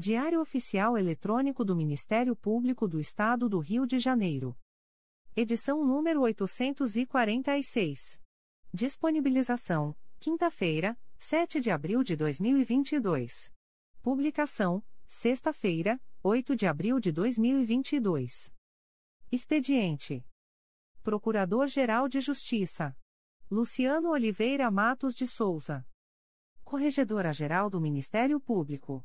Diário Oficial Eletrônico do Ministério Público do Estado do Rio de Janeiro. Edição número 846. Disponibilização: quinta-feira, 7 de abril de 2022. Publicação: sexta-feira, 8 de abril de 2022. Expediente: Procurador-Geral de Justiça Luciano Oliveira Matos de Souza. Corregedora-Geral do Ministério Público.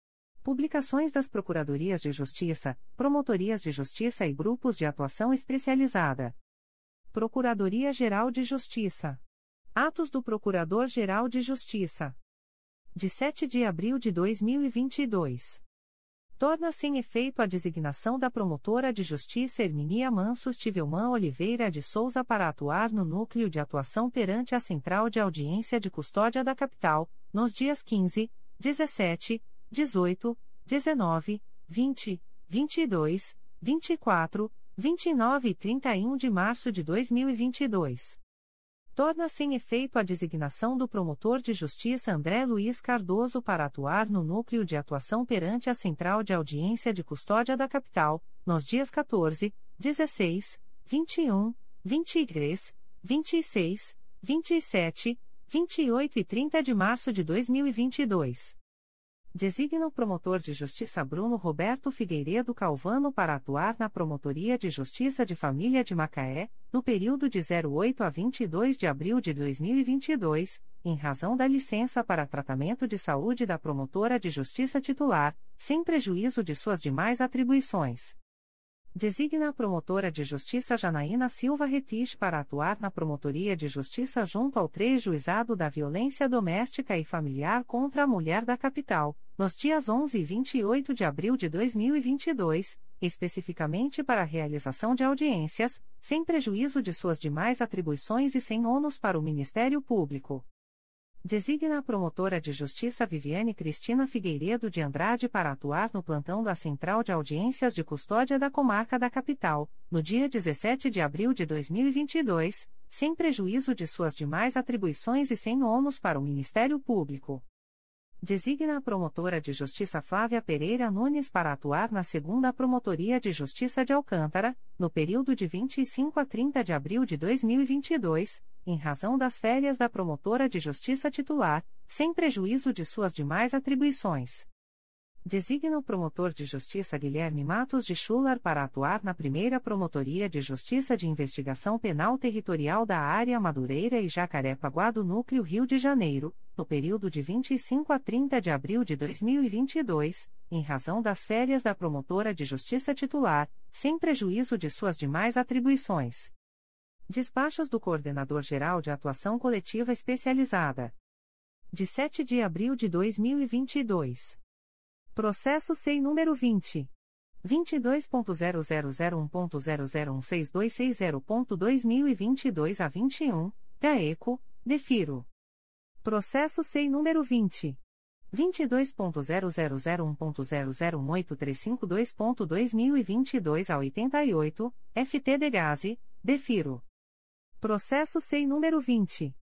Publicações das Procuradorias de Justiça, Promotorias de Justiça e Grupos de Atuação Especializada. Procuradoria-Geral de Justiça. Atos do Procurador-Geral de Justiça. De 7 de abril de 2022 torna-se em efeito a designação da promotora de justiça Herminia Mansos Tivelman Oliveira de Souza para atuar no núcleo de atuação perante a Central de Audiência de Custódia da Capital, nos dias 15, 17, 18, 19, 20, 22, 24, 29 e 31 de março de 2022 torna-se em efeito a designação do promotor de justiça André Luiz Cardoso para atuar no núcleo de atuação perante a Central de Audiência de Custódia da Capital, nos dias 14, 16, 21, 23, 26, 27, 28 e 30 de março de 2022. Designa o promotor de justiça Bruno Roberto Figueiredo Calvano para atuar na Promotoria de Justiça de Família de Macaé, no período de 08 a 22 de abril de 2022, em razão da licença para tratamento de saúde da promotora de justiça titular, sem prejuízo de suas demais atribuições. Designa a promotora de justiça Janaína Silva Retich para atuar na Promotoria de Justiça junto ao 3 Juizado da Violência Doméstica e Familiar contra a Mulher da Capital, nos dias 11 e 28 de abril de 2022, especificamente para a realização de audiências, sem prejuízo de suas demais atribuições e sem ônus para o Ministério Público. Designa a promotora de justiça Viviane Cristina Figueiredo de Andrade para atuar no plantão da Central de Audiências de Custódia da Comarca da Capital, no dia 17 de abril de 2022, sem prejuízo de suas demais atribuições e sem ônus para o Ministério Público. Designa a promotora de justiça Flávia Pereira Nunes para atuar na segunda Promotoria de Justiça de Alcântara, no período de 25 a 30 de abril de 2022 em razão das férias da promotora de justiça titular, sem prejuízo de suas demais atribuições. Designa o promotor de justiça Guilherme Matos de Schular para atuar na primeira Promotoria de Justiça de Investigação Penal Territorial da Área Madureira e Jacarepaguá do Núcleo Rio de Janeiro, no período de 25 a 30 de abril de 2022, em razão das férias da promotora de justiça titular, sem prejuízo de suas demais atribuições. Despachos do Coordenador-Geral de Atuação Coletiva Especializada. De 7 de abril de 2022. Processo SEI número 20. 22.0001.0016260.2022 a 21, GAECO, DEFIRO. Processo SEI número 20. 22.0001.0018352.2022 a 88, FT Gaze, DEFIRO. Processo SEI número 20.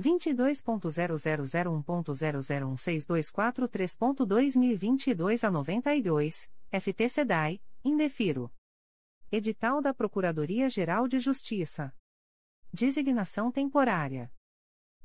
22.0001.0016243.2022 a 92, FT SEDAI, Indefiro. Edital da Procuradoria-Geral de Justiça. Designação temporária.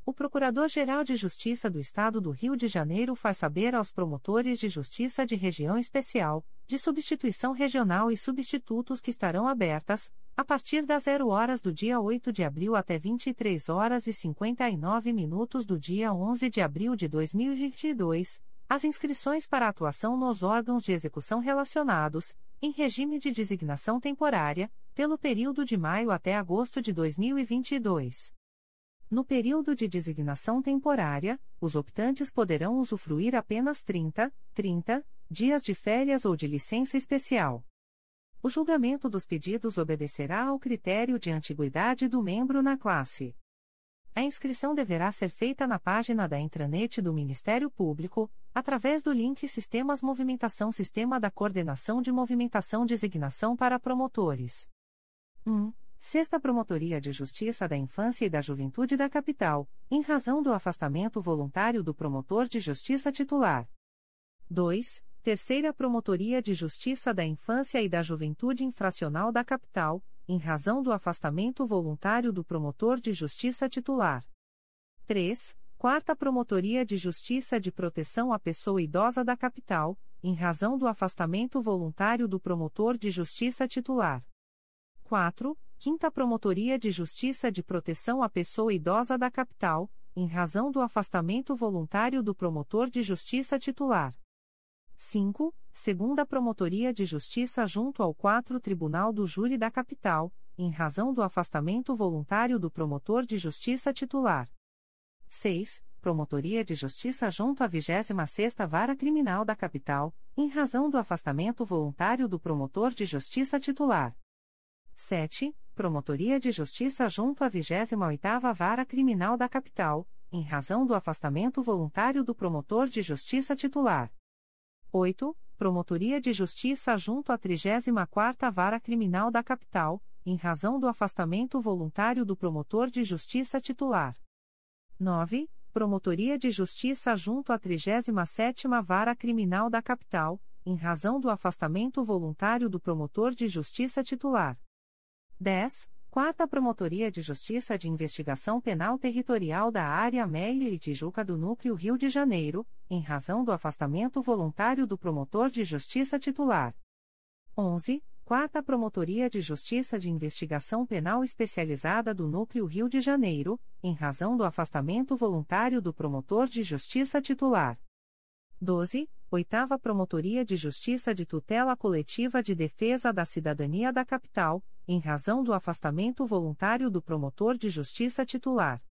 O Procurador-Geral de Justiça do Estado do Rio de Janeiro faz saber aos promotores de justiça de região especial, de substituição regional e substitutos que estarão abertas, a partir das 0 horas do dia 8 de abril até 23 horas e 59 minutos do dia 11 de abril de 2022, as inscrições para atuação nos órgãos de execução relacionados, em regime de designação temporária, pelo período de maio até agosto de 2022. No período de designação temporária, os optantes poderão usufruir apenas 30, 30 dias de férias ou de licença especial. O julgamento dos pedidos obedecerá ao critério de antiguidade do membro na classe. A inscrição deverá ser feita na página da intranet do Ministério Público, através do link Sistemas Movimentação Sistema da Coordenação de Movimentação Designação para Promotores. 1. Sexta Promotoria de Justiça da Infância e da Juventude da Capital, em razão do afastamento voluntário do promotor de justiça titular. 2. Terceira Promotoria de Justiça da Infância e da Juventude Infracional da Capital, em razão do afastamento voluntário do promotor de justiça titular. 3. Quarta Promotoria de Justiça de Proteção à Pessoa Idosa da Capital, em razão do afastamento voluntário do promotor de justiça titular. 4. Quinta Promotoria de Justiça de Proteção à Pessoa Idosa da Capital, em razão do afastamento voluntário do promotor de justiça titular. 5. Segunda Promotoria de Justiça junto ao 4 Tribunal do Júri da Capital, em razão do afastamento voluntário do promotor de justiça titular. 6. Promotoria de Justiça junto à 26ª Vara Criminal da Capital, em razão do afastamento voluntário do promotor de justiça titular. 7. Promotoria de Justiça junto à 28ª Vara Criminal da Capital, em razão do afastamento voluntário do promotor de justiça titular. 8. Promotoria de Justiça junto à 34ª Vara Criminal da Capital, em razão do afastamento voluntário do promotor de justiça titular. 9. Promotoria de Justiça junto à 37ª Vara Criminal da Capital, em razão do afastamento voluntário do promotor de justiça titular. 10. Quarta Promotoria de Justiça de Investigação Penal Territorial da Área Meire e Tijuca do Núcleo Rio de Janeiro, em razão do afastamento voluntário do promotor de justiça titular. 11. Quarta Promotoria de Justiça de Investigação Penal Especializada do Núcleo Rio de Janeiro, em razão do afastamento voluntário do promotor de justiça titular. 12. Oitava Promotoria de Justiça de Tutela Coletiva de Defesa da Cidadania da Capital, em razão do afastamento voluntário do promotor de justiça titular.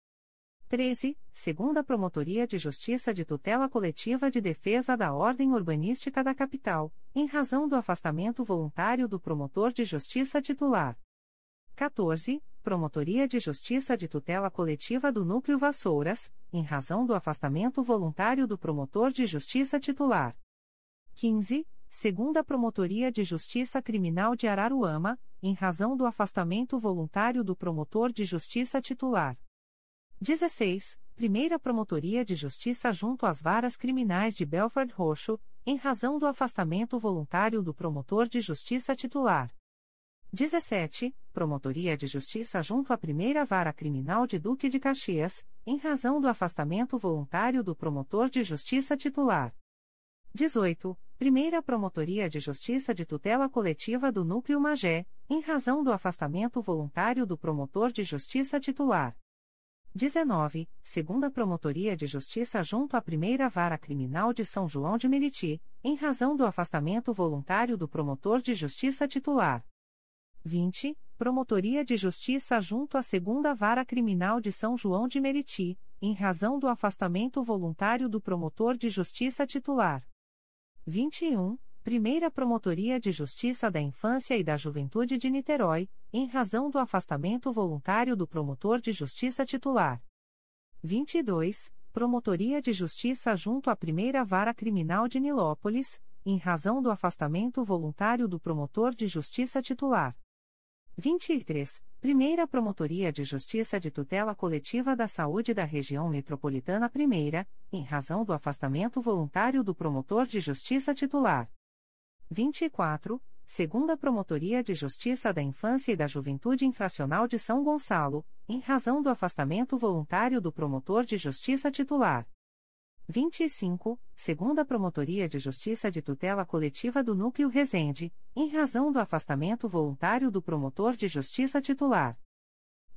13. Segunda Promotoria de Justiça de Tutela Coletiva de Defesa da Ordem Urbanística da Capital, em razão do afastamento voluntário do promotor de justiça titular. 14. Promotoria de Justiça de Tutela Coletiva do Núcleo Vassouras, em razão do afastamento voluntário do promotor de justiça titular. 15. Segunda Promotoria de Justiça Criminal de Araruama, em razão do afastamento voluntário do promotor de justiça titular. 16. Primeira Promotoria de Justiça junto às Varas Criminais de Belford Roxo, em razão do afastamento voluntário do promotor de justiça titular. 17. Promotoria de Justiça junto à Primeira Vara Criminal de Duque de Caxias, em razão do afastamento voluntário do promotor de justiça titular. 18. Primeira Promotoria de Justiça de Tutela Coletiva do Núcleo Magé, em razão do afastamento voluntário do promotor de justiça titular. 19. Segunda Promotoria de Justiça junto à Primeira Vara Criminal de São João de Meriti, em razão do afastamento voluntário do promotor de justiça titular. 20. Promotoria de Justiça junto à Segunda Vara Criminal de São João de Meriti, em razão do afastamento voluntário do promotor de justiça titular. 21. Primeira Promotoria de Justiça da Infância e da Juventude de Niterói, em razão do afastamento voluntário do promotor de justiça titular. 22. Promotoria de Justiça junto à Primeira Vara Criminal de Nilópolis, em razão do afastamento voluntário do promotor de justiça titular. 23. Primeira Promotoria de Justiça de Tutela Coletiva da Saúde da Região Metropolitana I, em razão do afastamento voluntário do promotor de justiça titular. 24, segunda Promotoria de Justiça da Infância e da Juventude Infracional de São Gonçalo, em razão do afastamento voluntário do promotor de justiça titular. 25, segunda Promotoria de Justiça de Tutela Coletiva do Núcleo Resende, em razão do afastamento voluntário do promotor de justiça titular.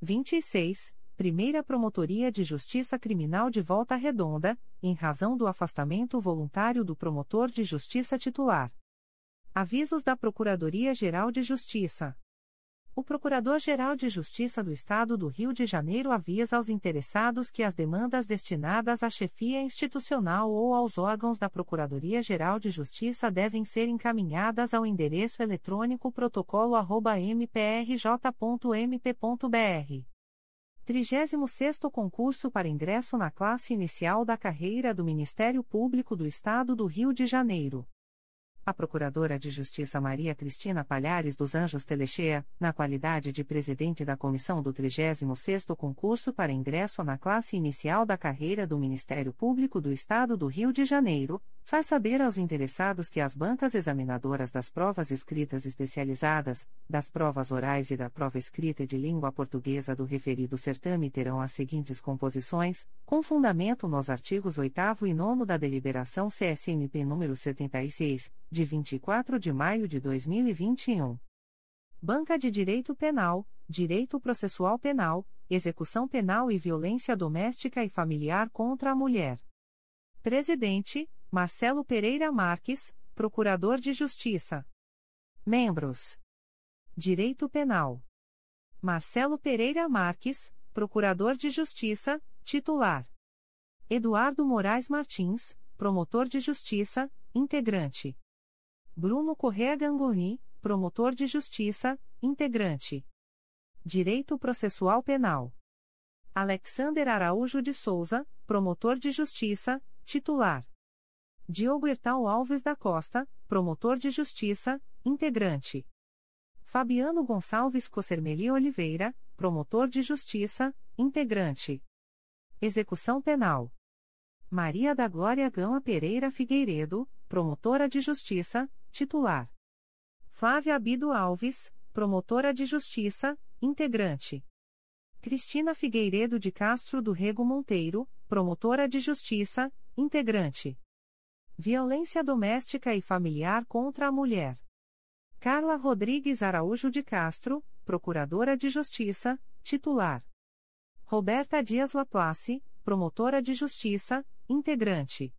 26, Primeira Promotoria de Justiça Criminal de Volta Redonda, em razão do afastamento voluntário do promotor de justiça titular. Avisos da Procuradoria-Geral de Justiça. O Procurador-Geral de Justiça do Estado do Rio de Janeiro avisa aos interessados que as demandas destinadas à chefia institucional ou aos órgãos da Procuradoria-Geral de Justiça devem ser encaminhadas ao endereço eletrônico protocolo@mprj.mp.br. 36º concurso para ingresso na classe inicial da carreira do Ministério Público do Estado do Rio de Janeiro. A Procuradora de Justiça Maria Cristina Palhares dos Anjos Telechea, na qualidade de presidente da comissão do 36º concurso para ingresso na classe inicial da carreira do Ministério Público do Estado do Rio de Janeiro, faz saber aos interessados que as bancas examinadoras das provas escritas especializadas, das provas orais e da prova escrita de língua portuguesa do referido certame terão as seguintes composições, com fundamento nos artigos 8 e 9 da deliberação CSMP número 76 de 24 de maio de 2021. Banca de Direito Penal, Direito Processual Penal, Execução Penal e Violência Doméstica e Familiar contra a Mulher. Presidente, Marcelo Pereira Marques, Procurador de Justiça. Membros. Direito Penal. Marcelo Pereira Marques, Procurador de Justiça, titular. Eduardo Moraes Martins, Promotor de Justiça, integrante. Bruno Correa Gangoni, promotor de justiça, integrante. Direito Processual Penal. Alexander Araújo de Souza, promotor de justiça, titular. Diogo Hertal Alves da Costa, promotor de justiça, integrante. Fabiano Gonçalves Cossermeli Oliveira, promotor de justiça, integrante. Execução Penal. Maria da Glória Gama Pereira Figueiredo, promotora de justiça, titular. Flávia Abido Alves, promotora de justiça, integrante. Cristina Figueiredo de Castro do Rego Monteiro, promotora de justiça, integrante. Violência doméstica e familiar contra a mulher. Carla Rodrigues Araújo de Castro, procuradora de justiça, titular. Roberta Dias Laplace, promotora de justiça, integrante.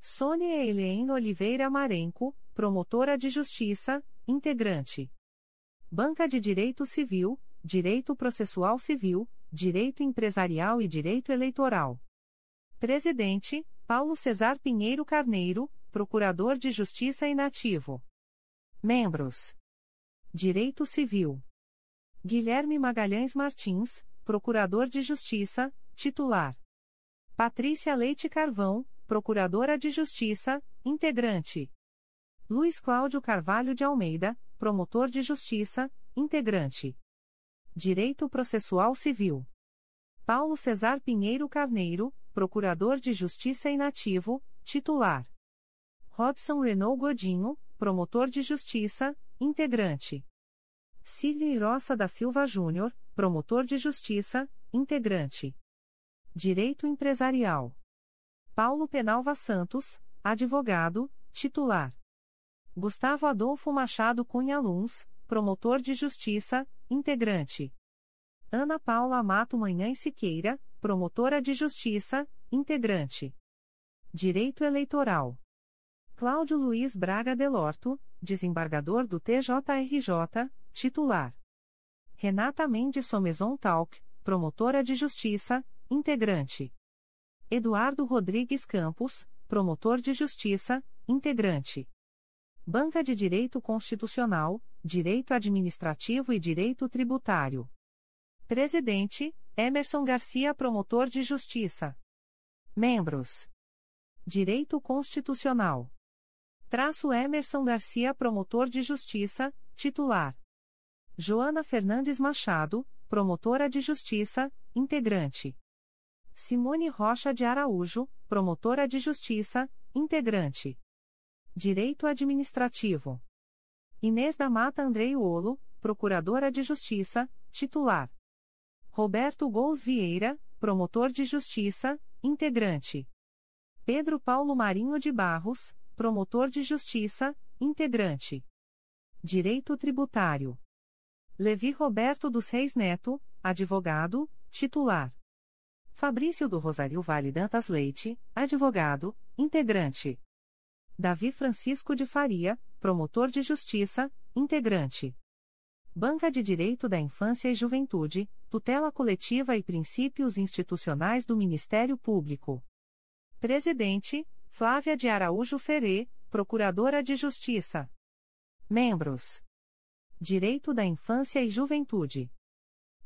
Sônia Helene Oliveira Marenco, promotora de justiça, integrante. Banca de Direito Civil, Direito Processual Civil, Direito Empresarial e Direito Eleitoral. Presidente, Paulo Cesar Pinheiro Carneiro, Procurador de Justiça inativo. Membros. Direito Civil. Guilherme Magalhães Martins, Procurador de Justiça, titular. Patrícia Leite Carvão, Procuradora de Justiça, integrante. Luiz Cláudio Carvalho de Almeida, Promotor de Justiça, integrante. Direito Processual Civil. Paulo Cesar Pinheiro Carneiro, Procurador de Justiça inativo, titular. Robson Renault Godinho, Promotor de Justiça, integrante. Sidney Roça da Silva Júnior, Promotor de Justiça, integrante. Direito Empresarial. Paulo Penalva Santos, advogado, titular. Gustavo Adolfo Machado Cunha Luns, promotor de justiça, integrante. Ana Paula Mato Manhã Siqueira, promotora de justiça, integrante. Direito Eleitoral. Cláudio Luiz Braga Delorto, desembargador do TJRJ, titular. Renata Mendes Someson Talk, promotora de justiça, integrante. Eduardo Rodrigues Campos, promotor de justiça, integrante. Banca de Direito Constitucional, Direito Administrativo e Direito Tributário. Presidente, Emerson Garcia Promotor de Justiça. Membros. Direito Constitucional. Traço Emerson Garcia Promotor de Justiça, titular. Joana Fernandes Machado, Promotora de Justiça, integrante. Simone Rocha de Araújo, Promotora de Justiça, integrante. Direito Administrativo. Inês da Mata Andrei Olo, Procuradora de Justiça, titular. Roberto Gous Vieira, Promotor de Justiça, integrante. Pedro Paulo Marinho de Barros, Promotor de Justiça, integrante. Direito Tributário. Levi Roberto dos Reis Neto, advogado, titular. Fabrício do Rosário Vale Dantas Leite, advogado, integrante. Davi Francisco de Faria, promotor de justiça, integrante. Banca de Direito da Infância e Juventude, tutela coletiva e princípios institucionais do Ministério Público. Presidente, Flávia de Araújo Ferê, Procuradora de Justiça. Membros. Direito da Infância e Juventude.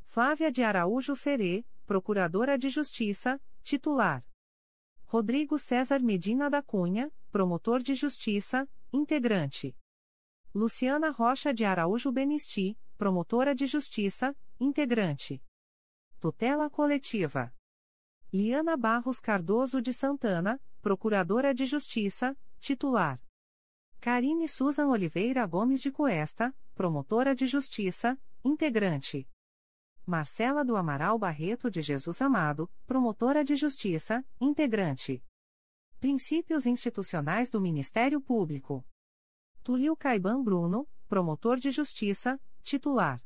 Flávia de Araújo Ferê, Procuradora de Justiça, titular. Rodrigo César Medina da Cunha, Promotor de Justiça, integrante. Luciana Rocha de Araújo Benisti, Promotora de Justiça, integrante. Tutela Coletiva. Liana Barros Cardoso de Santana, Procuradora de Justiça, titular. Karine Susan Oliveira Gomes de Cuesta, Promotora de Justiça, integrante. Marcela do Amaral Barreto de Jesus Amado, Promotora de Justiça, integrante. Princípios Institucionais do Ministério Público. Tulio Caiban Bruno, Promotor de Justiça, titular.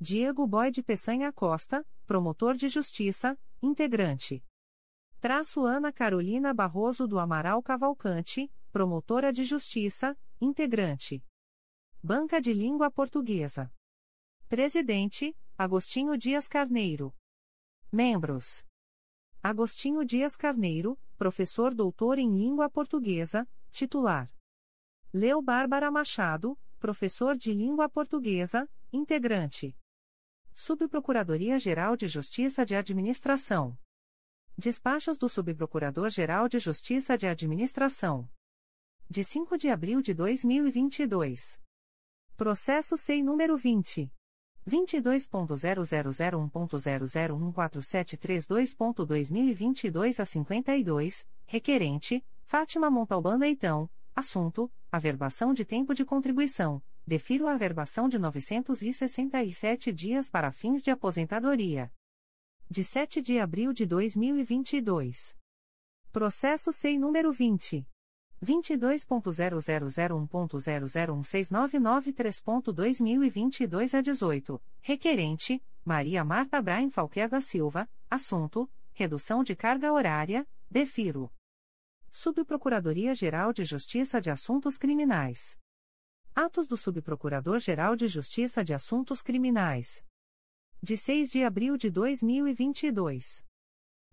Diego Boy de Peçanha Costa, Promotor de Justiça, integrante. Traço Ana Carolina Barroso do Amaral Cavalcante, Promotora de Justiça, integrante. Banca de Língua Portuguesa. Presidente, Agostinho Dias Carneiro. Membros. Agostinho Dias Carneiro, professor doutor em Língua Portuguesa, titular. Leo Bárbara Machado, professor de Língua Portuguesa, integrante. Subprocuradoria-Geral de Justiça de Administração. Despachos do Subprocurador-Geral de Justiça de Administração. De 5 de abril de 2022. Processo SEI número 20. 22.0001.0014732.2022 a 52, requerente, Fátima Montalbán Leitão, assunto, averbação de tempo de contribuição, defiro a averbação de 967 dias para fins de aposentadoria. De 7 de abril de 2022. Processo SEI número 20. 22.0001.0016993.2022 a 18, requerente, Maria Marta Brain Falquer da Silva, assunto, redução de carga horária, defiro. Subprocuradoria-Geral de Justiça de Assuntos Criminais. Atos do Subprocurador-Geral de Justiça de Assuntos Criminais. De 6 de abril de 2022.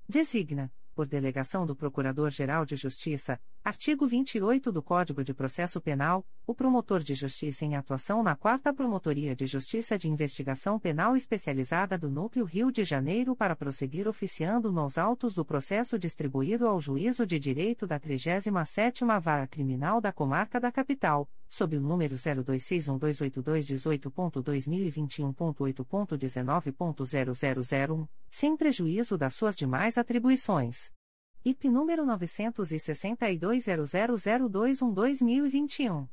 Designa por delegação do Procurador-Geral de Justiça, artigo 28 do Código de Processo Penal, o promotor de justiça em atuação na 4 Promotoria de Justiça de Investigação Penal Especializada do Núcleo Rio de Janeiro para prosseguir oficiando nos autos do processo distribuído ao Juízo de Direito da 37ª Vara Criminal da Comarca da Capital, sob o número 0261282218.2021.8.19.0001, sem prejuízo das suas demais atribuições. IP número 962000221 2021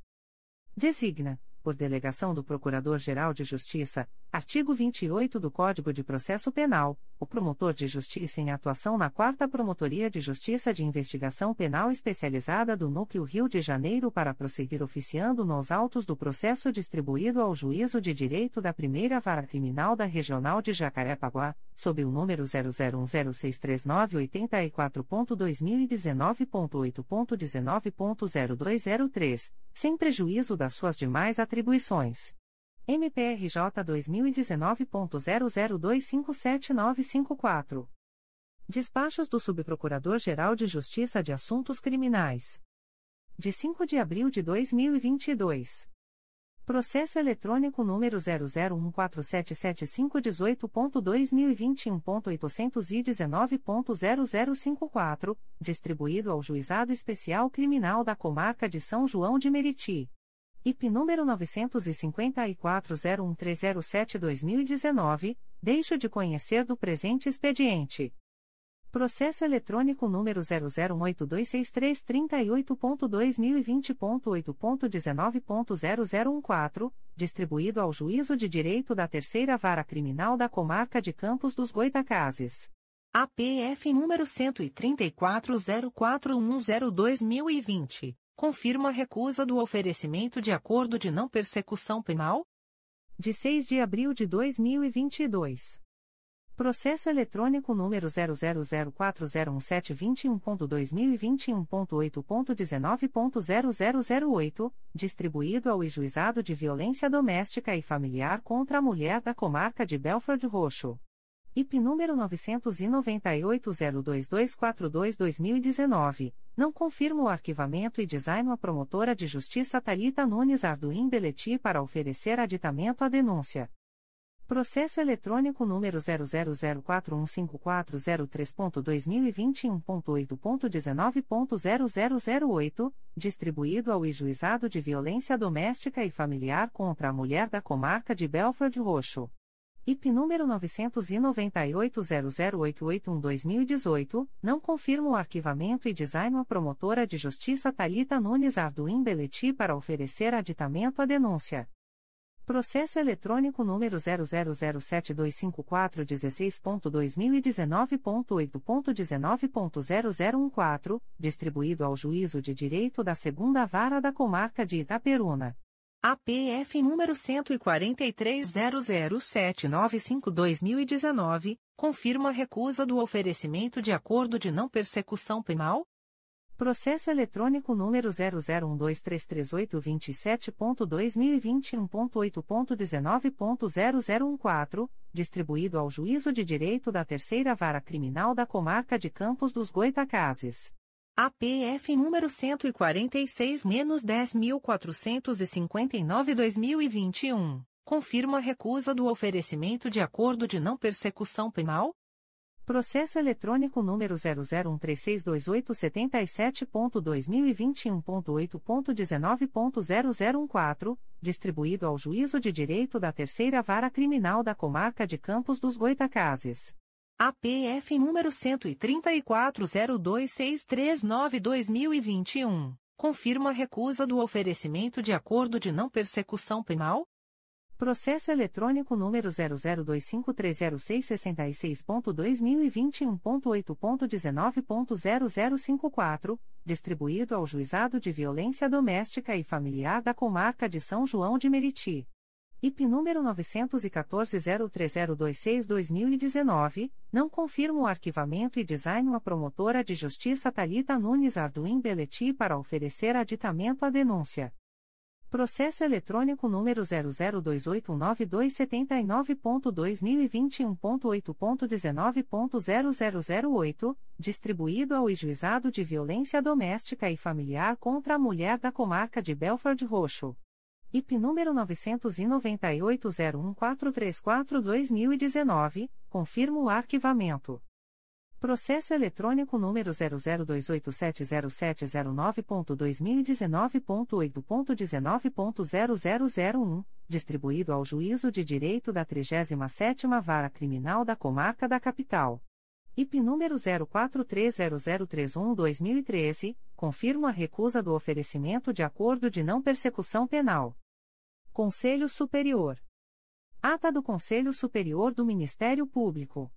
Designa por delegação do Procurador-Geral de Justiça, artigo 28 do Código de Processo Penal, o promotor de justiça em atuação na 4 Promotoria de Justiça de Investigação Penal Especializada do Núcleo Rio de Janeiro para prosseguir oficiando nos autos do processo distribuído ao Juízo de Direito da Primeira Vara Criminal da Regional de Jacarepaguá, sob o número 001063984.2019.8.19.0203, sem prejuízo das suas demais atribuições. MPRJ 2019.00257954. Despachos do Subprocurador-Geral de Justiça de Assuntos Criminais. De 5 de abril de 2022. Processo eletrônico número 001477518.2021.819.0054, distribuído ao Juizado Especial Criminal da Comarca de São João de Meriti. IP número 954-01307-2019, deixo de conhecer do presente expediente. Processo eletrônico número 008263338.2020.8.19.0014, distribuído ao Juízo de Direito da Terceira Vara Criminal da Comarca de Campos dos Goitacazes. APF número 13404102-2020 confirma a recusa do oferecimento de acordo de não persecução penal? De 6 de abril de 2022. Processo eletrônico número 000401721.2021.8.19.0008, distribuído ao Juizado de Violência Doméstica e Familiar contra a Mulher da Comarca de Belford Roxo. IP número 992.02242-2019, não confirma o arquivamento e design a promotora de justiça Talita Nunes Arduim Beleti para oferecer aditamento à denúncia. Processo eletrônico número 000415403.2021.8.19.0008, distribuído ao Juizado de Violência Doméstica e Familiar contra a Mulher da Comarca de Belford Roxo. IP número 9900881-2018, não confirma o arquivamento e design a promotora de justiça Talita Nunes Arduim Beleti para oferecer aditamento à denúncia. Processo eletrônico número 000725416.2019.8.19.0014, distribuído ao Juízo de Direito da Segunda Vara da Comarca de Itaperuna. APF número 14300795-2019, confirma a recusa do oferecimento de acordo de não persecução penal? Processo eletrônico número 001233827.2021.8.19.0014, distribuído ao Juízo de Direito da Terceira Vara Criminal da Comarca de Campos dos Goitacazes. APF número 146-10.459-2021, confirma a recusa do oferecimento de acordo de não persecução penal? Processo eletrônico número 001362877.2021.8.19.0014, distribuído ao Juízo de Direito da Terceira Vara Criminal da Comarca de Campos dos Goitacazes. APF número 13402639-2021, confirma a recusa do oferecimento de acordo de não persecução penal? Processo eletrônico número 002530666.2021.8.19.0054, distribuído ao Juizado de Violência Doméstica e Familiar da Comarca de São João de Meriti. IP número 914-03026-2019, não confirma o arquivamento e design a promotora de justiça Talita Nunes Arduim Beleti para oferecer aditamento à denúncia. Processo eletrônico número 0028927.2021.8.19.0008, distribuído ao Juizado de Violência Doméstica e Familiar contra a Mulher da Comarca de Belford Roxo. IP número 998-01434-2019, confirma o arquivamento. Processo eletrônico número 002870709.2019.8.19.0001, distribuído ao Juízo de Direito da 37ª Vara Criminal da Comarca da Capital. IP número 04300331-2013, confirma a recusa do oferecimento de acordo de não persecução penal Conselho Superior. Ata do Conselho Superior do Ministério Público.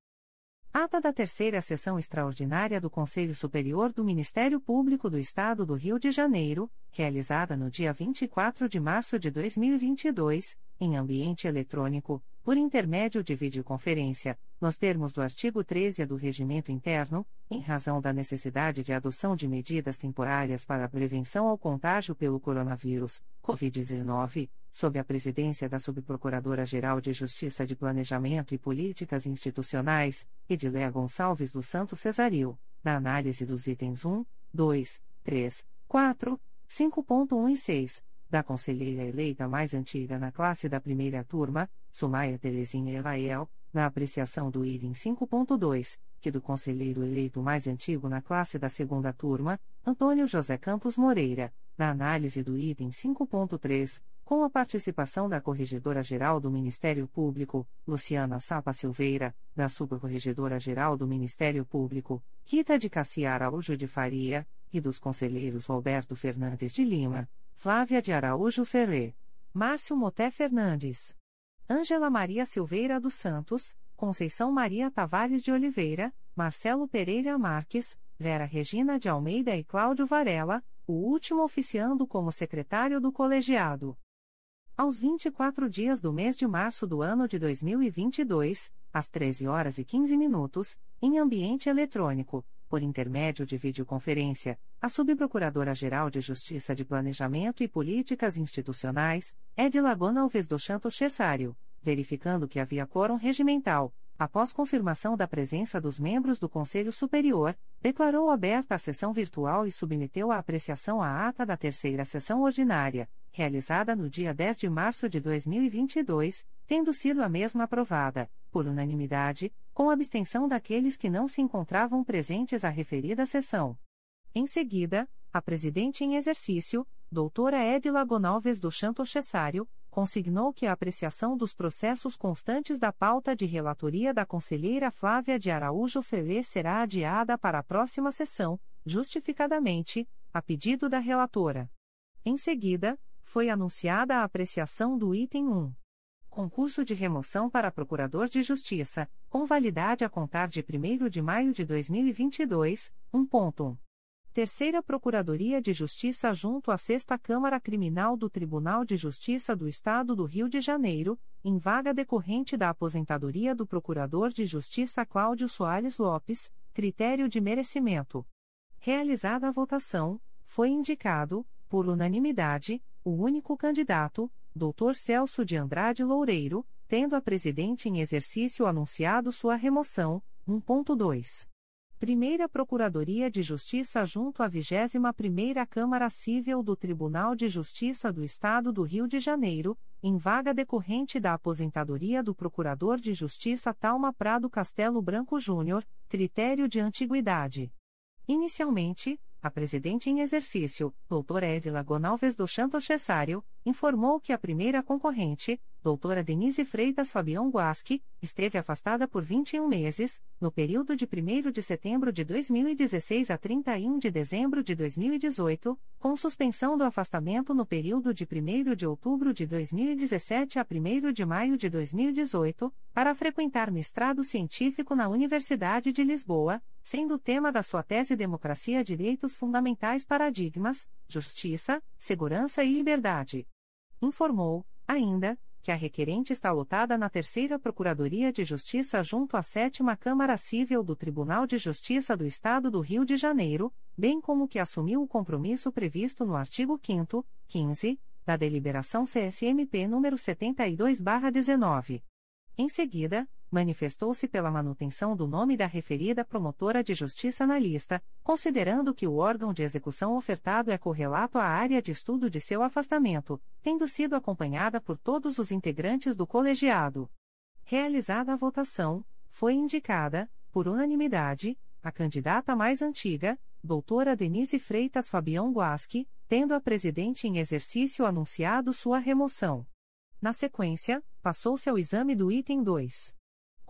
Ata da Terceira Sessão Extraordinária do Conselho Superior do Ministério Público do Estado do Rio de Janeiro, realizada no dia 24 de março de 2022, em ambiente eletrônico, por intermédio de videoconferência, nos termos do artigo 13 do Regimento Interno, em razão da necessidade de adoção de medidas temporárias para a prevenção ao contágio pelo coronavírus, Covid-19 sob a presidência da Subprocuradora-Geral de Justiça de Planejamento e Políticas Institucionais, Edileia Gonçalves do Santo Cesaril, na análise dos itens 1, 2, 3, 4, 5.1 e 6, da conselheira eleita mais antiga na classe da primeira turma, Sumaia Terezinha Elael, na apreciação do item 5.2, que do conselheiro eleito mais antigo na classe da segunda turma, Antônio José Campos Moreira, na análise do item 5.3, com a participação da Corregedora-Geral do Ministério Público, Luciana Sapa Silveira, da Subcorregedora-Geral do Ministério Público, Rita de Cassiar Araújo de Faria, e dos conselheiros Roberto Fernandes de Lima, Flávia de Araújo Ferrer, Márcio Moté Fernandes, Ângela Maria Silveira dos Santos, Conceição Maria Tavares de Oliveira, Marcelo Pereira Marques, Vera Regina de Almeida e Cláudio Varela, o último oficiando como secretário do colegiado aos 24 dias do mês de março do ano de 2022, às 13 horas e 15 minutos, em ambiente eletrônico, por intermédio de videoconferência, a Subprocuradora-Geral de Justiça de Planejamento e Políticas Institucionais, Edila Gonalves do Chanto Cessário, verificando que havia quórum regimental, após confirmação da presença dos membros do Conselho Superior, declarou aberta a sessão virtual e submeteu à apreciação a ata da terceira sessão ordinária, realizada no dia 10 de março de 2022, tendo sido a mesma aprovada, por unanimidade, com abstenção daqueles que não se encontravam presentes à referida sessão. Em seguida, a presidente em exercício, doutora Edila Gonalves do Chanto Cessário, consignou que a apreciação dos processos constantes da pauta de relatoria da conselheira Flávia de Araújo Ferrer será adiada para a próxima sessão, justificadamente, a pedido da relatora. Em seguida, foi anunciada a apreciação do item 1. Concurso de remoção para Procurador de Justiça, com validade a contar de 1 de maio de 2022, 1.1. Terceira Procuradoria de Justiça junto à Sexta Câmara Criminal do Tribunal de Justiça do Estado do Rio de Janeiro, em vaga decorrente da aposentadoria do Procurador de Justiça Cláudio Soares Lopes, critério de merecimento. Realizada a votação, foi indicado, por unanimidade, o único candidato, Dr. Celso de Andrade Loureiro, tendo a presidente em exercício anunciado sua remoção. 1.2. Primeira Procuradoria de Justiça junto à 21ª Câmara Civil do Tribunal de Justiça do Estado do Rio de Janeiro, em vaga decorrente da aposentadoria do Procurador de Justiça Talma Prado Castelo Branco Júnior, critério de antiguidade. Inicialmente, a presidente em exercício, doutora Edila Gonalves do Chanto Cessário, informou que a primeira concorrente, doutora Denise Freitas Fabião Guasque, esteve afastada por 21 meses, no período de 1 de setembro de 2016 a 31 de dezembro de 2018, com suspensão do afastamento no período de 1 de outubro de 2017 a 1 de maio de 2018, para frequentar mestrado científico na Universidade de Lisboa, sendo o tema da sua tese Democracia, Direitos Fundamentais, Paradigmas, Justiça, Segurança e Liberdade. Informou, ainda, que a requerente está lotada na Terceira Procuradoria de Justiça junto à Sétima Câmara Civil do Tribunal de Justiça do Estado do Rio de Janeiro, bem como que assumiu o compromisso previsto no artigo 5 15, da Deliberação CSMP número 72/19. Em seguida, manifestou-se pela manutenção do nome da referida promotora de justiça na lista, considerando que o órgão de execução ofertado é correlato à área de estudo de seu afastamento, tendo sido acompanhada por todos os integrantes do colegiado. Realizada a votação, foi indicada, por unanimidade, a candidata mais antiga, doutora Denise Freitas Fabião Guasque, tendo a presidente em exercício anunciado sua remoção. Na sequência, passou-se ao exame do item 2.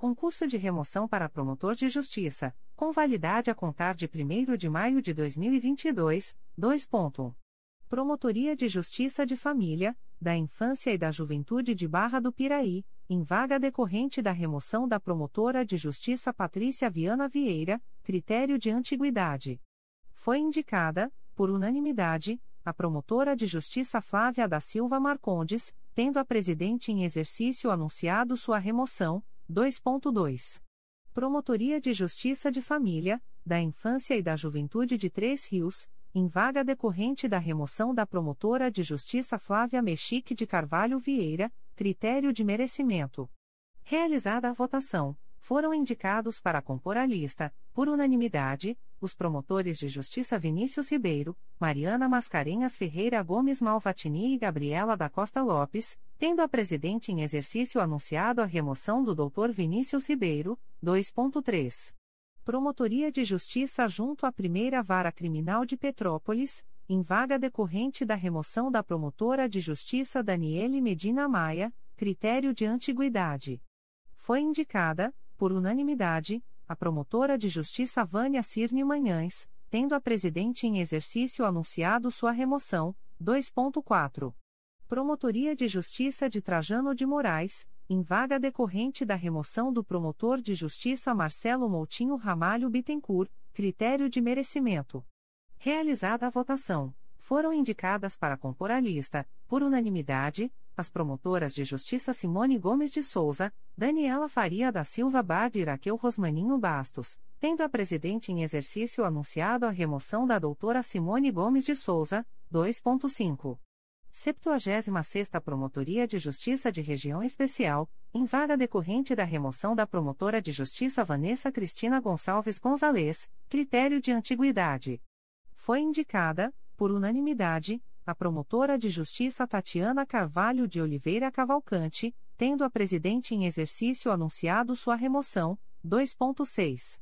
Concurso de remoção para promotor de justiça, com validade a contar de 1 de maio de 2022, 2. Promotoria de Justiça de Família, da Infância e da Juventude de Barra do Piraí, em vaga decorrente da remoção da promotora de justiça Patrícia Viana Vieira, critério de antiguidade. Foi indicada, por unanimidade, a promotora de justiça Flávia da Silva Marcondes, tendo a presidente em exercício anunciado sua remoção. 2.2. Promotoria de Justiça de Família, da Infância e da Juventude de Três Rios, em vaga decorrente da remoção da promotora de justiça Flávia Mexique de Carvalho Vieira, critério de merecimento. Realizada a votação, foram indicados para compor a lista, por unanimidade, os promotores de justiça Vinícius Ribeiro, Mariana Mascarenhas Ferreira Gomes Malvatini e Gabriela da Costa Lopes, tendo a presidente em exercício anunciado a remoção do Dr. Vinícius Ribeiro, 2.3. Promotoria de Justiça junto à Primeira Vara Criminal de Petrópolis, em vaga decorrente da remoção da promotora de justiça Daniele Medina Maia, critério de antiguidade. Foi indicada, por unanimidade, a promotora de justiça Vânia Cirne Manhães, tendo a presidente em exercício anunciado sua remoção. 2.4. Promotoria de Justiça de Trajano de Moraes, em vaga decorrente da remoção do promotor de justiça Marcelo Moutinho Ramalho Bittencourt, critério de merecimento. Realizada a votação, foram indicadas para compor a lista, por unanimidade, as promotoras de justiça Simone Gomes de Souza, Daniela Faria da Silva Bard e Raquel Rosmaninho Bastos, tendo a presidente em exercício anunciado a remoção da doutora Simone Gomes de Souza, 2.5. 76 Promotoria de Justiça de Região Especial, em vaga decorrente da remoção da promotora de justiça Vanessa Cristina Gonçalves Gonzalez, critério de antiguidade. Foi indicada, por unanimidade, a promotora de justiça Tatiana Carvalho de Oliveira Cavalcante, tendo a presidente em exercício anunciado sua remoção. 2.6.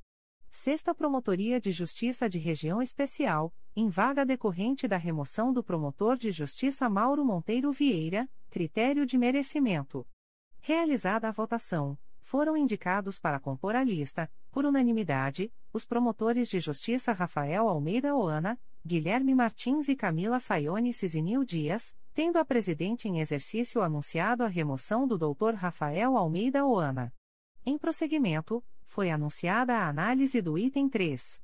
Sexta Promotoria de Justiça de Região Especial, em vaga decorrente da remoção do promotor de justiça Mauro Monteiro Vieira, critério de merecimento. Realizada a votação, foram indicados para compor a lista, por unanimidade, os promotores de justiça Rafael Almeida Oana, Guilherme Martins e Camila Saione Cisinil Dias, tendo a presidente em exercício anunciado a remoção do Dr. Rafael Almeida Oana. Em prosseguimento, foi anunciada a análise do item 3.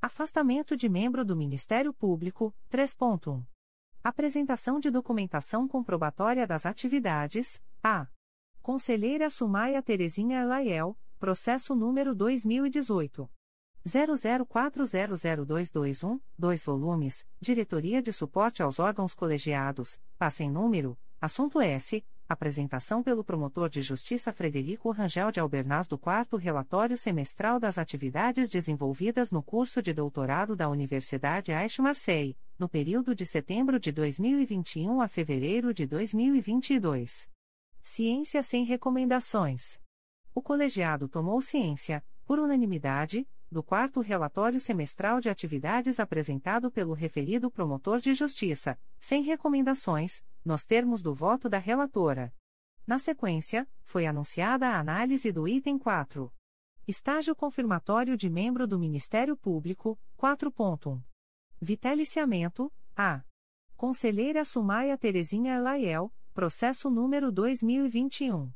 Afastamento de membro do Ministério Público, 3.1. Apresentação de documentação comprobatória das atividades, a. Conselheira Sumaia Terezinha Elaiel, processo número 2018. 00400221, 2 volumes, Diretoria de Suporte aos Órgãos Colegiados, passa em número, assunto S, Apresentação pelo Promotor de Justiça Frederico Rangel de Albernaz do 4 Relatório Semestral das Atividades desenvolvidas no curso de doutorado da Universidade Aix-Marseille, no período de setembro de 2021 a fevereiro de 2022. Ciência sem recomendações. O colegiado tomou ciência, por unanimidade, do quarto relatório semestral de atividades apresentado pelo referido promotor de justiça, sem recomendações, nos termos do voto da relatora. Na sequência, foi anunciada a análise do item 4. Estágio confirmatório de membro do Ministério Público, 4.1. Vitaliciamento, A. Conselheira Sumaia Terezinha Elaiel, processo número 2021.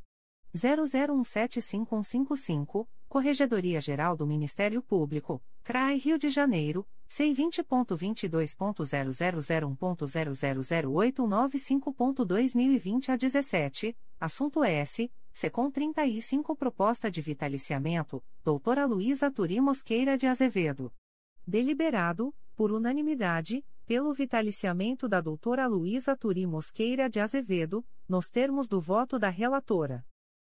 00175155, Corregedoria Geral do Ministério Público, CRAI Rio de Janeiro, C20.22.0001.0008195.2020 a 17, assunto S. Secom 35 Proposta de Vitaliciamento, doutora Luísa Turi Mosqueira de Azevedo. Deliberado, por unanimidade, pelo vitaliciamento da doutora Luísa Turi Mosqueira de Azevedo, nos termos do voto da relatora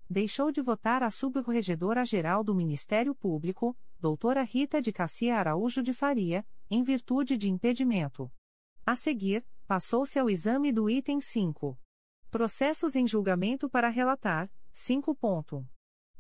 deixou de votar a subcorregedora-geral do Ministério Público, doutora Rita de Cassia Araújo de Faria, em virtude de impedimento. A seguir, passou-se ao exame do item 5. Processos em julgamento para relatar, 5. Ponto.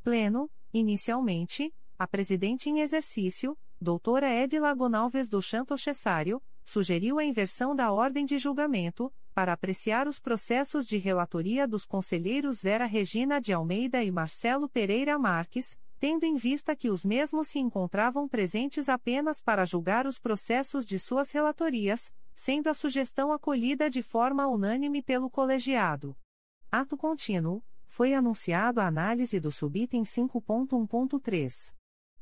Pleno, inicialmente, a presidente em exercício, doutora Edila Gonalves do Chanto Cessário, sugeriu a inversão da ordem de julgamento, para apreciar os processos de relatoria dos conselheiros Vera Regina de Almeida e Marcelo Pereira Marques, tendo em vista que os mesmos se encontravam presentes apenas para julgar os processos de suas relatorias, sendo a sugestão acolhida de forma unânime pelo colegiado. Ato contínuo, foi anunciado a análise do subitem 5.1.3.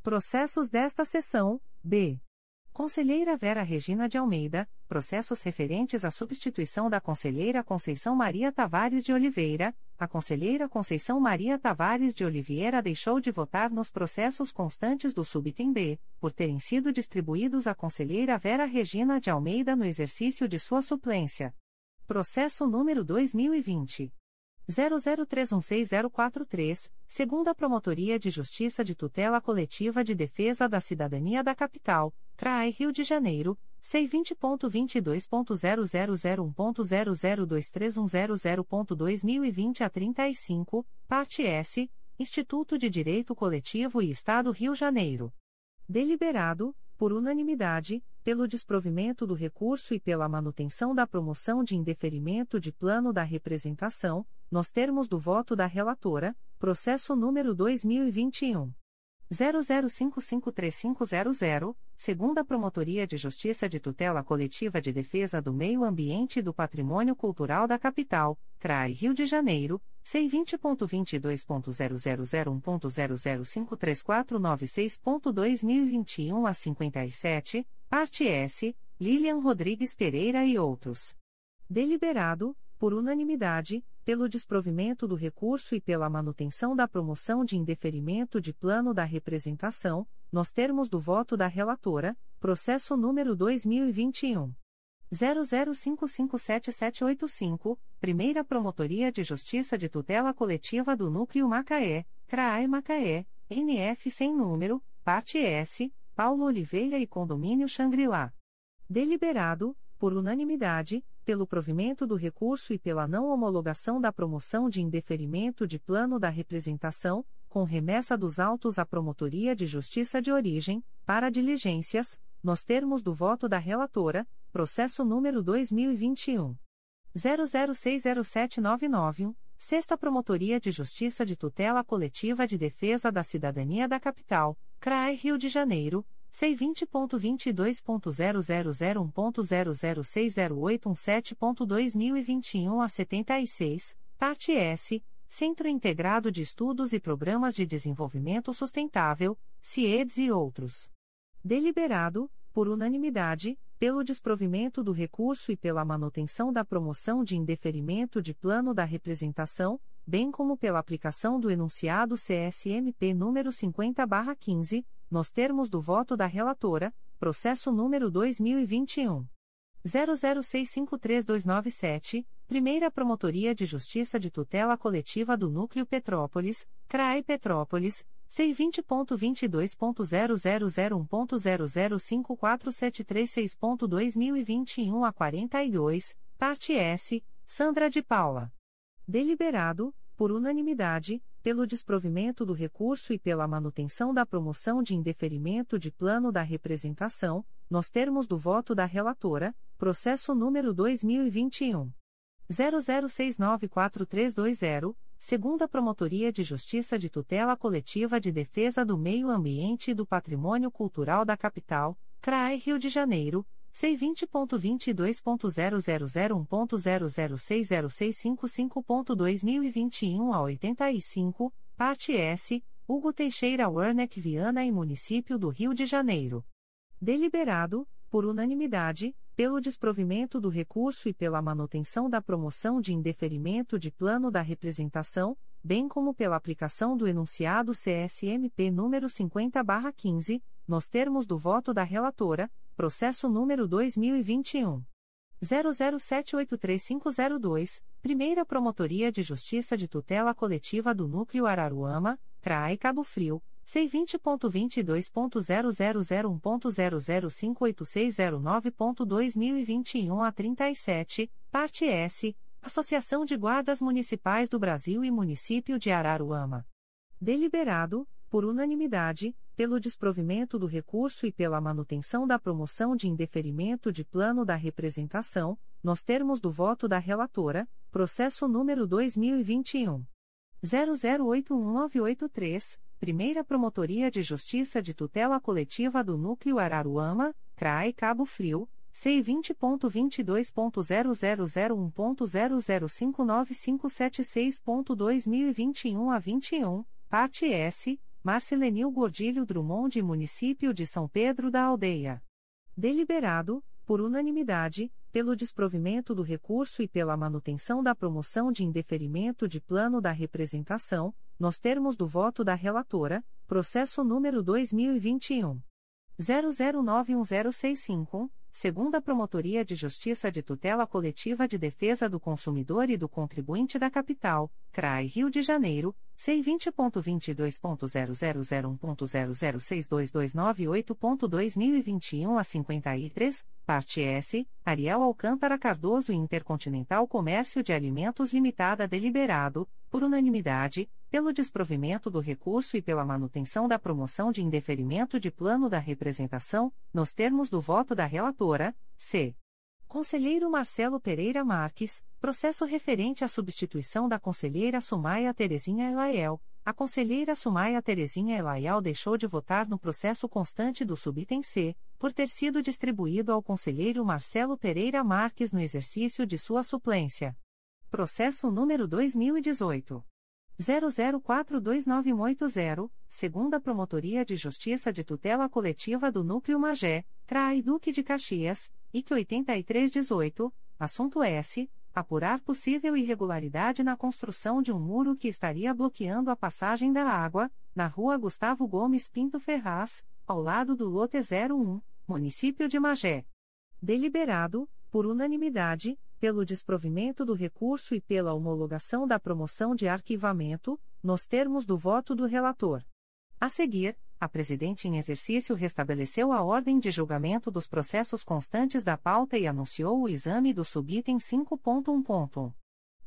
Processos desta sessão, B. Conselheira Vera Regina de Almeida, processos referentes à substituição da Conselheira Conceição Maria Tavares de Oliveira, a Conselheira Conceição Maria Tavares de Oliveira deixou de votar nos processos constantes do subitem B, por terem sido distribuídos à Conselheira Vera Regina de Almeida no exercício de sua suplência. Processo número 2020. 00316043, segunda Promotoria de Justiça de Tutela Coletiva de Defesa da Cidadania da Capital, CRAE Rio de Janeiro, C20.22.0001.0023100.2020 a 35, parte S, Instituto de Direito Coletivo e Estado Rio Janeiro. Deliberado, por unanimidade, pelo desprovimento do recurso e pela manutenção da promoção de indeferimento de plano da representação, nos termos do voto da relatora, processo número 2021 00553500, segunda Promotoria de Justiça de Tutela Coletiva de Defesa do Meio Ambiente e do Patrimônio Cultural da Capital, CRAI Rio de Janeiro, C20.22.0001.0053496.2021 a 57, parte S, Lilian Rodrigues Pereira e outros. Deliberado, por unanimidade, pelo desprovimento do recurso e pela manutenção da promoção de indeferimento de plano da representação, nos termos do voto da relatora, processo número 2021 00557785, Primeira Promotoria de Justiça de Tutela Coletiva do Núcleo Macaé, CRAE Macaé, NF sem número, parte S, Paulo Oliveira e Condomínio Xangri-Lá. Deliberado, por unanimidade, pelo provimento do recurso e pela não homologação da promoção de indeferimento de plano da representação, com remessa dos autos à Promotoria de Justiça de Origem, para diligências, nos termos do voto da relatora, processo número 2021. 00607991, Sexta Promotoria de Justiça de Tutela Coletiva de Defesa da Cidadania da Capital, CRAE Rio de Janeiro, C20.22.0001.0060817.2021 a 76, parte S, Centro Integrado de Estudos e Programas de Desenvolvimento Sustentável, CIEDS e outros. Deliberado, por unanimidade, pelo desprovimento do recurso e pela manutenção da promoção de indeferimento de plano da representação, bem como pela aplicação do enunciado CSMP número 50/15, nos termos do voto da relatora, processo número 2021 00653297, Primeira Promotoria de Justiça de Tutela Coletiva do Núcleo Petrópolis, CRAE Petrópolis, C20.22.0001.0054736.2021 a 42, parte S, Sandra de Paula. Deliberado, por unanimidade, pelo desprovimento do recurso e pela manutenção da promoção de indeferimento de plano da representação, nos termos do voto da relatora, processo número 2021 00694320, segunda Promotoria de Justiça de Tutela Coletiva de Defesa do Meio Ambiente e do Patrimônio Cultural da Capital, CRAE Rio de Janeiro C20.22.0001.0060655.2021 a 85, parte S, Hugo Teixeira Werneck Viana e Município do Rio de Janeiro. Deliberado, por unanimidade, pelo desprovimento do recurso e pela manutenção da promoção de indeferimento de plano da representação, bem como pela aplicação do enunciado CSMP número 50/15, nos termos do voto da relatora, Processo número 2021. 00783502, Primeira Promotoria de Justiça de Tutela Coletiva do Núcleo Araruama, CRAE Cabo Frio, C20.22.0001.0058609.2021 a 37, parte S, Associação de Guardas Municipais do Brasil e Município de Araruama. Deliberado, por unanimidade, pelo desprovimento do recurso e pela manutenção da promoção de indeferimento de plano da representação, nos termos do voto da relatora, processo número 2021 00818983, Primeira Promotoria de Justiça de Tutela Coletiva do Núcleo Araruama, CRAE Cabo Frio C vinte ponto vinte dois ponto zero zero zero um ponto zero zero cinco nove cinco sete seis ponto dois mil e vinte e um a vinte e um parte S Marcelenil Gordilho Drummond e Município de São Pedro da Aldeia. Deliberado, por unanimidade, pelo desprovimento do recurso e pela manutenção da promoção de indeferimento de plano da representação, nos termos do voto da relatora, processo número 2021. 00910651 segunda Promotoria de Justiça de Tutela Coletiva de Defesa do Consumidor e do Contribuinte da Capital, CRAI Rio de Janeiro, C20.22.0001.0062298.2021 a 53, parte S, Ariel Alcântara Cardoso e Intercontinental Comércio de Alimentos Limitada deliberado, por unanimidade, pelo desprovimento do recurso e pela manutenção da promoção de indeferimento de plano da representação, nos termos do voto da relatora, C. Conselheiro Marcelo Pereira Marques, processo referente à substituição da conselheira Sumaia Terezinha Elaiel. A conselheira Sumaia Terezinha Elaiel deixou de votar no processo constante do subitem C, por ter sido distribuído ao conselheiro Marcelo Pereira Marques no exercício de sua suplência. Processo número 2018 00429180, segunda Promotoria de Justiça de Tutela Coletiva do Núcleo Magé, CRAI Duque de Caxias, IC 8318, assunto S. Apurar possível irregularidade na construção de um muro que estaria bloqueando a passagem da água, na rua Gustavo Gomes Pinto Ferraz, ao lado do lote 01, município de Magé. Deliberado, por unanimidade, pelo desprovimento do recurso e pela homologação da promoção de arquivamento, nos termos do voto do relator. A seguir, a presidente em exercício restabeleceu a ordem de julgamento dos processos constantes da pauta e anunciou o exame do subitem 5.1.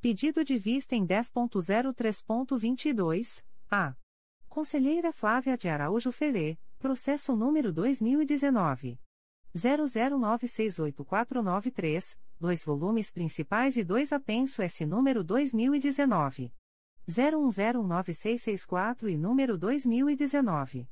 Pedido de vista em 10.03.22, a. Conselheira Flávia de Araújo Ferê, processo número 2019. 00968493, dois volumes principais e dois apenso S número 2019. 01096664 e número 2019.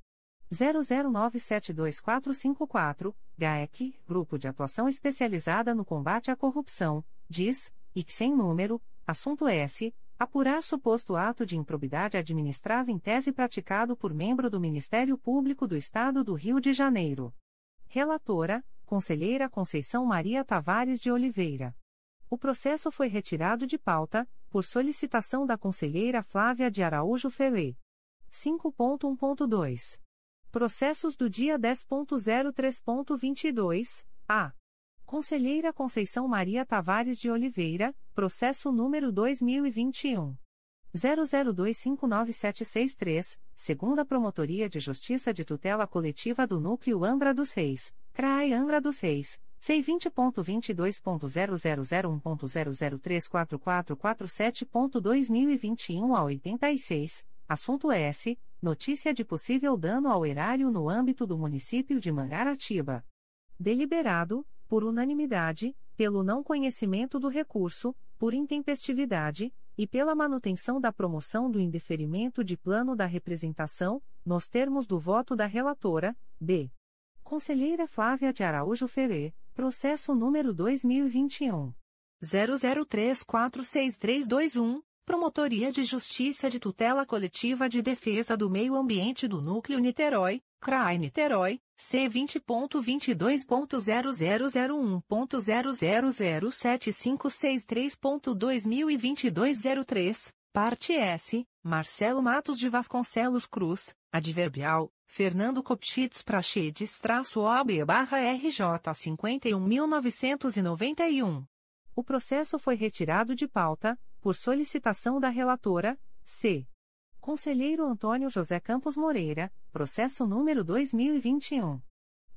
00972454, GAEC, Grupo de Atuação Especializada no Combate à Corrupção, diz, e que sem número, assunto S, apurar suposto ato de improbidade administrava em tese praticado por membro do Ministério Público do Estado do Rio de Janeiro. Relatora, Conselheira Conceição Maria Tavares de Oliveira. O processo foi retirado de pauta, por solicitação da Conselheira Flávia de Araújo Ferré. 5.1.2. Processos do dia 10.03.22, a. Conselheira Conceição Maria Tavares de Oliveira, processo número 2021. 00259763, segunda Promotoria de Justiça de Tutela Coletiva do Núcleo Angra dos Reis, CRAI Angra dos Reis, C20.22.0001.0034447.2021 a 86, assunto S notícia de possível dano ao erário no âmbito do município de Mangaratiba. Deliberado, por unanimidade, pelo não conhecimento do recurso, por intempestividade, e pela manutenção da promoção do indeferimento de plano da representação, nos termos do voto da relatora, B. Conselheira Flávia de Araújo Ferê, processo número 2021. 00346321. Promotoria de Justiça de Tutela Coletiva de Defesa do Meio Ambiente do Núcleo Niterói, CRAI Niterói, C20.22.0001.0007563.2022 03, parte S, Marcelo Matos de Vasconcelos Cruz, adverbial, Fernando Copchitz Prachedes traço OB barra RJ 51.991. O processo foi retirado de pauta, por solicitação da relatora, C. Conselheiro Antônio José Campos Moreira, processo número 2021.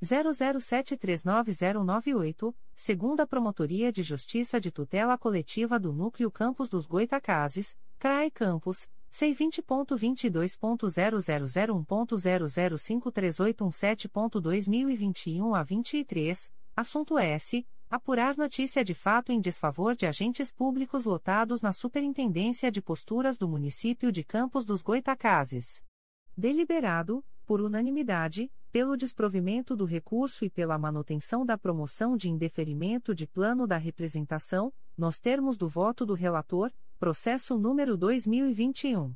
00739098, segunda Promotoria de Justiça de Tutela Coletiva do Núcleo Campos dos Goitacazes, CRAE Campos, C20.22.0001.0053817.2021 a 23, assunto S apurar notícia de fato em desfavor de agentes públicos lotados na Superintendência de Posturas do Município de Campos dos Goitacazes. Deliberado, por unanimidade, pelo desprovimento do recurso e pela manutenção da promoção de indeferimento de plano da representação, nos termos do voto do relator, processo número 2021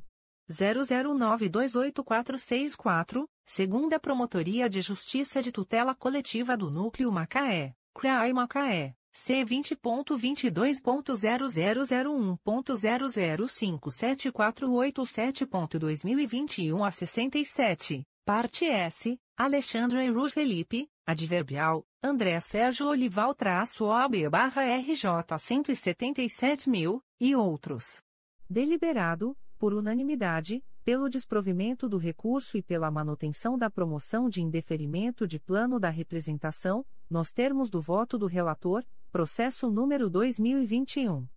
00928464, segunda Promotoria de Justiça de Tutela Coletiva do Núcleo Macaé, CRAI Macaé. C vinte ponto vinte dois ponto zero zero zero um ponto zero zero cinco sete quatro oito sete ponto dois mil e vinte e um a sessenta e sete parte S Alexandre Ru Felipe adverbial André Sérgio Olival traço OB barra RJ cento e setenta e sete mil e outros deliberado por unanimidade pelo desprovimento do recurso e pela manutenção da promoção de indeferimento de plano da representação nos termos do voto do relator Processo número 2021.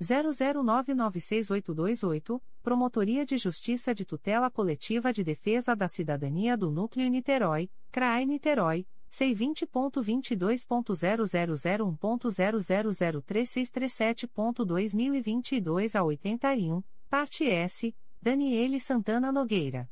00996828, Promotoria de Justiça de Tutela Coletiva de Defesa da Cidadania do Núcleo Niterói, CRAE Niterói, C20.22.0001.0003637.2022 a 81, parte S, Daniele Santana Nogueira.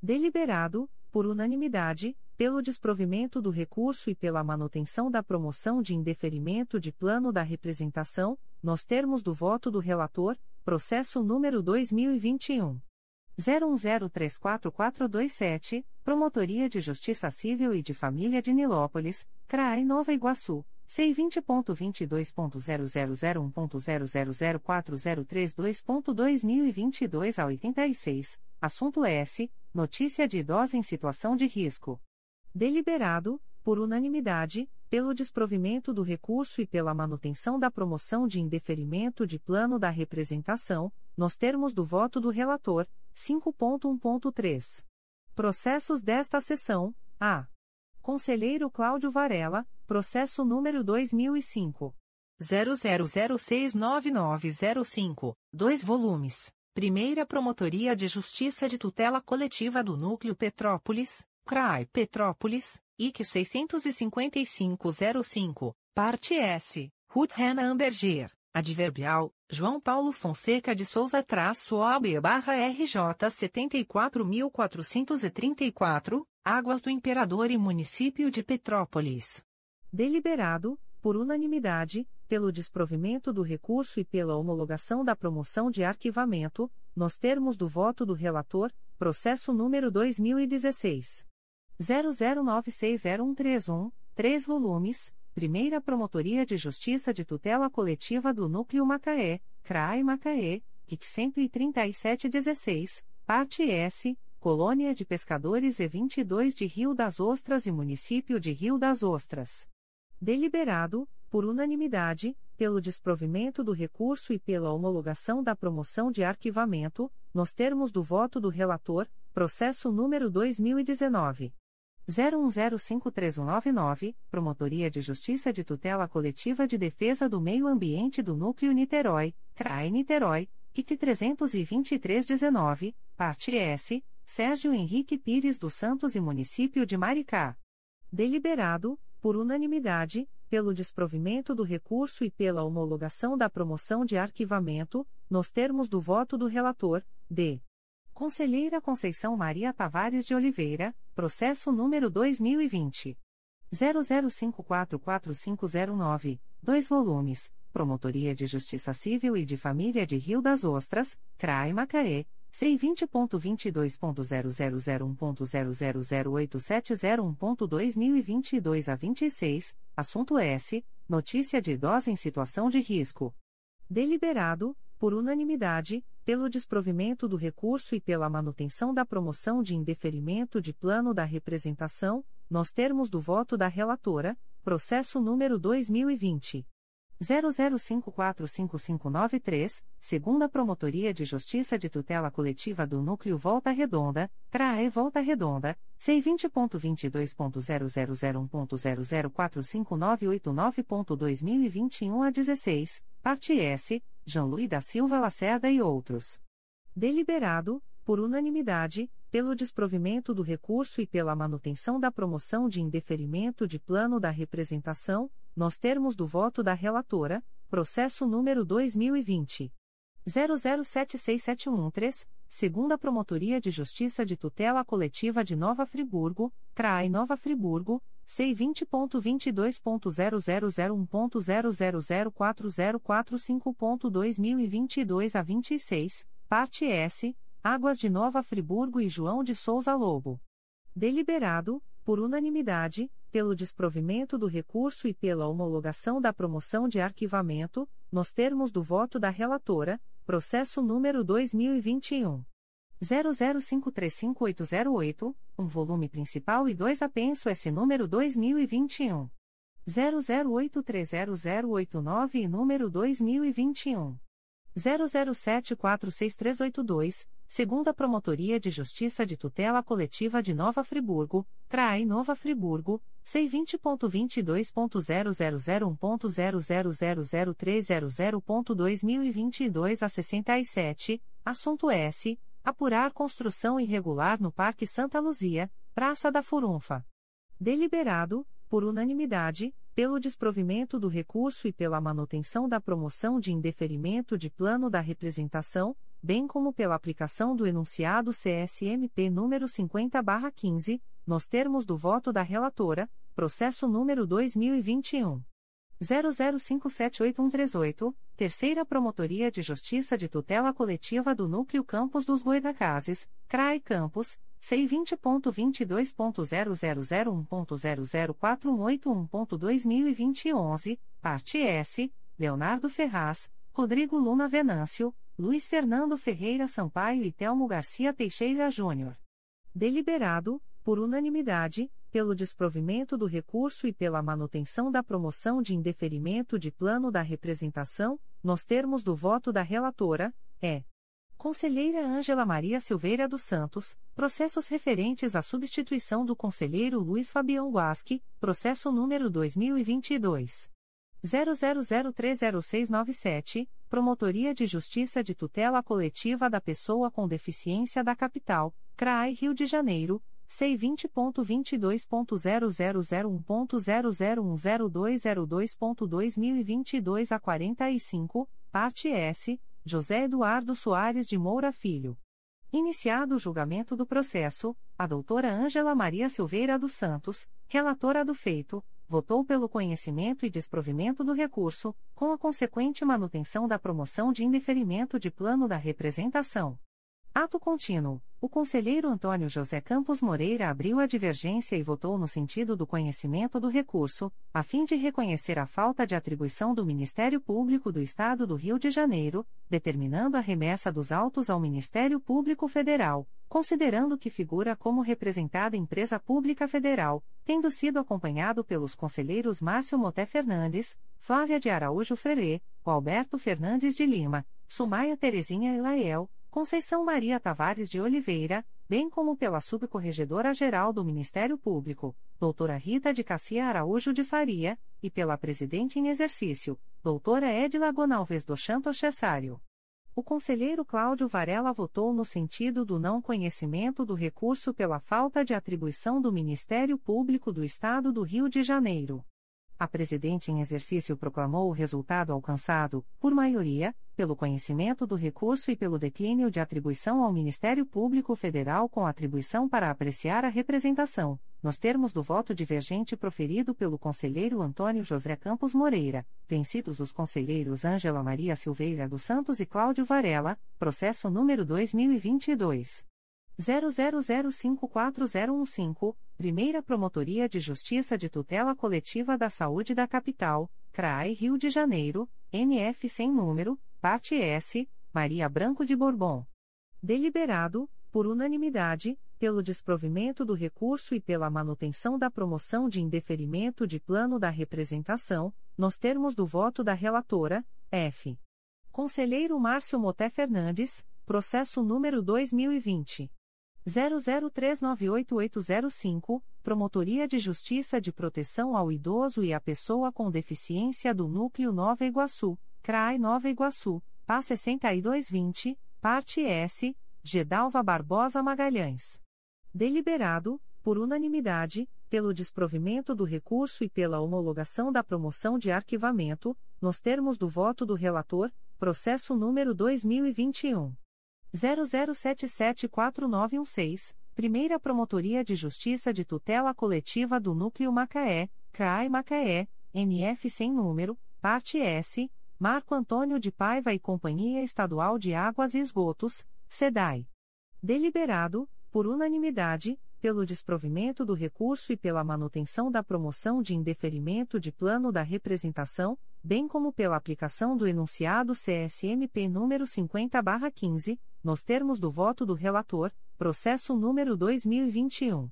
Deliberado, por unanimidade, pelo desprovimento do recurso e pela manutenção da promoção de indeferimento de plano da representação, nos termos do voto do relator, processo número 2021 01034427, Promotoria de Justiça Civil e de Família de Nilópolis, CRAI Nova Iguaçu. C20.22.0001.0004032.2022 a 86, assunto S. Notícia de idosa em situação de risco. Deliberado, por unanimidade, pelo desprovimento do recurso e pela manutenção da promoção de indeferimento de plano da representação, nos termos do voto do relator, 5.1.3. Processos desta sessão: A. Conselheiro Cláudio Varela, processo número 2005. 00069905, 2 volumes. Primeira Promotoria de Justiça de Tutela Coletiva do Núcleo Petrópolis, CRAI Petrópolis, IC 65505, parte S, Ruth Hanna Amberger, adverbial, João Paulo Fonseca de Souza traço OB barra RJ 74434, Águas do Imperador e Município de Petrópolis. Deliberado, por unanimidade, pelo desprovimento do recurso e pela homologação da promoção de arquivamento, nos termos do voto do relator, processo número 2016. 00960131, 3 volumes, Primeira Promotoria de Justiça de Tutela Coletiva do Núcleo Macaé, CRAI Macaé, IC 13716, parte S, Colônia de Pescadores e 22 de Rio das Ostras e Município de Rio das Ostras. Deliberado, por unanimidade, pelo desprovimento do recurso e pela homologação da promoção de arquivamento, nos termos do voto do relator, processo número 2019 01053199, Promotoria de Justiça de Tutela Coletiva de Defesa do Meio Ambiente do Núcleo Niterói, CRAE Niterói, IC 32319, parte S, Sérgio Henrique Pires dos Santos e Município de Maricá. Deliberado, por unanimidade, pelo desprovimento do recurso e pela homologação da promoção de arquivamento, nos termos do voto do relator, d. Conselheira Conceição Maria Tavares de Oliveira, processo número 2020. 00544509, 2 volumes, Promotoria de Justiça Civil e de Família de Rio das Ostras, CRAI Macaé, C20.22.0001.0008701.2022 a 26, assunto S. Notícia de idosa em situação de risco. Deliberado, por unanimidade, pelo desprovimento do recurso e pela manutenção da promoção de indeferimento de plano da representação, nos termos do voto da relatora, processo número 2020. 00545593, segunda Promotoria de Justiça de Tutela Coletiva do Núcleo Volta Redonda, CRAE Volta Redonda, C20.22.0001.0045989.2021 a 16, parte S, Jean-Louis da Silva Lacerda e outros. Deliberado, por unanimidade, pelo desprovimento do recurso e pela manutenção da promoção de indeferimento de plano da representação, nos termos do voto da relatora, processo número 2020 00767113, segunda Promotoria de Justiça de Tutela Coletiva de Nova Friburgo, CRAI Nova Friburgo, C20.22.0001.0004045.2022 a 26, parte S, Águas de Nova Friburgo e João de Souza Lobo. Deliberado, por unanimidade, pelo desprovimento do recurso e pela homologação da promoção de arquivamento, nos termos do voto da relatora, processo número 2021 00535808, um. volume principal e dois apenso S número 2021 00830089 e número 2021 00746382, segunda Promotoria de Justiça de Tutela Coletiva de Nova Friburgo, CRAI Nova Friburgo, C20.22.0001.0000300.2022 a 67, assunto S. Apurar construção irregular no Parque Santa Luzia, Praça da Furunfa. Deliberado, por unanimidade, pelo desprovimento do recurso e pela manutenção da promoção de indeferimento de plano da representação, bem como pela aplicação do enunciado CSMP número 50/15, nos termos do voto da relatora, processo número 2021 00578138, Terceira Promotoria de Justiça de Tutela Coletiva do Núcleo Campos dos Goitacazes, CRAI Campos C20.22.0001.0048181.2021, parte S, Leonardo Ferraz, Rodrigo Luna Venâncio, Luiz Fernando Ferreira Sampaio e Telmo Garcia Teixeira Júnior. Deliberado, por unanimidade, pelo desprovimento do recurso e pela manutenção da promoção de indeferimento de plano da representação, nos termos do voto da relatora, é Conselheira Ângela Maria Silveira dos Santos, processos referentes à substituição do conselheiro Luiz Fabião Guasque, processo número 2022 00030697, Promotoria de Justiça de Tutela Coletiva da Pessoa com Deficiência da Capital, CRAI Rio de Janeiro, C20.22.0001.0010202.2022 a 45, parte S José Eduardo Soares de Moura Filho. Iniciado o julgamento do processo, a doutora Ângela Maria Silveira dos Santos, relatora do feito, votou pelo conhecimento e desprovimento do recurso, com a consequente manutenção da promoção de indeferimento de plano da representação. Ato contínuo. O conselheiro Antônio José Campos Moreira abriu a divergência e votou no sentido do conhecimento do recurso, a fim de reconhecer a falta de atribuição do Ministério Público do Estado do Rio de Janeiro, determinando a remessa dos autos ao Ministério Público Federal, considerando que figura como representada empresa pública federal, tendo sido acompanhado pelos conselheiros Márcio Moté Fernandes, Flávia de Araújo Ferê, Alberto Fernandes de Lima, Sumaia Terezinha Elaiel, Conceição Maria Tavares de Oliveira, bem como pela Subcorregedora-Geral do Ministério Público, doutora Rita de Cassia Araújo de Faria, e pela Presidente em Exercício, doutora Edila Gonalves do Chanto Cessário. O conselheiro Cláudio Varela votou no sentido do não conhecimento do recurso pela falta de atribuição do Ministério Público do Estado do Rio de Janeiro a presidente em exercício proclamou o resultado alcançado, por maioria, pelo conhecimento do recurso e pelo declínio de atribuição ao Ministério Público Federal com atribuição para apreciar a representação, nos termos do voto divergente proferido pelo conselheiro Antônio José Campos Moreira, vencidos os conselheiros Ângela Maria Silveira dos Santos e Cláudio Varela, processo número 2022 00054015, Primeira Promotoria de Justiça de Tutela Coletiva da Saúde da Capital, CRAI Rio de Janeiro, NF sem número, parte S, Maria Branco de Bourbon. Deliberado, por unanimidade, pelo desprovimento do recurso e pela manutenção da promoção de indeferimento de plano da representação, nos termos do voto da relatora, F. Conselheiro Márcio Moté Fernandes, processo número 2020 00398805, Promotoria de Justiça de Proteção ao Idoso e à Pessoa com Deficiência do Núcleo Nova Iguaçu, CRAI Nova Iguaçu, PA 6220, Parte S, Gedalva Barbosa Magalhães. Deliberado, por unanimidade, pelo desprovimento do recurso e pela homologação da promoção de arquivamento, nos termos do voto do relator, processo número 2021 00774916, Primeira Promotoria de Justiça de Tutela Coletiva do Núcleo Macaé, CRAI Macaé, NF sem número, parte S, Marco Antônio de Paiva e Companhia Estadual de Águas e Esgotos, SEDAI. Deliberado, por unanimidade, pelo desprovimento do recurso e pela manutenção da promoção de indeferimento de plano da representação, bem como pela aplicação do enunciado CSMP número 50/15, nos termos do voto do relator, processo número 2021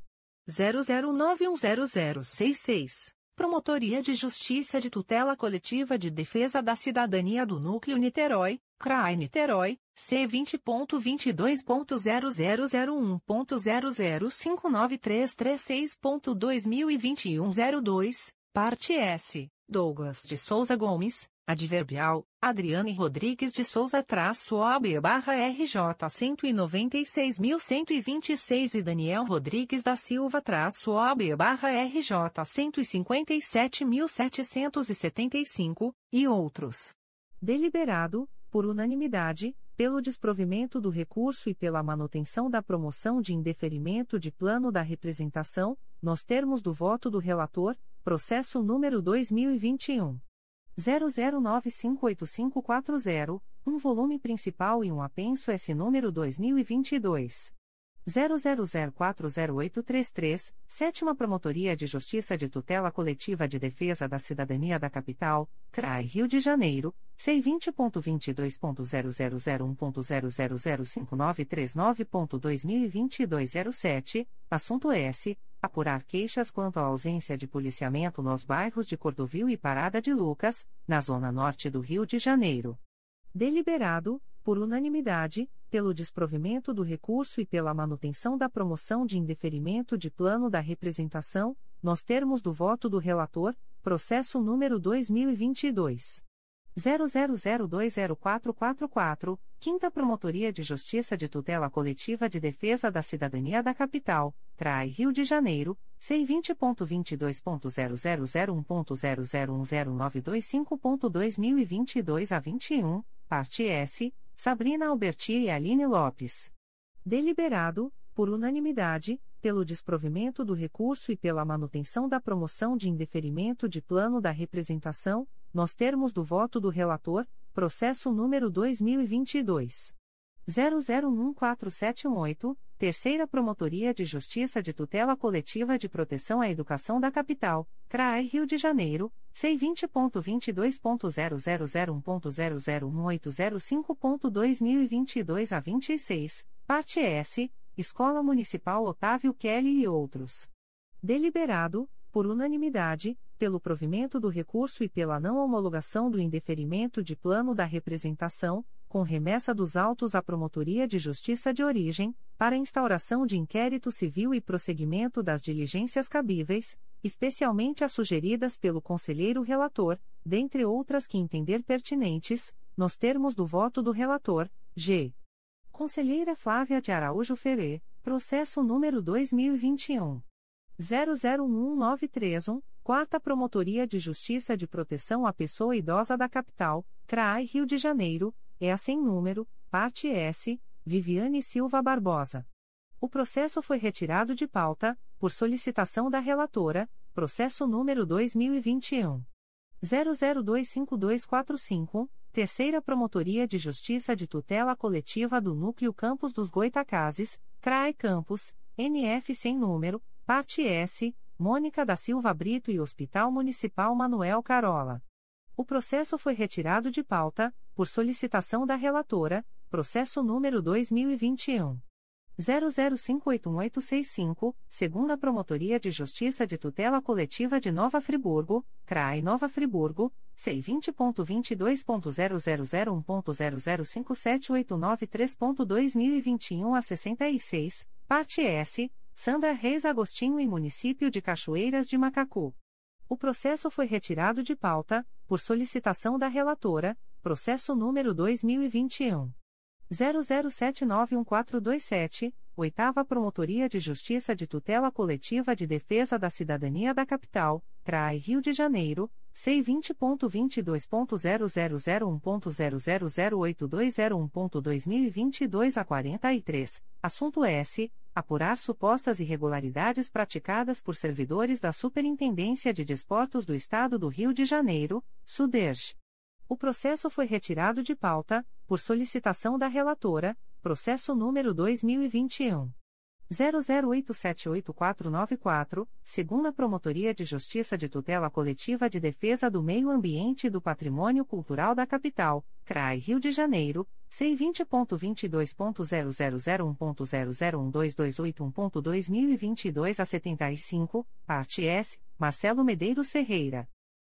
00910066. Promotoria de Justiça de Tutela Coletiva de Defesa da Cidadania do Núcleo Niterói, CRAI Niterói, C20.22.0001.0059336.2021 02, parte S, Douglas de Souza Gomes, Adverbial, Adriane Rodrigues de Souza traço OAB barra RJ 196.126 e Daniel Rodrigues da Silva traço OAB barra RJ 157.775, e outros. Deliberado, por unanimidade, pelo desprovimento do recurso e pela manutenção da promoção de indeferimento de plano da representação, nos termos do voto do relator, processo número 2021. 00958540, um volume principal e um apenso S número 2022. 00040833, Sétima Promotoria de Justiça de Tutela Coletiva de Defesa da Cidadania da Capital, CRAI Rio de Janeiro, C20.22.0001.0005939.2022 07, assunto S. Apurar queixas quanto à ausência de policiamento nos bairros de Cordovil e Parada de Lucas, na zona norte do Rio de Janeiro. Deliberado, por unanimidade, pelo desprovimento do recurso e pela manutenção da promoção de indeferimento de plano da representação, nos termos do voto do relator, processo número 2022 00020444, Quinta Promotoria de Justiça de Tutela Coletiva de Defesa da Cidadania da Capital, CRAI Rio de Janeiro, C20.22.0001.0010925.2022 a 21, parte S, Sabrina Alberti e Aline Lopes. Deliberado, por unanimidade, pelo desprovimento do recurso e pela manutenção da promoção de indeferimento de plano da representação, nos termos do voto do relator, processo número 2022 001478, Terceira Promotoria de Justiça de Tutela Coletiva de Proteção à Educação da Capital, CRAE Rio de Janeiro, C20.22.0001.0018005.2022 a 26, parte S, Escola Municipal Otávio Kelly e outros. Deliberado, por unanimidade, pelo provimento do recurso e pela não homologação do indeferimento de plano da representação, com remessa dos autos à Promotoria de Justiça de Origem, para instauração de inquérito civil e prosseguimento das diligências cabíveis, especialmente as sugeridas pelo conselheiro relator, dentre outras que entender pertinentes, nos termos do voto do relator, G. Conselheira Flávia de Araújo Ferê, processo número 2021. 001931, Quarta Promotoria de Justiça de Proteção à Pessoa Idosa da Capital, CRAI Rio de Janeiro, é a sem número, parte S, Viviane Silva Barbosa. O processo foi retirado de pauta, por solicitação da relatora, processo número 2021. 00252245, Terceira Promotoria de Justiça de Tutela Coletiva do Núcleo Campos dos Goitacazes, CRAE Campos, NF sem número, parte S, Mônica da Silva Brito e Hospital Municipal Manuel Carola. O processo foi retirado de pauta, por solicitação da relatora, processo número 2021. 00581865, segunda Promotoria de Justiça de Tutela Coletiva de Nova Friburgo, CRAI Nova Friburgo, C20.22.0001.0057893.2021 a 66, parte S, Sandra Reis Agostinho e Município de Cachoeiras de Macacu. O processo foi retirado de pauta, por solicitação da relatora, processo número 2021. 00791427, Oitava Promotoria de Justiça de Tutela Coletiva de Defesa da Cidadania da Capital, CRAI Rio de Janeiro, C20.22.0001.0008201.2022 a 43, assunto S. Apurar supostas irregularidades praticadas por servidores da Superintendência de Desportos do Estado do Rio de Janeiro, SUDERJ. O processo foi retirado de pauta, por solicitação da relatora, processo número 2021. 00878494, segunda Promotoria de Justiça de Tutela Coletiva de Defesa do Meio Ambiente e do Patrimônio Cultural da Capital, CRAI Rio de Janeiro, C20.22.0001.0012281.2022 a 75, parte S, Marcelo Medeiros Ferreira.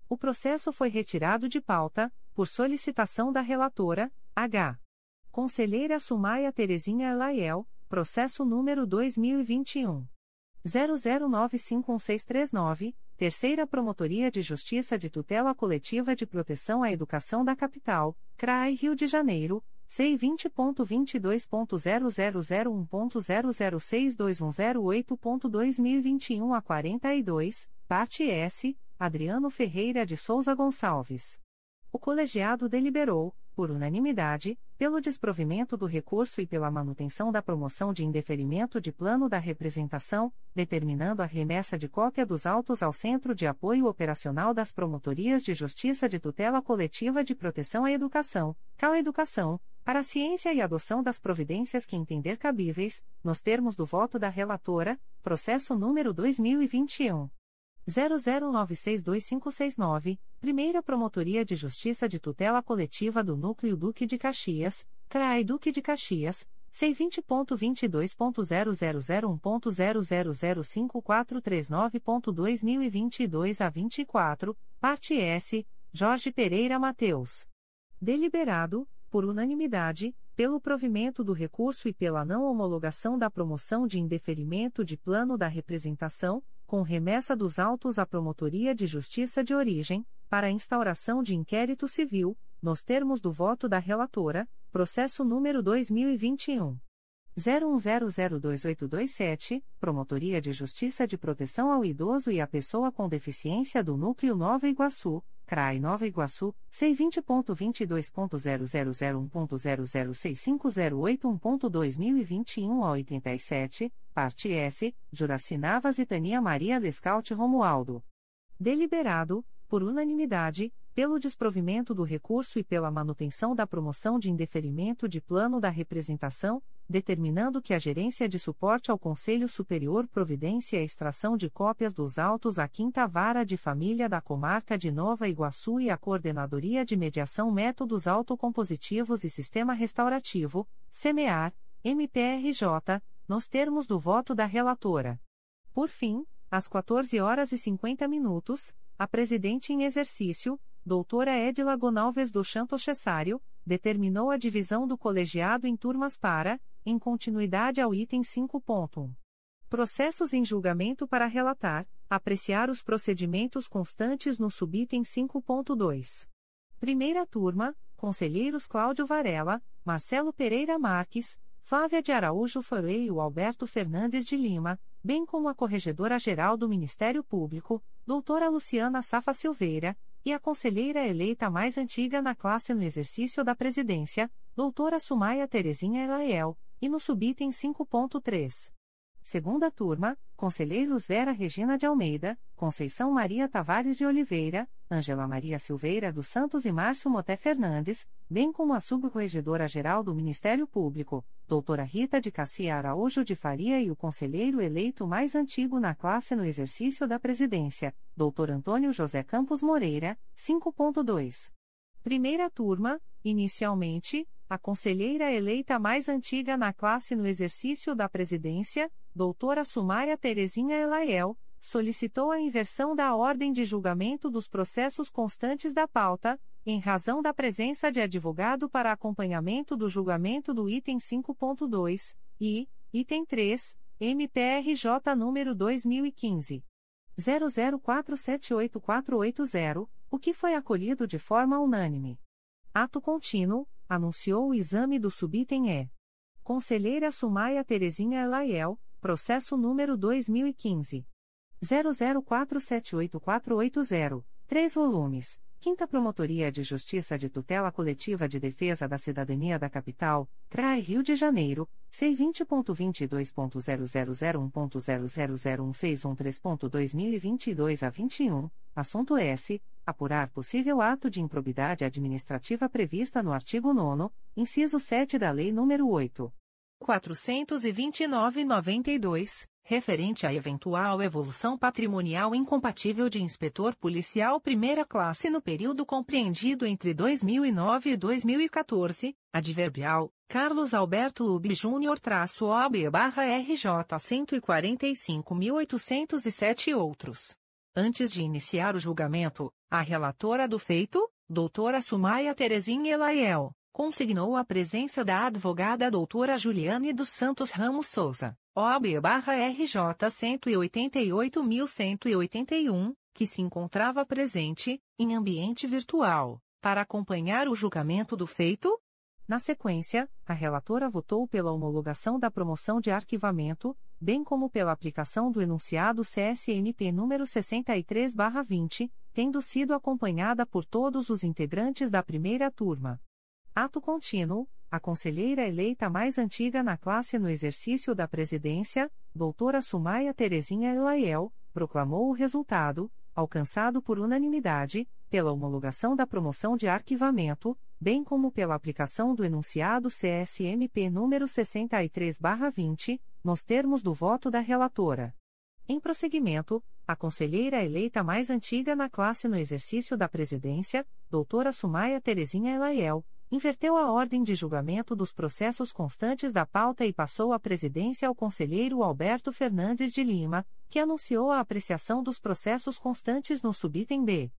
O processo foi retirado de pauta, por solicitação da relatora, H. Conselheira Sumaia Terezinha Elaiel, processo número 2021. 00951639, Terceira Promotoria de Justiça de Tutela Coletiva de Proteção à Educação da Capital, CRAI Rio de Janeiro, C20.22.0001.0062108.2021 a 42, parte S, Adriano Ferreira de Souza Gonçalves. O colegiado deliberou, por unanimidade, pelo desprovimento do recurso e pela manutenção da promoção de indeferimento de plano da representação, determinando a remessa de cópia dos autos ao Centro de Apoio Operacional das Promotorias de Justiça de Tutela Coletiva de Proteção à Educação, Cal Educação, para a ciência e adoção das providências que entender cabíveis, nos termos do voto da relatora, processo número 2021 00962569, Primeira Promotoria de Justiça de Tutela Coletiva do Núcleo Duque de Caxias, CRAI Duque de Caxias, C20.22.0001.0005439.2022 a 24, parte S, Jorge Pereira Mateus. Deliberado, por unanimidade, pelo provimento do recurso e pela não homologação da promoção de indeferimento de plano da representação, com remessa dos autos à Promotoria de Justiça de Origem, para instauração de inquérito civil, nos termos do voto da relatora, processo número 2021. 01002827, Promotoria de Justiça de Proteção ao Idoso e à Pessoa com Deficiência do Núcleo Nova Iguaçu, CRAI Nova Iguaçu, C20.22.0001.0065081.2021 a 87, parte S, Juracinavas e Tania Maria Lescaute Romualdo. Deliberado, por unanimidade, pelo desprovimento do recurso e pela manutenção da promoção de indeferimento de plano da representação, determinando que a Gerência de Suporte ao Conselho Superior providencie a extração de cópias dos autos à Quinta Vara de Família da Comarca de Nova Iguaçu e à Coordenadoria de Mediação Métodos Autocompositivos e Sistema Restaurativo, SEMEAR, MPRJ, nos termos do voto da relatora. Por fim, às 14 horas e 50 minutos, a presidente em exercício, doutora Edila Gonalves do Chanto Cessário, determinou a divisão do colegiado em turmas para, em continuidade ao item 5.1. Processos em julgamento para relatar, apreciar os procedimentos constantes no subitem 5.2. Primeira turma, conselheiros Cláudio Varela, Marcelo Pereira Marques, Flávia de Araújo Farei e Alberto Fernandes de Lima, bem como a Corregedora-Geral do Ministério Público, doutora Luciana Safa Silveira, e a conselheira eleita mais antiga na classe no exercício da presidência, doutora Sumaia Terezinha Elaiel, e no subitem 5.3. Segunda turma, conselheiros Vera Regina de Almeida, Conceição Maria Tavares de Oliveira, Ângela Maria Silveira dos Santos e Márcio Moté Fernandes, bem como a subcorregedora-geral do Ministério Público, doutora Rita de Cassia Araújo de Faria e o conselheiro eleito mais antigo na classe no exercício da presidência, doutor Antônio José Campos Moreira, 5.2. Primeira turma, inicialmente, a conselheira eleita mais antiga na classe no exercício da presidência, doutora Sumária Terezinha Elaiel, solicitou a inversão da ordem de julgamento dos processos constantes da pauta, em razão da presença de advogado para acompanhamento do julgamento do item 5.2 e, item 3, MPRJ número 2015 00478480, o que foi acolhido de forma unânime. Ato contínuo, anunciou o exame do subitem E. Conselheira Sumaia Terezinha Elaiel, processo número 2015. 00478480, 3 volumes. Quinta Promotoria de Justiça de Tutela Coletiva de Defesa da Cidadania da Capital, CRAE Rio de Janeiro, C20.22.0001.0001613.2022 a 21, assunto S. Apurar possível ato de improbidade administrativa prevista no artigo 9, inciso 7 da Lei nº 8. 429-92, referente à eventual evolução patrimonial incompatível de inspetor policial primeira classe no período compreendido entre 2009 e 2014, adverbial, Carlos Alberto Lube Júnior traço OB barra RJ 145.807 e outros. Antes de iniciar o julgamento, a relatora do feito, doutora Sumaia Terezinha Elaiel, consignou a presença da advogada doutora Juliane dos Santos Ramos Souza, OAB-RJ 188.181, que se encontrava presente, em ambiente virtual, para acompanhar o julgamento do feito. Na sequência, a relatora votou pela homologação da promoção de arquivamento, bem como pela aplicação do enunciado CSNP número 63/20, tendo sido acompanhada por todos os integrantes da primeira turma. Ato contínuo, a conselheira eleita mais antiga na classe no exercício da presidência, doutora Sumaia Terezinha Elaiel, proclamou o resultado, alcançado por unanimidade, pela homologação da promoção de arquivamento, bem como pela aplicação do enunciado CSMP número 63/20, nos termos do voto da relatora. Em prosseguimento, a conselheira eleita mais antiga na classe no exercício da presidência, doutora Sumaia Terezinha Elaiel, inverteu a ordem de julgamento dos processos constantes da pauta e passou a presidência ao conselheiro Alberto Fernandes de Lima, que anunciou a apreciação dos processos constantes no subitem B.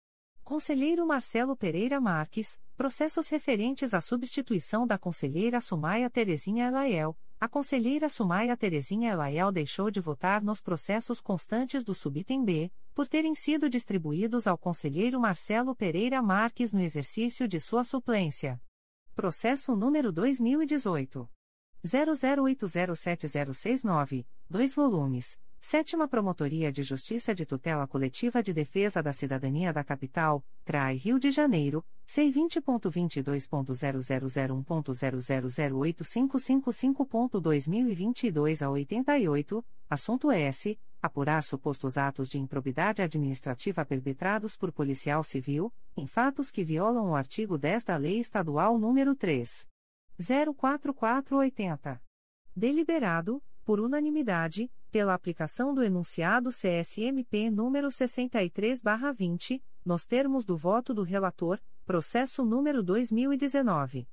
Conselheiro Marcelo Pereira Marques, processos referentes à substituição da conselheira Sumaia Terezinha Elaiel. A conselheira Sumaia Terezinha Elaiel deixou de votar nos processos constantes do subitem B, por terem sido distribuídos ao conselheiro Marcelo Pereira Marques no exercício de sua suplência. Processo número 2018. 00807069, 2 volumes. Sétima Promotoria de Justiça de Tutela Coletiva de Defesa da Cidadania da Capital, CRAI Rio de Janeiro, C20.22.0001.0008555.2022 a 88, assunto S apurar supostos atos de improbidade administrativa perpetrados por policial civil, em fatos que violam o artigo 10 da Lei Estadual nº 3. 04480. Deliberado, por unanimidade, pela aplicação do enunciado CSMP número 63/20, nos termos do voto do relator, processo número 2019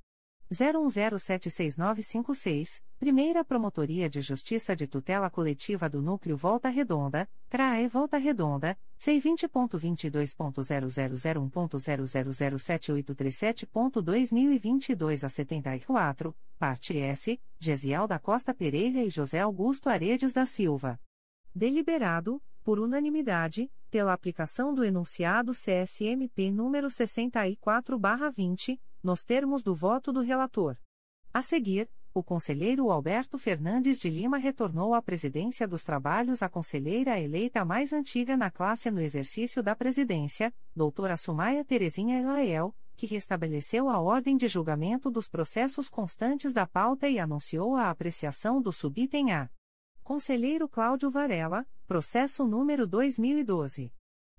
01076956, Primeira Promotoria de Justiça de Tutela Coletiva do Núcleo Volta Redonda, CRAE Volta Redonda, C20.22.0001.0007837.2022 a 74, parte S, Gesiel da Costa Pereira e José Augusto Aredes da Silva. Deliberado, por unanimidade, pela aplicação do enunciado CSMP número 64/20, nos termos do voto do relator. A seguir, o conselheiro Alberto Fernandes de Lima retornou à presidência dos trabalhos à conselheira eleita mais antiga na classe no exercício da presidência, doutora Sumaia Terezinha Elael, que restabeleceu a ordem de julgamento dos processos constantes da pauta e anunciou a apreciação do subitem A. Conselheiro Cláudio Varela, processo número 2012.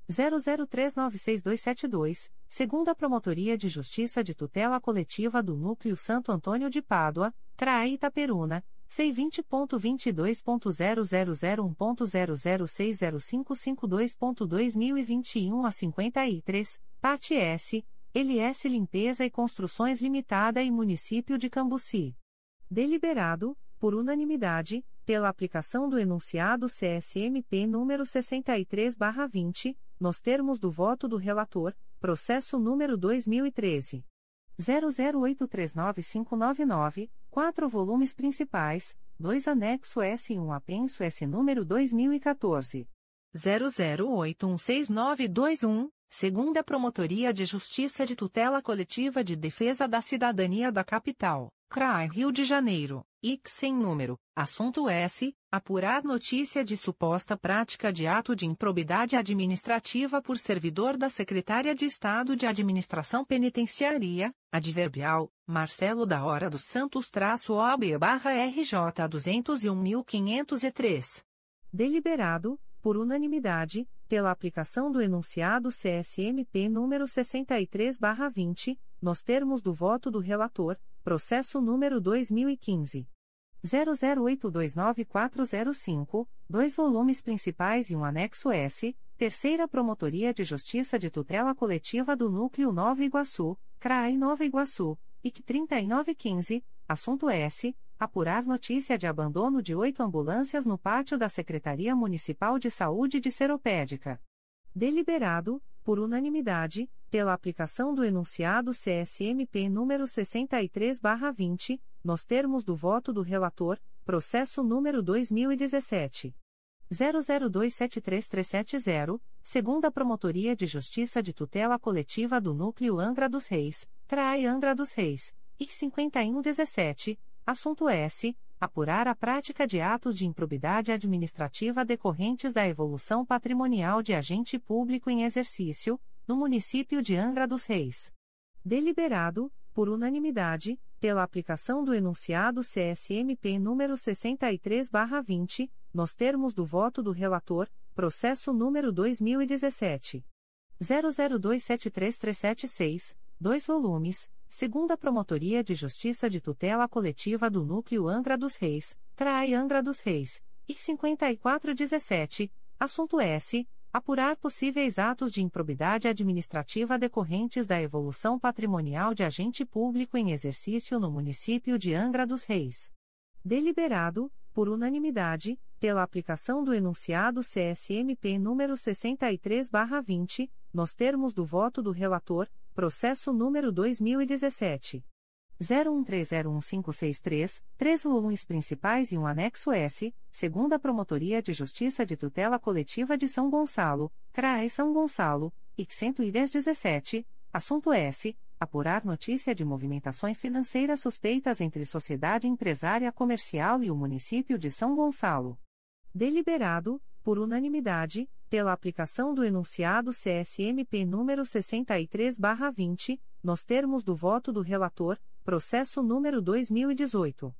00396272, segunda Promotoria de Justiça de Tutela Coletiva do Núcleo Santo Antônio de Pádua, CRAE Itaperuna, C20.22.0001.0060552.2021 a 53, parte S, LS Limpeza e Construções Limitada e Município de Cambuci. Deliberado, por unanimidade, pela aplicação do enunciado CSMP número 63/20, nos termos do voto do relator, processo número 2013 00839599, quatro volumes principais, dois anexo S1 apenso S número 2014 00816921, segunda Promotoria de Justiça de Tutela Coletiva de Defesa da Cidadania da Capital, CRAI Rio de Janeiro. IC sem número, assunto S. Apurar notícia de suposta prática de ato de improbidade administrativa por servidor da Secretária de Estado de Administração Penitenciária, adverbial, Marcelo da Hora dos Santos-OB-RJ 201.503. Deliberado, por unanimidade, pela aplicação do enunciado CSMP número 63/20, nos termos do voto do relator, processo número 2015 00829405, dois volumes principais e um anexo S, Terceira Promotoria de Justiça de Tutela Coletiva do Núcleo Nova Iguaçu, CRAI Nova Iguaçu, IC 3915, assunto S apurar notícia de abandono de oito ambulâncias no pátio da Secretaria Municipal de Saúde de Seropédica. Deliberado, por unanimidade, pela aplicação do enunciado CSMP número 63/20, nos termos do voto do relator, processo número 2017 00273370, segunda Promotoria de Justiça de Tutela Coletiva do Núcleo Angra dos Reis, CRAI Angra dos Reis, IC 5117 Assunto S. Apurar a prática de atos de improbidade administrativa decorrentes da evolução patrimonial de agente público em exercício, no município de Angra dos Reis. Deliberado, por unanimidade, pela aplicação do enunciado CSMP número 63/20, nos termos do voto do relator, processo número 2017 00273376, dois volumes segunda Promotoria de Justiça de Tutela Coletiva do Núcleo Angra dos Reis, CRAI Angra dos Reis, e 5417, assunto S. Apurar possíveis atos de improbidade administrativa decorrentes da evolução patrimonial de agente público em exercício no município de Angra dos Reis. Deliberado, por unanimidade, pela aplicação do enunciado CSMP número 63/20, nos termos do voto do relator, Processo número 2017. 01301563, três volumes principais e um anexo S, segunda Promotoria de Justiça de Tutela Coletiva de São Gonçalo, CRAE São Gonçalo, IC 11017, assunto S. Apurar notícia de movimentações financeiras suspeitas entre sociedade empresária comercial e o município de São Gonçalo. Deliberado, por unanimidade, pela aplicação do enunciado CSMP número 63/20, nos termos do voto do relator, processo número 2018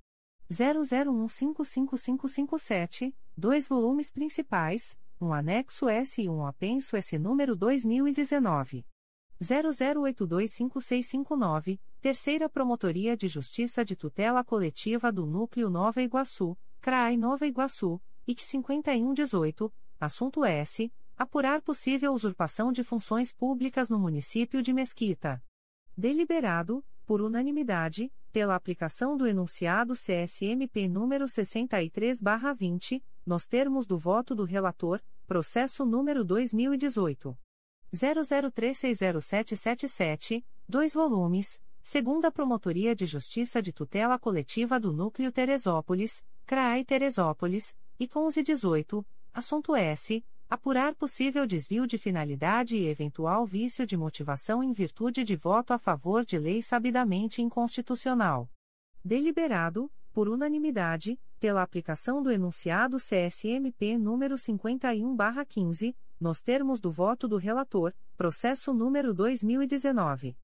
00155557, dois volumes principais, um anexo S e um apenso S número 2019 00825659, Terceira Promotoria de Justiça de Tutela Coletiva do Núcleo Nova Iguaçu, CRAI Nova Iguaçu, IC 5118 Assunto S. Apurar possível usurpação de funções públicas no município de Mesquita. Deliberado, por unanimidade, pela aplicação do enunciado CSMP número 63/20, nos termos do voto do relator, processo número 2018 00360777, dois volumes, segunda Promotoria de Justiça de Tutela Coletiva do Núcleo Teresópolis, CRAI Teresópolis, e 1118 Assunto S. Apurar possível desvio de finalidade e eventual vício de motivação em virtude de voto a favor de lei sabidamente inconstitucional. Deliberado, por unanimidade, pela aplicação do enunciado CSMP número 51/15, nos termos do voto do relator, processo número 2019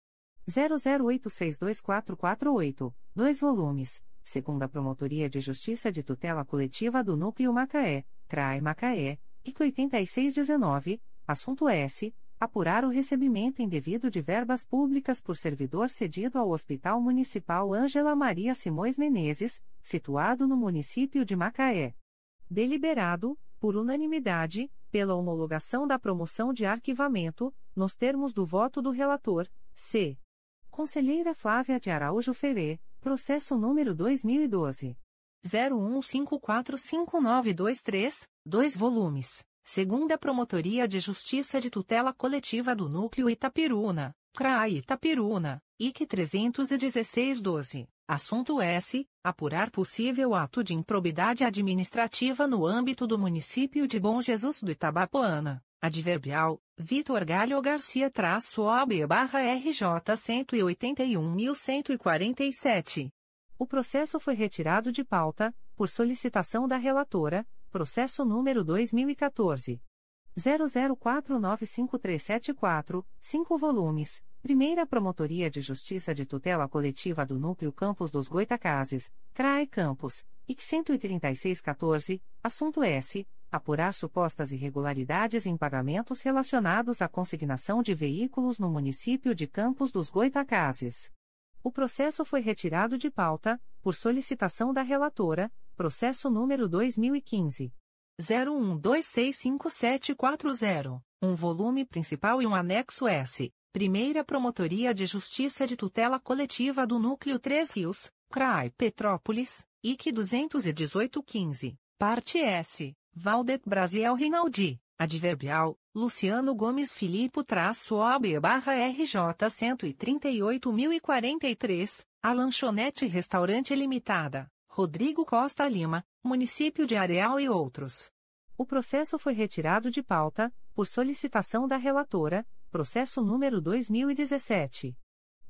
00862448, dois volumes, segunda Promotoria de Justiça de Tutela Coletiva do Núcleo Macaé CRAE Macaé, IC 8619, assunto S. Apurar o recebimento indevido de verbas públicas por servidor cedido ao Hospital Municipal Ângela Maria Simões Menezes, situado no município de Macaé. Deliberado, por unanimidade, pela homologação da promoção de arquivamento, nos termos do voto do relator, C. Conselheira Flávia de Araújo Ferê, processo número 2012. 01545923, 2 volumes. Segunda Promotoria de Justiça de Tutela Coletiva do Núcleo Itapiruna, CRAI Itapiruna, IC 31612. Assunto S. Apurar possível ato de improbidade administrativa no âmbito do município de Bom Jesus do Itabapoana. Adverbial, Vitor Galho Garcia traço OB barra RJ 181.147. O processo foi retirado de pauta, por solicitação da relatora, processo número 2014. 00495374, 5 volumes, Primeira Promotoria de Justiça de Tutela Coletiva do Núcleo Campos dos Goitacazes, CRAE Campos, IC 13614, assunto S. Apurar supostas irregularidades em pagamentos relacionados à consignação de veículos no município de Campos dos Goitacazes. O processo foi retirado de pauta, por solicitação da relatora, processo número 2015. 01265740, um volume principal e um anexo S. Primeira Promotoria de Justiça de Tutela Coletiva do Núcleo 3 Rios, CRAI Petrópolis, IC 21815, parte S. Valdet Brasiel Rinaldi, adverbial, Luciano Gomes Filipe traço OB barra RJ 138.043, a Lanchonete Restaurante Limitada, Rodrigo Costa Lima, Município de Areal e outros. O processo foi retirado de pauta, por solicitação da relatora, processo número 2017.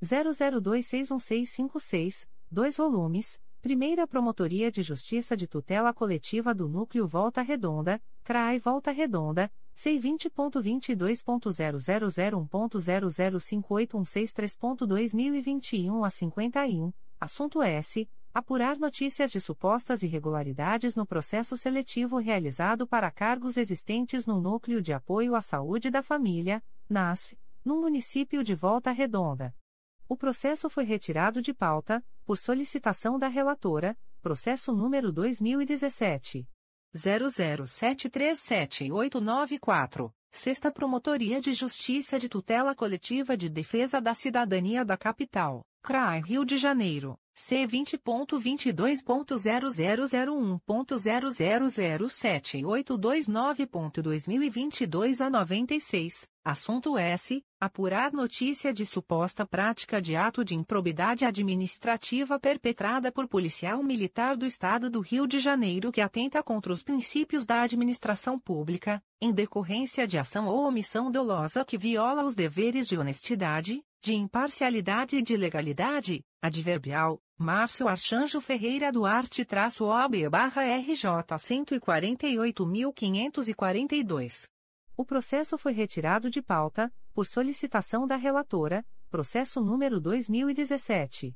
00261656, 2 volumes, Primeira Promotoria de Justiça de Tutela Coletiva do Núcleo Volta Redonda, CRAI Volta Redonda, C20.22.0001.0058163.2021 a 51, assunto S. Apurar notícias de supostas irregularidades no processo seletivo realizado para cargos existentes no Núcleo de Apoio à Saúde da Família, NASF, no município de Volta Redonda. O processo foi retirado de pauta, por solicitação da relatora, processo número 2017. 00737894, Sexta Promotoria de Justiça de Tutela Coletiva de Defesa da Cidadania da Capital, CRAI Rio de Janeiro. C vinte ponto vinte dois ponto zero zero zero um ponto zero zero zero sete oito dois nove ponto dois mil e vinte dois a noventa e seis. Assunto S apurar notícia de suposta prática de ato de improbidade administrativa perpetrada por policial militar do Estado do Rio de Janeiro que atenta contra os princípios da administração pública em decorrência de ação ou omissão dolosa que viola os deveres de honestidade de imparcialidade e de legalidade, adverbial, Márcio Archanjo Ferreira Duarte traço OB barra RJ 148.542. O processo foi retirado de pauta, por solicitação da relatora, processo número 2017.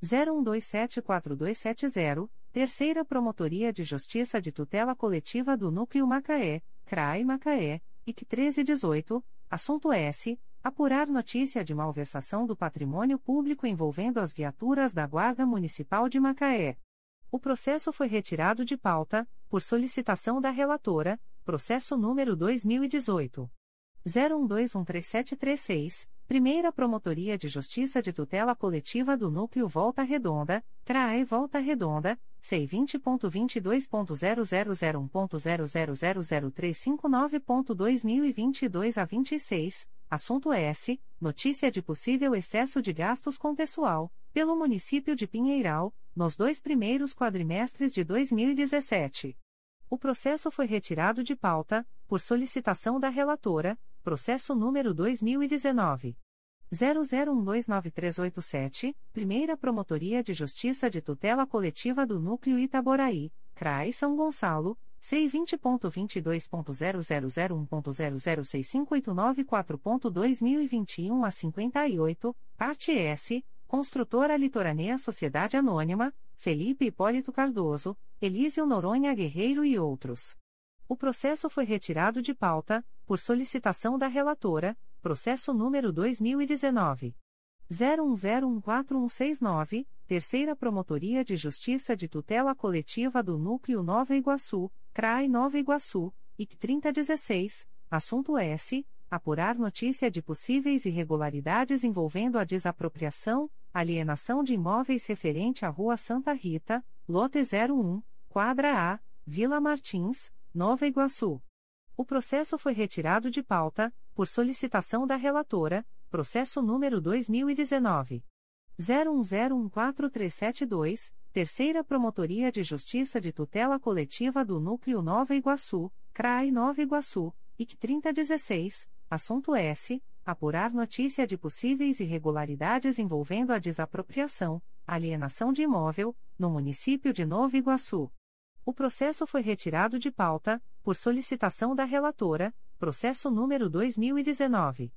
01274270, Terceira Promotoria de Justiça de Tutela Coletiva do Núcleo Macaé, CRAI Macaé, IC 1318, assunto S apurar notícia de malversação do patrimônio público envolvendo as viaturas da Guarda Municipal de Macaé. O processo foi retirado de pauta, por solicitação da relatora, processo número 2018. 01213736, Primeira Promotoria de Justiça de Tutela Coletiva do Núcleo Volta Redonda, CRAE Volta Redonda, C20.22.0001.0000359.2022 a 26, assunto S. Notícia de possível excesso de gastos com pessoal, pelo município de Pinheiral, nos dois primeiros quadrimestres de 2017. O processo foi retirado de pauta, por solicitação da relatora, processo número 2019. 00129387, Primeira Promotoria de Justiça de Tutela Coletiva do Núcleo Itaboraí, CRAI São Gonçalo, C20.22.0001.0065894.2021 a 58, parte S, Construtora Litoranea Sociedade Anônima, Felipe Hipólito Cardoso, Elísio Noronha Guerreiro e outros. O processo foi retirado de pauta, por solicitação da relatora, processo número 2019. 01014169, Terceira Promotoria de Justiça de Tutela Coletiva do Núcleo Nova Iguaçu, CRAI Nova Iguaçu, IC 3016, assunto S. Apurar notícia de possíveis irregularidades envolvendo a desapropriação, alienação de imóveis referente à Rua Santa Rita, lote 01, quadra A, Vila Martins, Nova Iguaçu. O processo foi retirado de pauta, por solicitação da relatora, processo número 2019. 01014372, Terceira Promotoria de Justiça de Tutela Coletiva do Núcleo Nova Iguaçu, CRAI Nova Iguaçu, IC 3016, assunto S. Apurar notícia de possíveis irregularidades envolvendo a desapropriação, alienação de imóvel, no município de Nova Iguaçu. O processo foi retirado de pauta, por solicitação da relatora, processo número 2019.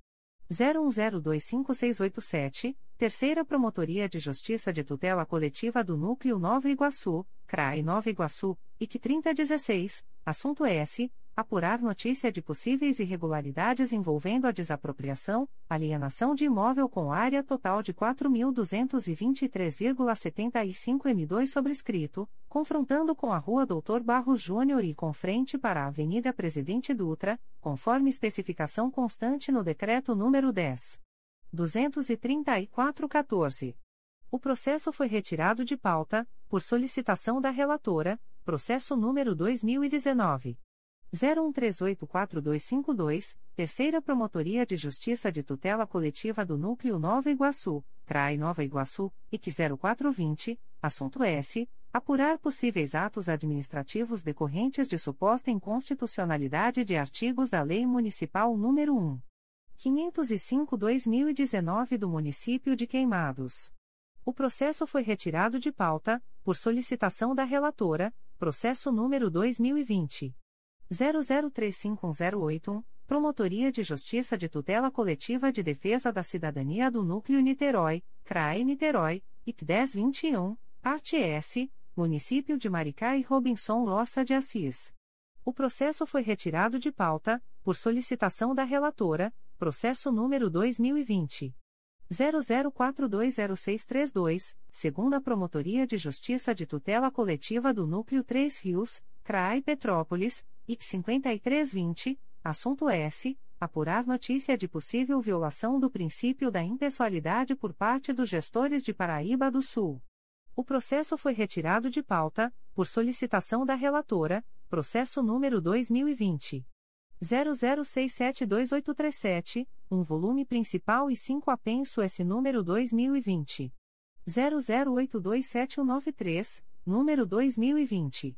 01025687, Terceira Promotoria de Justiça de Tutela Coletiva do Núcleo Nova Iguaçu, CRAE Nova Iguaçu, IC 3016, assunto S apurar notícia de possíveis irregularidades envolvendo a desapropriação, alienação de imóvel com área total de 4.223,75 m2 sobrescrito, confrontando com a Rua Doutor Barros Júnior e com frente para a Avenida Presidente Dutra, conforme especificação constante no decreto número 10. 234-14. O processo foi retirado de pauta, por solicitação da relatora, processo número 2019 01384252, Terceira Promotoria de Justiça de Tutela Coletiva do Núcleo Nova Iguaçu, CRAI Nova Iguaçu, IC 0420, assunto S. Apurar possíveis atos administrativos decorrentes de suposta inconstitucionalidade de artigos da Lei Municipal nº 1. 505-2019 do Município de Queimados. O processo foi retirado de pauta, por solicitação da relatora, processo número 2020. 00351081, Promotoria de Justiça de Tutela Coletiva de Defesa da Cidadania do Núcleo Niterói, CRAE Niterói, IC 1021, Parte S, Município de Maricá e Robinson Roça de Assis. O processo foi retirado de pauta, por solicitação da relatora, processo número 2020. 00420632, segunda Promotoria de Justiça de Tutela Coletiva do Núcleo 3 Rios, CRAI Petrópolis, IC 5320, assunto S. Apurar notícia de possível violação do princípio da impessoalidade por parte dos gestores de Paraíba do Sul. O processo foi retirado de pauta, por solicitação da relatora, processo número 2020. 00672837, um volume principal e cinco apenso S número 2020. 00827193, número 2020.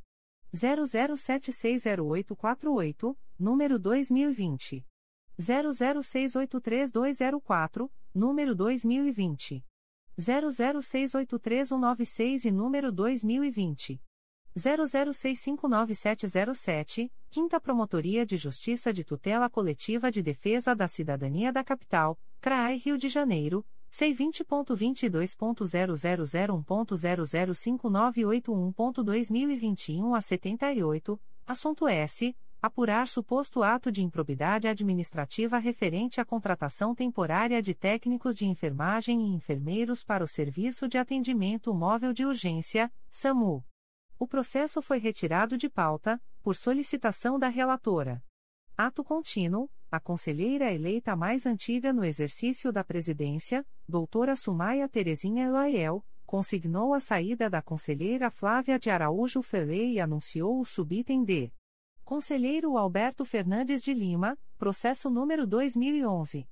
00760848, número 2020. 00683204, número 2020. 00683196 e número 2020. 00659707, Quinta Promotoria de Justiça de Tutela Coletiva de Defesa da Cidadania da Capital, CRAI Rio de Janeiro, C20.22.0001.0059881.2021 a 78, assunto S. Apurar suposto ato de improbidade administrativa referente à contratação temporária de técnicos de enfermagem e enfermeiros para o Serviço de Atendimento Móvel de Urgência, SAMU. O processo foi retirado de pauta, por solicitação da relatora. Ato contínuo, a conselheira eleita mais antiga no exercício da presidência, doutora Sumaia Terezinha Eloiel, consignou a saída da conselheira Flávia de Araújo Ferreira e anunciou o subitem de Conselheiro Alberto Fernandes de Lima, processo número 2011.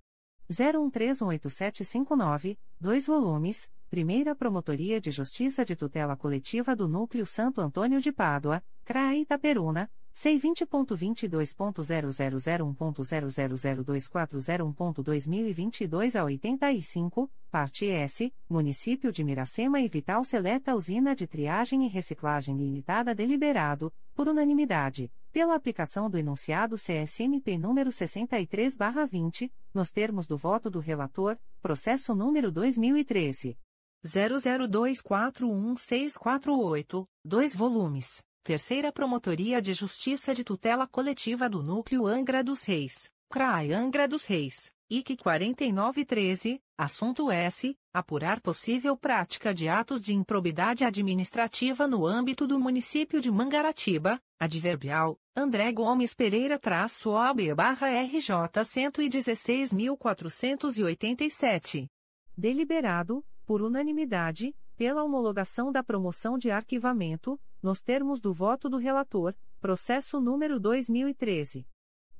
01318759, 2 volumes, Primeira Promotoria de Justiça de Tutela Coletiva do Núcleo Santo Antônio de Pádua, CRA Itaperuna, C20.22.0001.0002401.2022 a 85, parte S, Município de Miracema e Vital Seleta Usina de Triagem e Reciclagem Limitada deliberado, por unanimidade, pela aplicação do enunciado CSMP número 63/20, nos termos do voto do relator, processo número 2013 00241648, 2 volumes. Terceira Promotoria de Justiça de Tutela Coletiva do Núcleo Angra dos Reis, CRAI Angra dos Reis, IC 4913, assunto S. Apurar possível prática de atos de improbidade administrativa no âmbito do município de Mangaratiba, adverbial, André Gomes Pereira traço OB barra RJ 116.487. Deliberado, por unanimidade, pela homologação da promoção de arquivamento, nos termos do voto do relator, processo número 2013.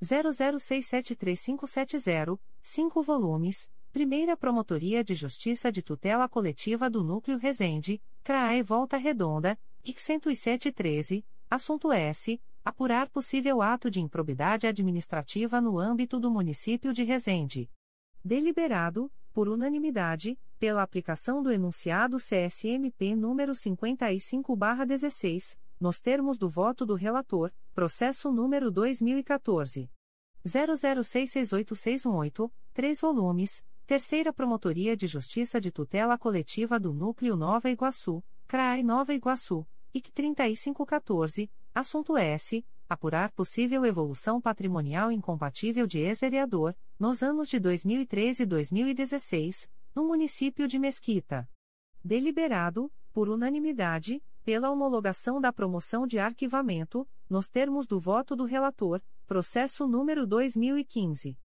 00673570, 5 volumes, Primeira Promotoria de Justiça de Tutela Coletiva do Núcleo Resende, CRAE Volta Redonda, IC 10713, assunto S. Apurar possível ato de improbidade administrativa no âmbito do município de Resende. Deliberado, por unanimidade, pela aplicação do enunciado CSMP número 55/16, nos termos do voto do relator, processo número 2014 00668618, 3 volumes, Terceira Promotoria de Justiça de Tutela Coletiva do Núcleo Nova Iguaçu, CRAI Nova Iguaçu, IC 3514, assunto S apurar possível evolução patrimonial incompatível de ex-vereador, nos anos de 2013 e 2016, no município de Mesquita. Deliberado, por unanimidade, pela homologação da promoção de arquivamento, nos termos do voto do relator, processo número 2015.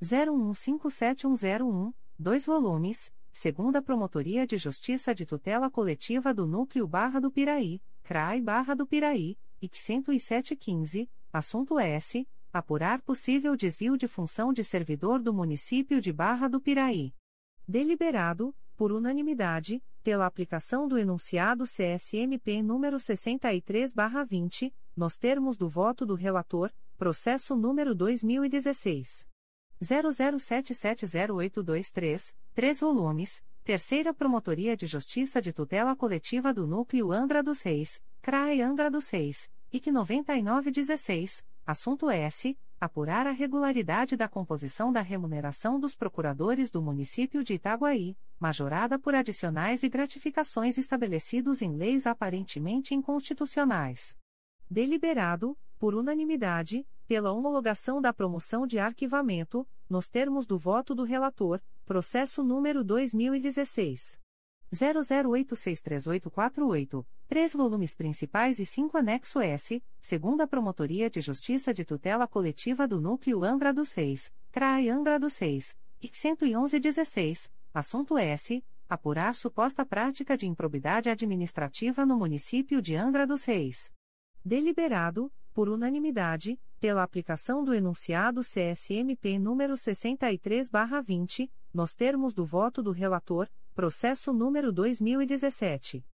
015701, 2 volumes, segunda Promotoria de Justiça de Tutela Coletiva do Núcleo Barra do Piraí, CRAI Barra do Piraí, IC 10715, assunto S. Apurar possível desvio de função de servidor do município de Barra do Piraí. Deliberado, por unanimidade, pela aplicação do enunciado CSMP número 63/20, nos termos do voto do relator, processo número 2016 00770823, 3 volumes, Terceira Promotoria de Justiça de Tutela Coletiva do Núcleo Angra dos Reis, CRAE Angra dos Reis, IC 9916, assunto S. Apurar a regularidade da composição da remuneração dos procuradores do município de Itaguaí, majorada por adicionais e gratificações estabelecidos em leis aparentemente inconstitucionais. Deliberado, por unanimidade, pela homologação da promoção de arquivamento, nos termos do voto do relator, processo número 2016 00863848, três volumes principais e cinco anexo S, segunda Promotoria de Justiça de Tutela Coletiva do Núcleo Angra dos Reis, CRAE Angra dos Reis, IC 11116, assunto S. Apurar suposta prática de improbidade administrativa no município de Angra dos Reis. Deliberado, por unanimidade, pela aplicação do enunciado CSMP número 63/20, nos termos do voto do relator, processo número 2017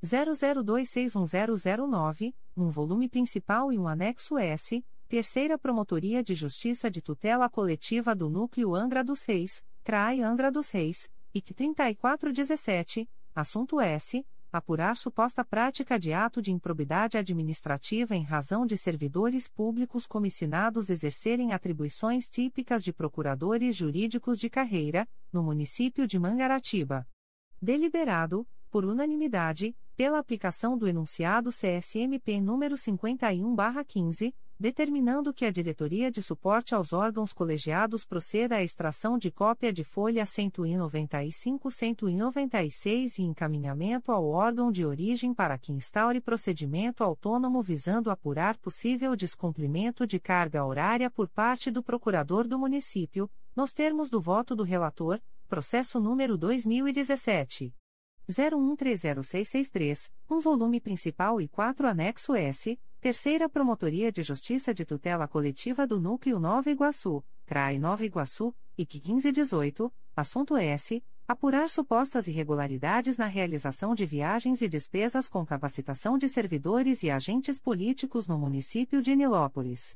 00261009, um volume principal e um anexo S, Terceira Promotoria de Justiça de Tutela Coletiva do Núcleo Angra dos Reis, CRAI Angra dos Reis, IC 3417, assunto S apurar suposta prática de ato de improbidade administrativa em razão de servidores públicos comissionados exercerem atribuições típicas de procuradores jurídicos de carreira, no município de Mangaratiba. Deliberado, por unanimidade, pela aplicação do enunciado CSMP número 51/15, determinando que a Diretoria de Suporte aos Órgãos Colegiados proceda à extração de cópia de folha 195-196 e encaminhamento ao órgão de origem para que instaure procedimento autônomo visando apurar possível descumprimento de carga horária por parte do Procurador do Município, nos termos do voto do relator, processo número 2017. 01306663, um volume principal e quatro anexo S, Terceira Promotoria de Justiça de Tutela Coletiva do Núcleo Nova Iguaçu, CRAI Nova Iguaçu, IC 1518, assunto S. Apurar supostas irregularidades na realização de viagens e despesas com capacitação de servidores e agentes políticos no município de Nilópolis.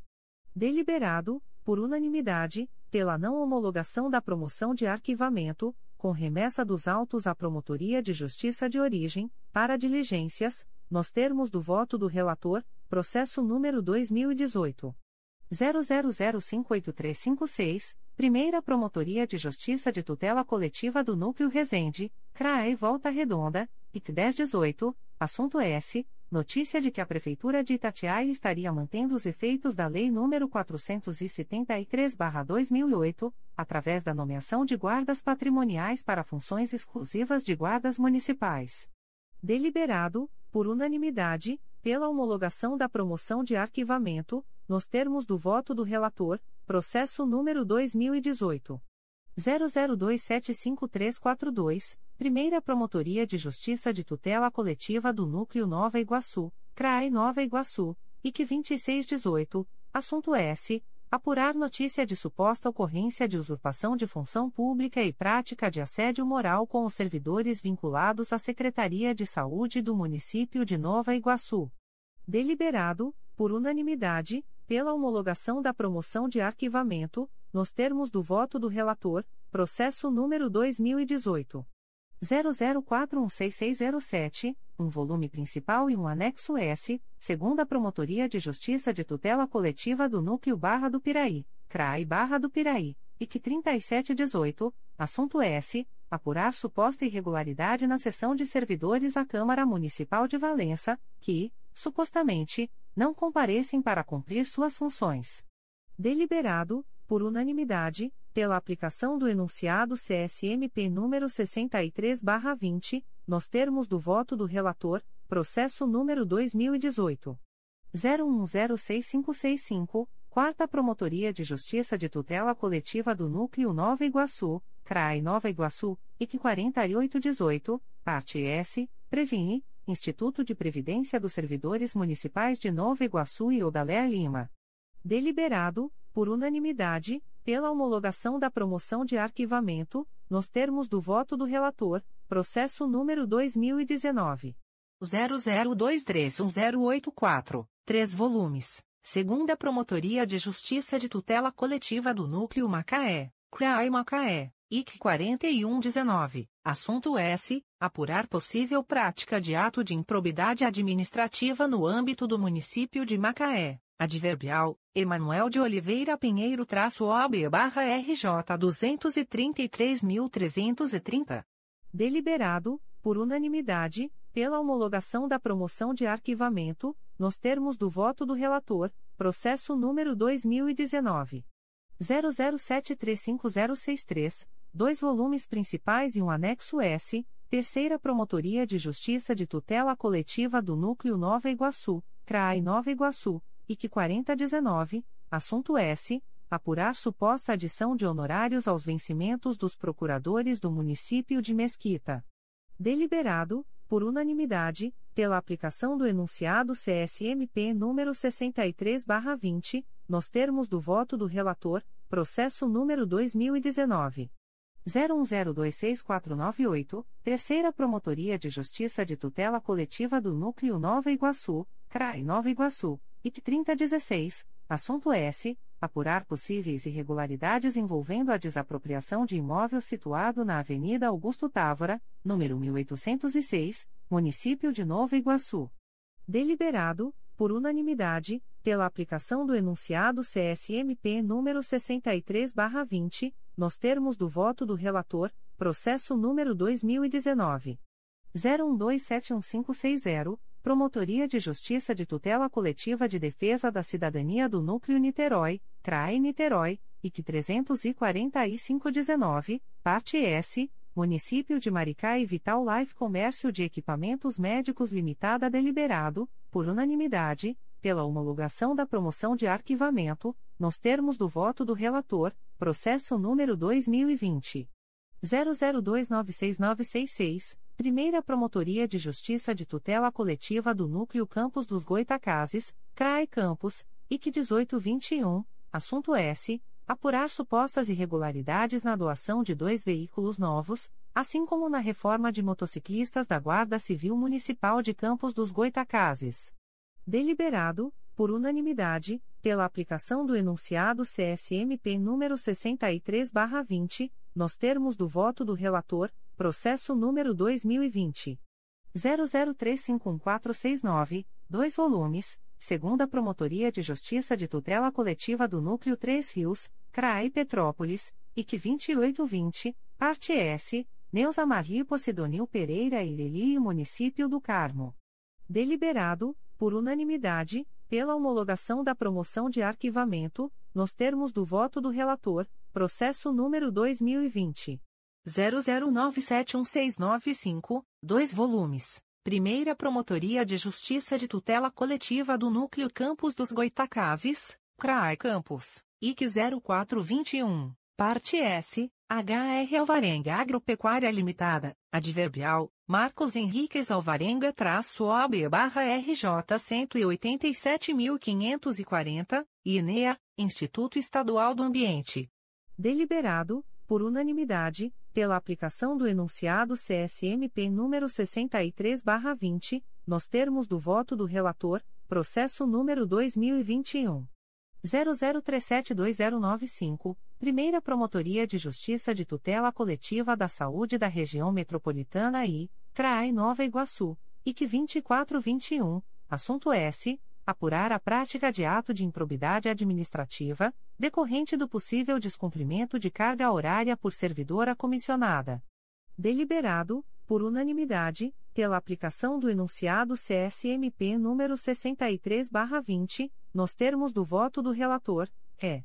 Deliberado, por unanimidade, pela não homologação da promoção de arquivamento, com remessa dos autos à Promotoria de Justiça de Origem, para diligências, nos termos do voto do relator, processo número 2018 00058356, Primeira Promotoria de Justiça de Tutela Coletiva do Núcleo Resende, CRAE Volta Redonda, IC 1018, assunto S. Notícia de que a Prefeitura de Itatiaia estaria mantendo os efeitos da Lei nº 473-2008, através da nomeação de guardas patrimoniais para funções exclusivas de guardas municipais. Deliberado, por unanimidade, pela homologação da promoção de arquivamento, nos termos do voto do relator, processo número 2018 00275342, Primeira Promotoria de Justiça de Tutela Coletiva do Núcleo Nova Iguaçu, CRAE Nova Iguaçu, IC 2618, assunto S apurar notícia de suposta ocorrência de usurpação de função pública e prática de assédio moral com os servidores vinculados à Secretaria de Saúde do município de Nova Iguaçu. Deliberado, por unanimidade, pela homologação da promoção de arquivamento, nos termos do voto do relator, processo número 2018 00416607, um volume principal e um anexo S, segunda Promotoria de Justiça de Tutela Coletiva do Núcleo Barra do Piraí, CRAI Barra do Piraí, IC 3718, assunto S. Apurar suposta irregularidade na sessão de servidores à Câmara Municipal de Valença, que, supostamente, não comparecem para cumprir suas funções. Deliberado, por unanimidade, pela aplicação do enunciado CSMP número 63/20, nos termos do voto do relator, processo número 2018 01106565, Quarta Promotoria de Justiça de Tutela Coletiva do Núcleo Nova Iguaçu, CRAI Nova Iguaçu, IC 4818, parte S, Previne, Instituto de Previdência dos Servidores Municipais de Nova Iguaçu e Odalé Lima. Deliberado, por unanimidade, pela homologação da promoção de arquivamento, nos termos do voto do relator, processo número 2019 00231084, três volumes, segunda Promotoria de Justiça de Tutela Coletiva do Núcleo Macaé, CRAI Macaé, IC 4119, assunto S. Apurar possível prática de ato de improbidade administrativa no âmbito do município de Macaé. Adverbial, Emanuel de Oliveira Pinheiro traço OB barra RJ 233.330. Deliberado, por unanimidade, pela homologação da promoção de arquivamento, nos termos do voto do relator, processo número 2019. 00735063, dois volumes principais e um anexo S, Terceira Promotoria de Justiça de Tutela Coletiva do Núcleo Nova Iguaçu, CRAI Nova Iguaçu, IC 4019, assunto S. Apurar suposta adição de honorários aos vencimentos dos procuradores do município de Mesquita. Deliberado, por unanimidade, pela aplicação do enunciado CSMP número 63/20, nos termos do voto do relator, processo número 2019 01026498, Terceira Promotoria de Justiça de Tutela Coletiva do Núcleo Nova Iguaçu, CRAI Nova Iguaçu. IT 3016, assunto S. Apurar possíveis irregularidades envolvendo a desapropriação de imóvel situado na Avenida Augusto Távora, número 1806, município de Nova Iguaçu. Deliberado, por unanimidade, pela aplicação do enunciado CSMP número 63/20, nos termos do voto do relator, processo número 2019 01271560 Promotoria de Justiça de Tutela Coletiva de Defesa da Cidadania do Núcleo Niterói, CRAE Niterói, IC 34519, parte S, Município de Maricá e Vital Life Comércio de Equipamentos Médicos Limitada Deliberado, por unanimidade, pela homologação da promoção de arquivamento, nos termos do voto do relator, processo número 2020 00296966. Primeira Promotoria de Justiça de Tutela Coletiva do Núcleo Campos dos Goitacazes, CRAE Campos, IC 1821, assunto S. Apurar supostas irregularidades na doação de dois veículos novos, assim como na reforma de motociclistas da Guarda Civil Municipal de Campos dos Goitacazes. Deliberado, por unanimidade, pela aplicação do enunciado CSMP número 63/20, nos termos do voto do relator, Processo número 2020. 00351469, dois volumes, segunda Promotoria de Justiça de Tutela Coletiva do Núcleo 3 Rios, CRAI Petrópolis, IC 2820, parte S, Neuza Maria Posidonil Pereira e Lili Município do Carmo. Deliberado, por unanimidade, pela homologação da promoção de arquivamento, nos termos do voto do relator, processo número 2020 00971695, dois volumes. Primeira Promotoria de Justiça de Tutela Coletiva do Núcleo Campos dos Goitacazes, CRAI Campos, IC 0421, Parte S, HR Alvarenga Agropecuária Limitada, Adverbial, Marcos Henriques Alvarenga traço OB barra RJ 187.540, INEA, Instituto Estadual do Ambiente. Deliberado, por unanimidade, pela aplicação do enunciado CSMP número 63/20, nos termos do voto do relator, processo número 2021 00372095, Primeira Promotoria de Justiça de Tutela Coletiva da Saúde da Região Metropolitana I, CRAI Nova Iguaçu, IC 2421, assunto S. Apurar a prática de ato de improbidade administrativa, decorrente do possível descumprimento de carga horária por servidora comissionada. Deliberado, por unanimidade, pela aplicação do enunciado CSMP número 63/20, nos termos do voto do relator, é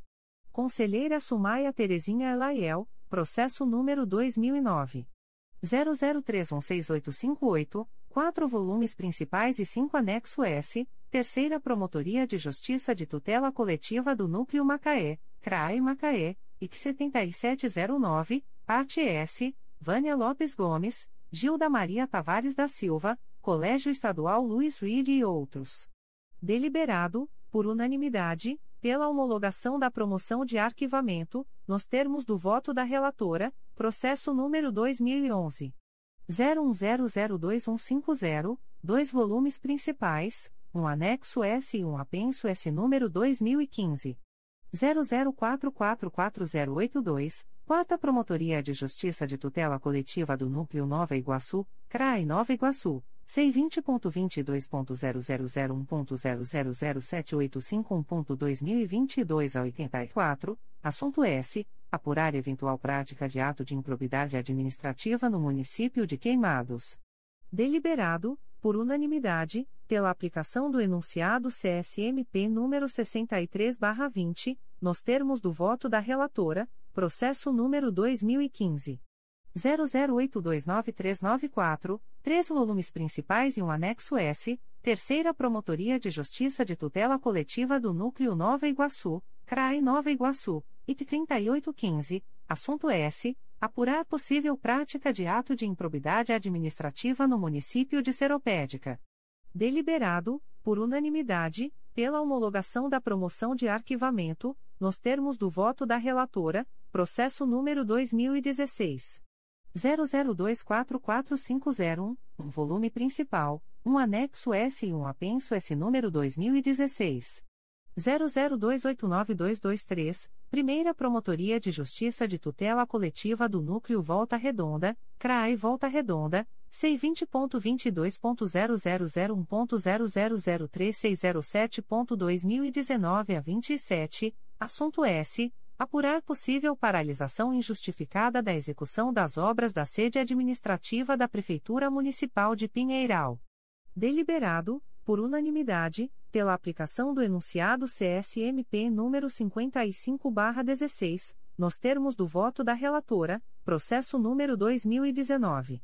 Conselheira Sumaia Terezinha Elaiel, processo número 2009 00316858, quatro volumes principais e cinco anexo S, Terceira Promotoria de Justiça de Tutela Coletiva do Núcleo Macaé, CRAE Macaé, IC 7709, parte S, Vânia Lopes Gomes, Gilda Maria Tavares da Silva, Colégio Estadual Luiz Reed e outros. Deliberado, por unanimidade, pela homologação da promoção de arquivamento, nos termos do voto da relatora, processo número 2011. 01002150, dois volumes principais, um anexo S e um apenso S número 2015. 00444082, Quarta Promotoria de Justiça de Tutela Coletiva do Núcleo Nova Iguaçu, CRAI Nova Iguaçu, C20.22.0001.0007851.2022 a 84, assunto S. Apurar eventual prática de ato de improbidade administrativa no município de Queimados. Deliberado, por unanimidade, pela aplicação do enunciado CSMP número 63/20, nos termos do voto da relatora, processo número 2015 00829394, três volumes principais e um anexo S, Terceira Promotoria de Justiça de Tutela Coletiva do Núcleo Nova Iguaçu, CRAI Nova Iguaçu, IT 3815, assunto S. Apurar possível prática de ato de improbidade administrativa no município de Seropédica. Deliberado, por unanimidade, pela homologação da promoção de arquivamento, nos termos do voto da relatora, processo número 2016. 00244501, um volume principal, um anexo S e um apenso S número 2016. 00289223, Primeira Promotoria de Justiça de Tutela Coletiva do Núcleo Volta Redonda, CRAI Volta Redonda, C20.22.0001.0003607.2019 a 27, assunto S. Apurar possível paralisação injustificada da execução das obras da sede administrativa da Prefeitura Municipal de Pinheiral. Deliberado, por unanimidade, pela aplicação do enunciado CSMP número 55/16, nos termos do voto da relatora, processo número 2019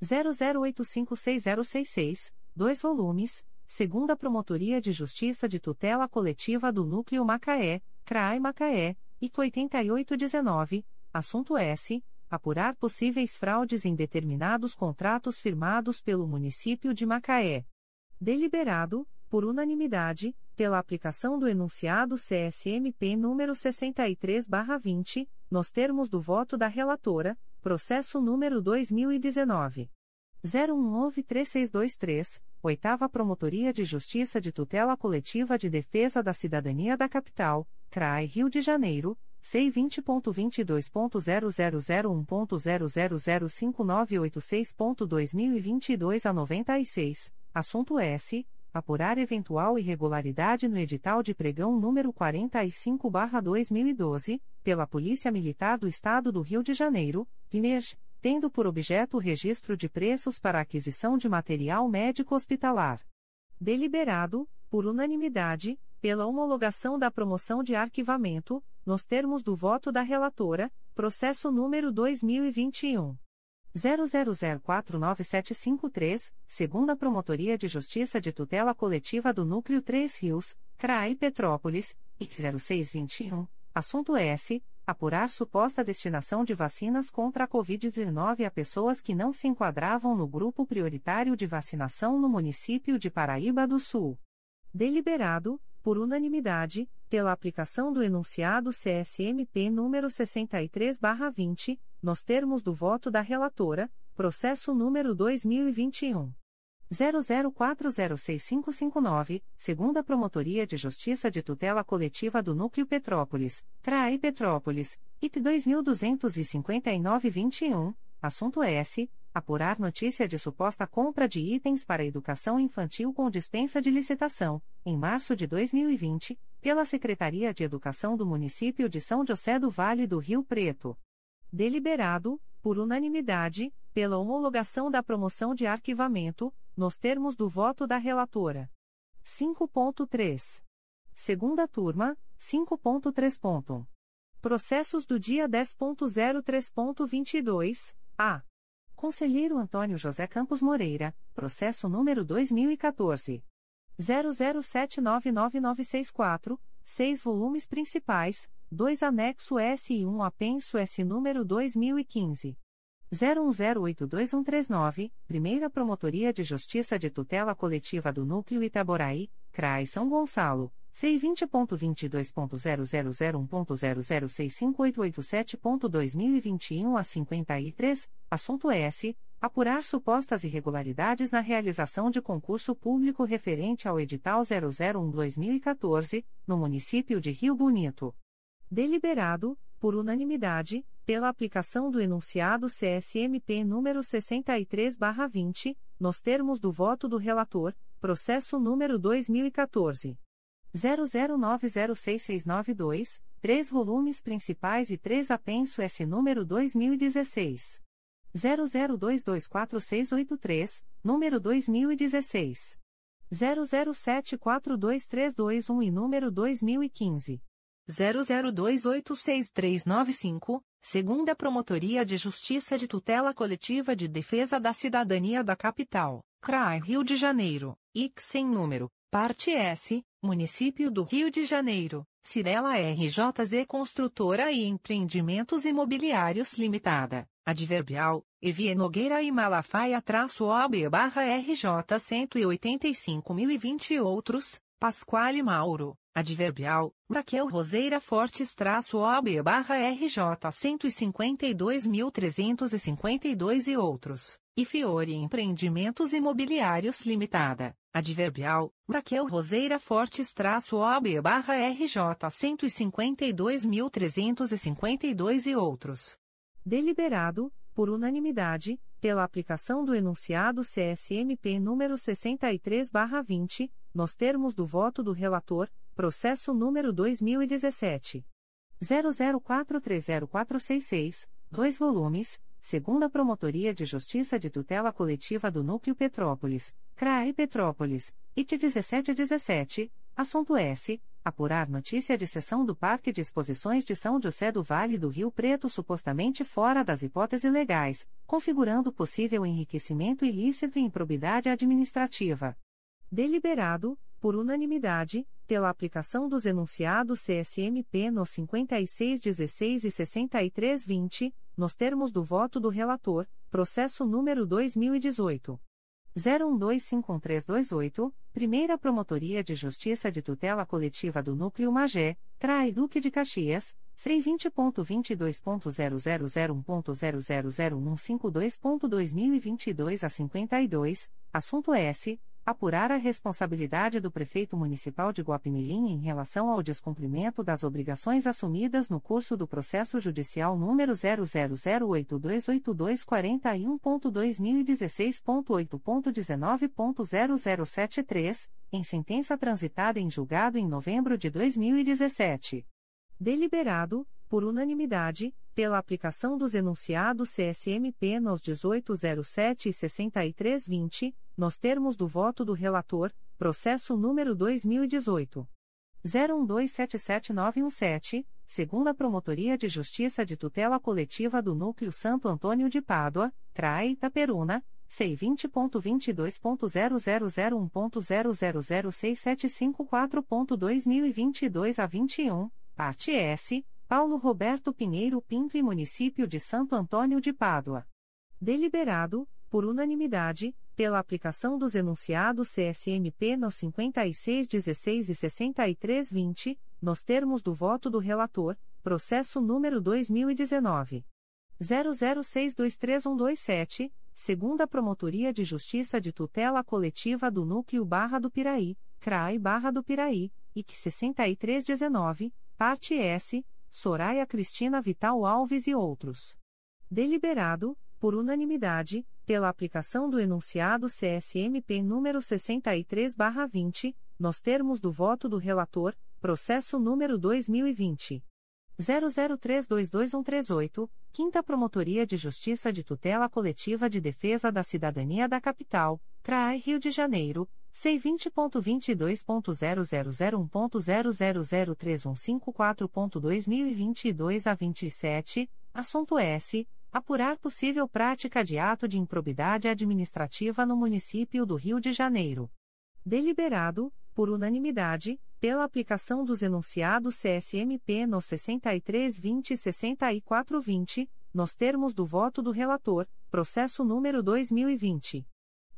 00856066, dois volumes, segunda Promotoria de Justiça de Tutela Coletiva do Núcleo Macaé, CRAI Macaé IC 8819, assunto S. Apurar possíveis fraudes em determinados contratos firmados pelo município de Macaé. Deliberado, por unanimidade, pela aplicação do enunciado CSMP número 63/20, nos termos do voto da relatora, processo número 2019 01936223, Oitava Promotoria de Justiça de Tutela Coletiva de Defesa da Cidadania da Capital, CRAI Rio de Janeiro, C20.22.0001.0005986.2022 a 96, assunto S. Apurar eventual irregularidade no edital de pregão número 45-2012, pela Polícia Militar do Estado do Rio de Janeiro, PIMERG, tendo por objeto o registro de preços para aquisição de material médico hospitalar. Deliberado, por unanimidade, pela homologação da promoção de arquivamento, nos termos do voto da relatora, processo número 2021 00049753, segunda Promotoria de Justiça de Tutela Coletiva do Núcleo 3 Rios, CRAI Petrópolis, X0621, assunto S apurar suposta destinação de vacinas contra a Covid-19 a pessoas que não se enquadravam no grupo prioritário de vacinação no município de Paraíba do Sul. Deliberado, por unanimidade, pela aplicação do enunciado CSMP número 63/20, nos termos do voto da relatora, processo número 2021 00406559, segunda Promotoria de Justiça de Tutela Coletiva do Núcleo Petrópolis, CRAI Petrópolis, IT 225921, assunto S. Apurar notícia de suposta compra de itens para educação infantil com dispensa de licitação, em março de 2020, pela Secretaria de Educação do Município de São José do Vale do Rio Preto. Deliberado, por unanimidade, pela homologação da promoção de arquivamento, nos termos do voto da relatora. 5.3. Segunda turma, 5.3. Processos do dia 10.03.22, a. Conselheiro Antônio José Campos Moreira, processo número 2014. 00799964, seis volumes principais, 2 anexo S e 1 apenso S número 2015. 01082139, Primeira Promotoria de Justiça de Tutela Coletiva do Núcleo Itaboraí, CRAI São Gonçalo, C20.22.0001.0065887.2021 a 53, assunto S. Apurar supostas irregularidades na realização de concurso público referente ao edital 001-2014, no município de Rio Bonito. Deliberado, por unanimidade, pela aplicação do enunciado CSMP número 63/20, nos termos do voto do relator, processo número 2014 00906692, três volumes principais e três apenso S número 2016 00224683, número 2016 00742321 e número 2015 00286395, segunda Promotoria de Justiça de Tutela Coletiva de Defesa da Cidadania da Capital, CRAI Rio de Janeiro, IC sem número, parte S, Município do Rio de Janeiro, Cirela RJZ Construtora e Empreendimentos Imobiliários Limitada, Adverbial, Evie Nogueira e Malafaia-OB barra RJ 185.020 e outros, Pasquale Mauro. Adverbial, Raquel Roseira Fortes traço OB barra RJ 152.352 e outros, e Fiore Empreendimentos Imobiliários Limitada, Adverbial, Raquel Roseira Fortes traço OB barra RJ 152.352 e outros. Deliberado, por unanimidade, pela aplicação do enunciado CSMP número 63 barra 20, nos termos do voto do relator, Processo número 2017. 00430466, 2 volumes, segunda Promotoria de Justiça de Tutela Coletiva do Núcleo Petrópolis, CRAE Petrópolis, IT 1717, assunto S. Apurar notícia de sessão do Parque de Exposições de São José do Vale do Rio Preto supostamente fora das hipóteses legais, configurando possível enriquecimento ilícito e improbidade administrativa. Deliberado, por unanimidade, pela aplicação dos enunciados CSMP nos 5616 e 6320, nos termos do voto do relator, processo número 2018 01251328, Primeira Promotoria de Justiça de Tutela Coletiva do Núcleo Magé, CRAI Duque de Caxias, C20.22.0001.0001152.2022 a 52, assunto S apurar a responsabilidade do prefeito municipal de Guapimirim em relação ao descumprimento das obrigações assumidas no curso do processo judicial número 000828241.2016.8.19.0073, em sentença transitada em julgado em novembro de 2017. Deliberado, por unanimidade, pela aplicação dos enunciados CSMP nos 1807 e 6320, nos termos do voto do relator, processo número 2018 01277917, segunda Promotoria de Justiça de Tutela Coletiva do Núcleo Santo Antônio de Pádua, CRAE Itaperuna, C20.22.0001.0006754.2022 a 21, parte S, Paulo Roberto Pinheiro Pinto e Município de Santo Antônio de Pádua. Deliberado, por unanimidade, pela aplicação dos enunciados CSMP nos 5616 e 6320, nos termos do voto do relator, processo número 2019 00623127, segunda Promotoria de Justiça de Tutela Coletiva do Núcleo Barra do Piraí, CRAI Barra do Piraí, IC 6319, parte S, Soraya Cristina Vital Alves e outros. Deliberado, por unanimidade, pela aplicação do enunciado CSMP número 63/20, nos termos do voto do relator, processo número 2020 00322138, Quinta Promotoria de Justiça de Tutela Coletiva de Defesa da Cidadania da Capital, CRAI Rio de Janeiro. C20.22.0001.0003154.2022 a 27, assunto S. Apurar possível prática de ato de improbidade administrativa no município do Rio de Janeiro. Deliberado, por unanimidade, pela aplicação dos enunciados CSMP no 6320 e 6420, nos termos do voto do relator, processo número 2020.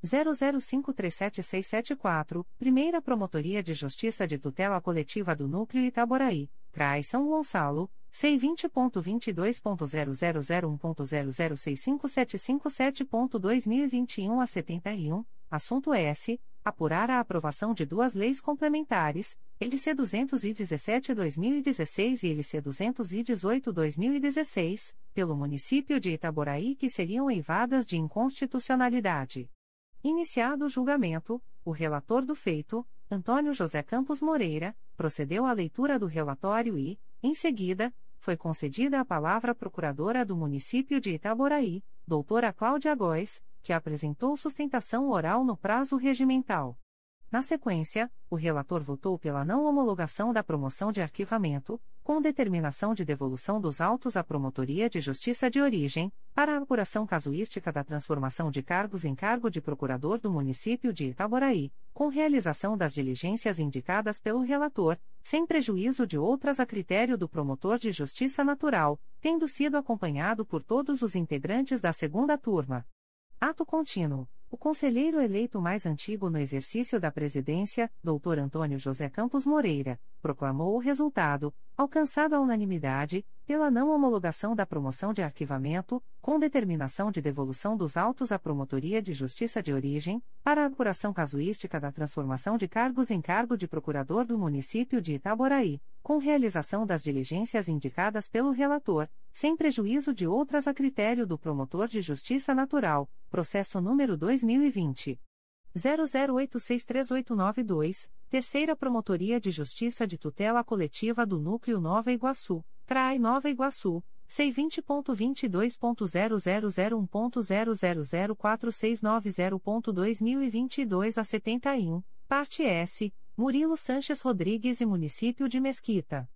00537674, Primeira Promotoria de Justiça de Tutela Coletiva do Núcleo Itaboraí, CRAI São Gonçalo, C20.22.0001.0065757.2021 a 71, assunto S. Apurar a aprovação de duas leis complementares, LC 217-2016 e LC 218-2016, pelo município de Itaboraí que seriam eivadas de inconstitucionalidade. Iniciado o julgamento, o relator do feito, Antônio José Campos Moreira, procedeu à leitura do relatório e, em seguida, foi concedida a palavra à procuradora do município de Itaboraí, doutora Cláudia Góes, que apresentou sustentação oral no prazo regimental. Na sequência, o relator votou pela não homologação da promoção de arquivamento, com determinação de devolução dos autos à Promotoria de Justiça de Origem, para a apuração casuística da transformação de cargos em cargo de procurador do município de Itaboraí, com realização das diligências indicadas pelo relator, sem prejuízo de outras a critério do promotor de justiça natural, tendo sido acompanhado por todos os integrantes da segunda turma. Ato contínuo. O conselheiro eleito mais antigo no exercício da presidência, Dr. Antônio José Campos Moreira, proclamou o resultado, alcançado a unanimidade, pela não homologação da promoção de arquivamento, com determinação de devolução dos autos à Promotoria de Justiça de Origem, para a apuração casuística da transformação de cargos em cargo de procurador do município de Itaboraí, com realização das diligências indicadas pelo relator, sem prejuízo de outras a critério do promotor de justiça natural, processo número 2020 00863892, Terceira Promotoria de Justiça de Tutela Coletiva do Núcleo Nova Iguaçu, CRAI Nova Iguaçu, C20.22.0001.0004690.2022 a 71, parte S, Murilo Sanches Rodrigues e Município de Mesquita.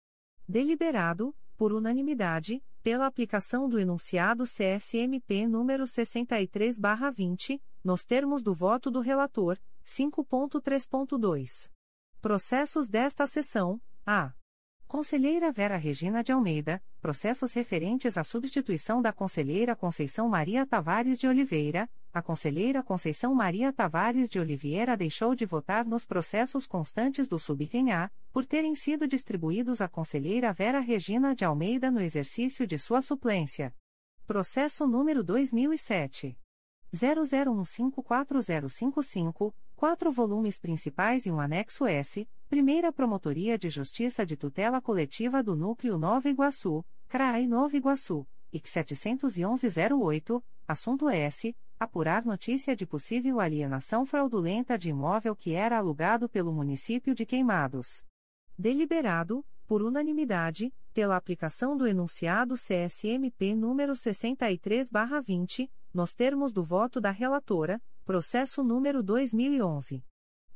Deliberado, por unanimidade, pela aplicação do enunciado CSMP número 63/20, nos termos do voto do relator, 5.3.2. Processos desta sessão: A. Conselheira Vera Regina de Almeida, processos referentes à substituição da Conselheira Conceição Maria Tavares de Oliveira, a Conselheira Conceição Maria Tavares de Oliveira deixou de votar nos processos constantes do subitem A, por terem sido distribuídos à Conselheira Vera Regina de Almeida no exercício de sua suplência. Processo número 2007. 00154055, quatro volumes principais e um anexo S, Primeira Promotoria de Justiça de Tutela Coletiva do Núcleo Nova Iguaçu, CRAI Nova Iguaçu, IC 711-08, assunto S. Apurar notícia de possível alienação fraudulenta de imóvel que era alugado pelo município de Queimados. Deliberado, por unanimidade, pela aplicação do enunciado CSMP número 63/20, nos termos do voto da relatora, processo número 2011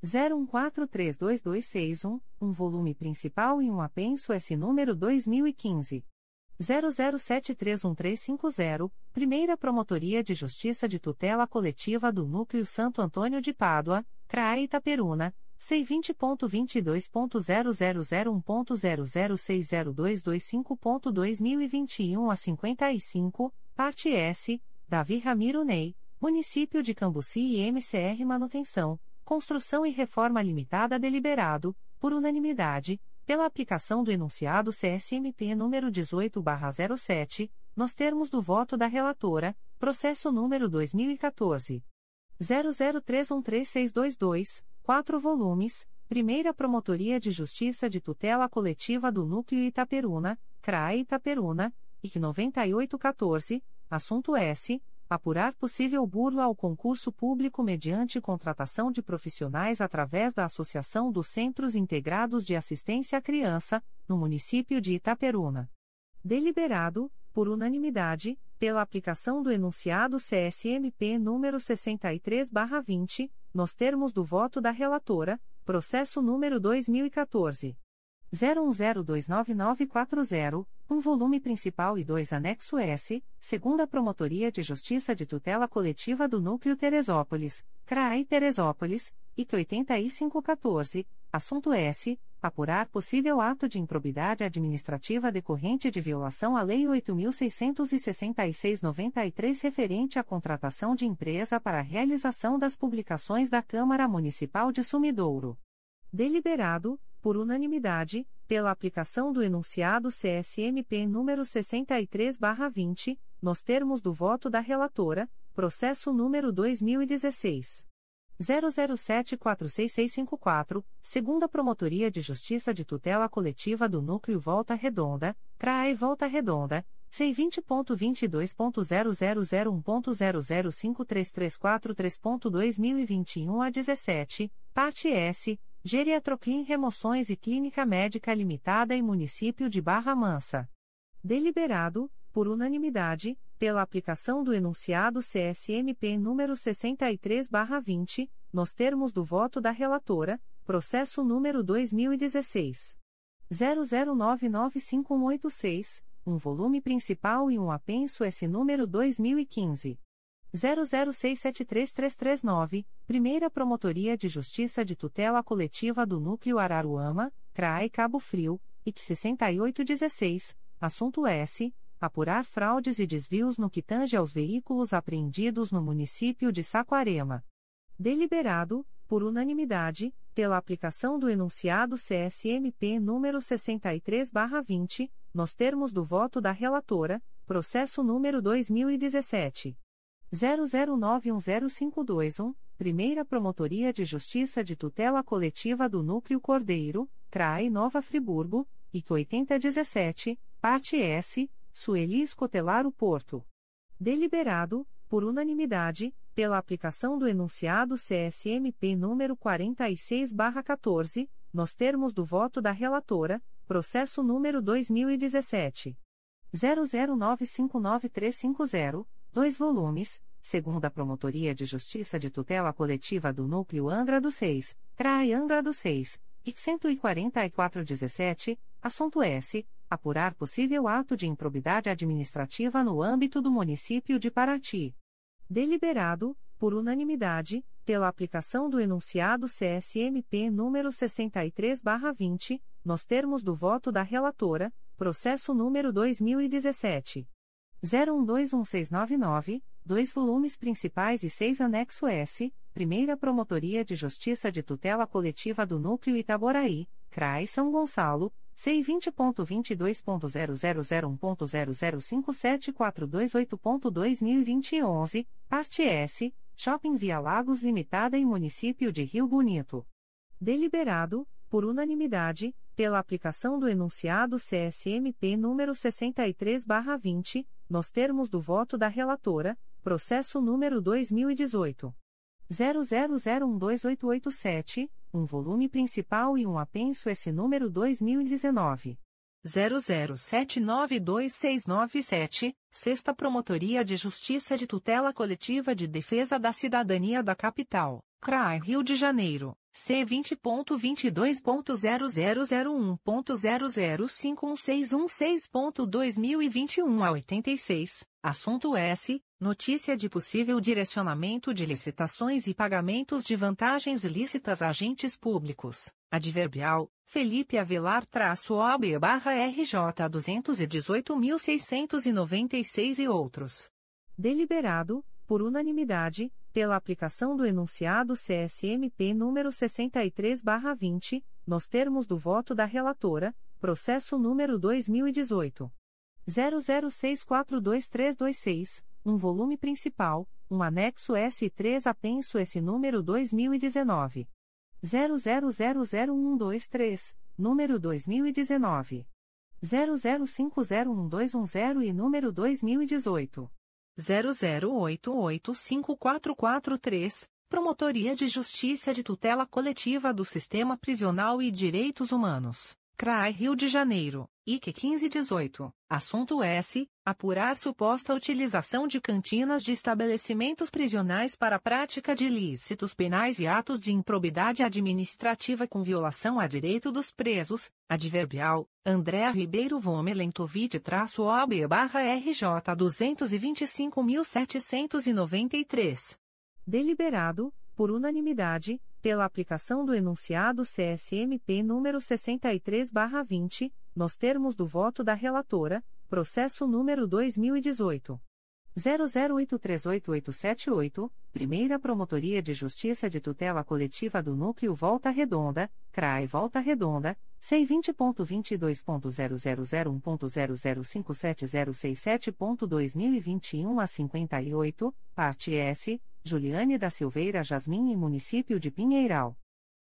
01432261, um volume principal e um apenso S número 2015 00731350, Primeira Promotoria de Justiça de Tutela Coletiva do Núcleo Santo Antônio de Pádua, CRAE Itaperuna, C20.22.0001.0060225.2021 a 55, parte S, Davi Ramiro Ney, Município de Cambuci e MCR Manutenção, Construção e Reforma Limitada deliberado, por unanimidade, pela aplicação do enunciado CSMP número 18/07, nos termos do voto da relatora, processo número 2014 00313622, 4 volumes, Primeira Promotoria de Justiça de Tutela Coletiva do Núcleo Itaperuna, CRAE Itaperuna, IC 9814, assunto S apurar possível burla ao concurso público mediante contratação de profissionais através da Associação dos Centros Integrados de Assistência à Criança, no município de Itaperuna. Deliberado, por unanimidade, pela aplicação do enunciado CSMP número 63/20, nos termos do voto da relatora, processo número 2014 01029940, um volume principal e dois anexo S, segunda Promotoria de Justiça de Tutela Coletiva do Núcleo Teresópolis, CRAI Teresópolis, IC 8514, assunto S, apurar possível ato de improbidade administrativa decorrente de violação à Lei 8.666-93 referente à contratação de empresa para a realização das publicações da Câmara Municipal de Sumidouro. Deliberado, por unanimidade, pela aplicação do enunciado CSMP número 63/20, nos termos do voto da relatora, processo número 2016 00746654, segunda Promotoria de Justiça de Tutela Coletiva do Núcleo Volta Redonda, CRAE Volta Redonda. C20.22.0001.0053343.2021 a 17, parte S, Geriatroclin Remoções e Clínica Médica Limitada e Município de Barra Mansa. Deliberado, por unanimidade, pela aplicação do enunciado CSMP número 63/20, nos termos do voto da relatora, processo número 2016 00995186, um volume principal e um apenso S número 2015 00673339, Primeira Promotoria de Justiça de Tutela Coletiva do Núcleo Araruama, CRAE Cabo Frio, IC 6816, assunto S. Apurar fraudes e desvios no que tange aos veículos apreendidos no município de Saquarema. Deliberado, por unanimidade, pela aplicação do enunciado CSMP número 63/20, nos termos do voto da relatora, processo número 2017 00910521, Primeira Promotoria de Justiça de Tutela Coletiva do Núcleo Cordeiro, CRAE Nova Friburgo, IC 8017, parte S, Sueli Escotelar o Porto. Deliberado, por unanimidade, pela aplicação do enunciado CSMP número 46/14, nos termos do voto da relatora, processo número 2017 00959350 dois volumes, segundo a Promotoria de Justiça de Tutela Coletiva do Núcleo Angra dos Reis, CRAI Angra dos Reis, IC 14417, assunto S. Apurar possível ato de improbidade administrativa no âmbito do município de Paraty. Deliberado, por unanimidade, pela aplicação do enunciado CSMP número 63/20, nos termos do voto da relatora, processo número 2017 01216999, dois volumes principais e seis anexo S, Primeira Promotoria de Justiça de Tutela Coletiva do Núcleo Itaboraí, CRAI São Gonçalo, C20.22.0001.0057428.2021, parte S, Shopping Via Lagos Limitada e Município de Rio Bonito. Deliberado, por unanimidade, pela aplicação do enunciado CSMP número 63/20, nos termos do voto da relatora, processo número 2018 00012887, um volume principal e um apenso S número 2019 00792697, Sexta Promotoria de Justiça de Tutela Coletiva de Defesa da Cidadania da Capital, CRAI Rio de Janeiro. C vinte ponto vinte dois ponto zero zero zero um ponto zero zero cinco um seis um seis ponto dois mil e vinte um a oitenta e seis. Assunto S notícia de possível direcionamento de licitações e pagamentos de vantagens ilícitas a agentes públicos. Adverbial Felipe Avelar traço OB barra RJ duzentos e dezoito mil seiscentos e noventa e seis e outros. Deliberado por unanimidade pela aplicação do enunciado CSMP número 63/20, nos termos do voto da relatora, processo número 2018 00642326, um volume principal, um anexo S3 apenso S número 2019 00001123, número 2019 00501210 e número 2018 00885443, Promotoria de Justiça de Tutela Coletiva do Sistema Prisional e Direitos Humanos, CRAI Rio de Janeiro, IC 1518. Assunto S. Apurar suposta utilização de cantinas de estabelecimentos prisionais para a prática de ilícitos penais e atos de improbidade administrativa com violação a direito dos presos, adverbial, André Ribeiro Vomelentovide-OB-RJ 225.793. Deliberado, por unanimidade, pela aplicação do enunciado CSMP número 63/20, nos termos do voto da relatora, processo número 2018 00838878, Primeira Promotoria de Justiça de Tutela Coletiva do Núcleo Volta Redonda, CRAE Volta Redonda, C20.22.0001.0057067.2021 a 58, parte S, Juliane da Silveira Jasmin e Município de Pinheiral.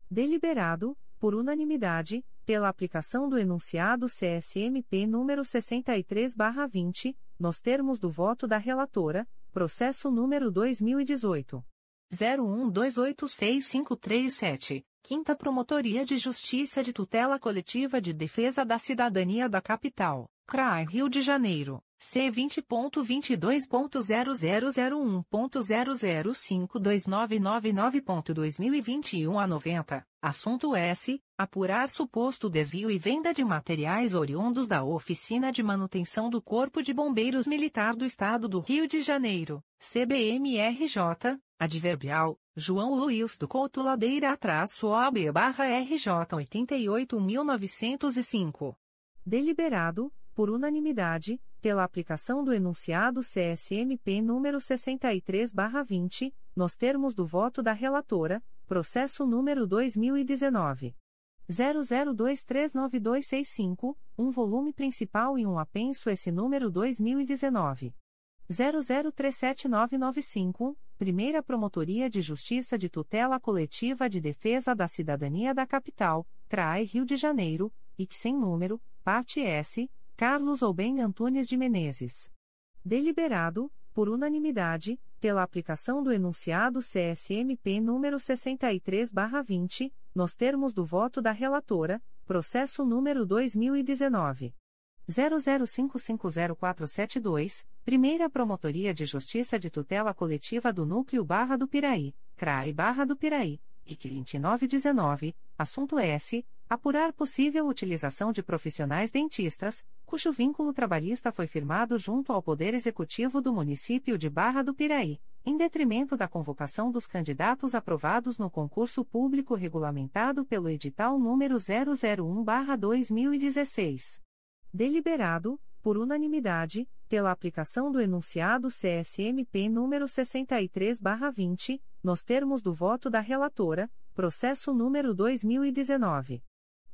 Deliberado, por unanimidade, pela aplicação do enunciado CSMP número 63/20, nos termos do voto da relatora, processo número 2018 01286537, Quinta Promotoria de Justiça de Tutela Coletiva de Defesa da Cidadania da Capital, CRAI Rio de Janeiro. C vinte ponto vinte dois ponto zero zero zero um ponto zero zero cinco dois nove nove nove ponto dois mil e vinte e um a noventa assunto S apurar suposto desvio e venda de materiais oriundos da oficina de manutenção do Corpo de Bombeiros Militar do Estado do Rio de Janeiro CBMRJ adverbial João Luiz do Couto Ladeira traço OB barra RJ oitenta e oito mil novecentos e cinco. Deliberado por unanimidade pela aplicação do enunciado CSMP número 63/20, nos termos do voto da relatora, processo número 2019 00239265, um volume principal e um apenso esse número 2019 0037995, Primeira Promotoria de Justiça de Tutela Coletiva de Defesa da Cidadania da Capital, CRAE Rio de Janeiro, e que sem número, parte S Carlos Oben Antunes de Menezes. Deliberado, por unanimidade, pela aplicação do enunciado CSMP número 63/20, nos termos do voto da relatora, processo número 2019 00550472, Primeira Promotoria de Justiça de Tutela Coletiva do Núcleo Barra do Piraí, CRAI Barra do Piraí, IC 2919, assunto S apurar possível utilização de profissionais dentistas, cujo vínculo trabalhista foi firmado junto ao Poder Executivo do município de Barra do Piraí, em detrimento da convocação dos candidatos aprovados no concurso público regulamentado pelo edital número 001/2016. Deliberado, por unanimidade, pela aplicação do enunciado CSMP número 63/20, nos termos do voto da relatora, processo número 2019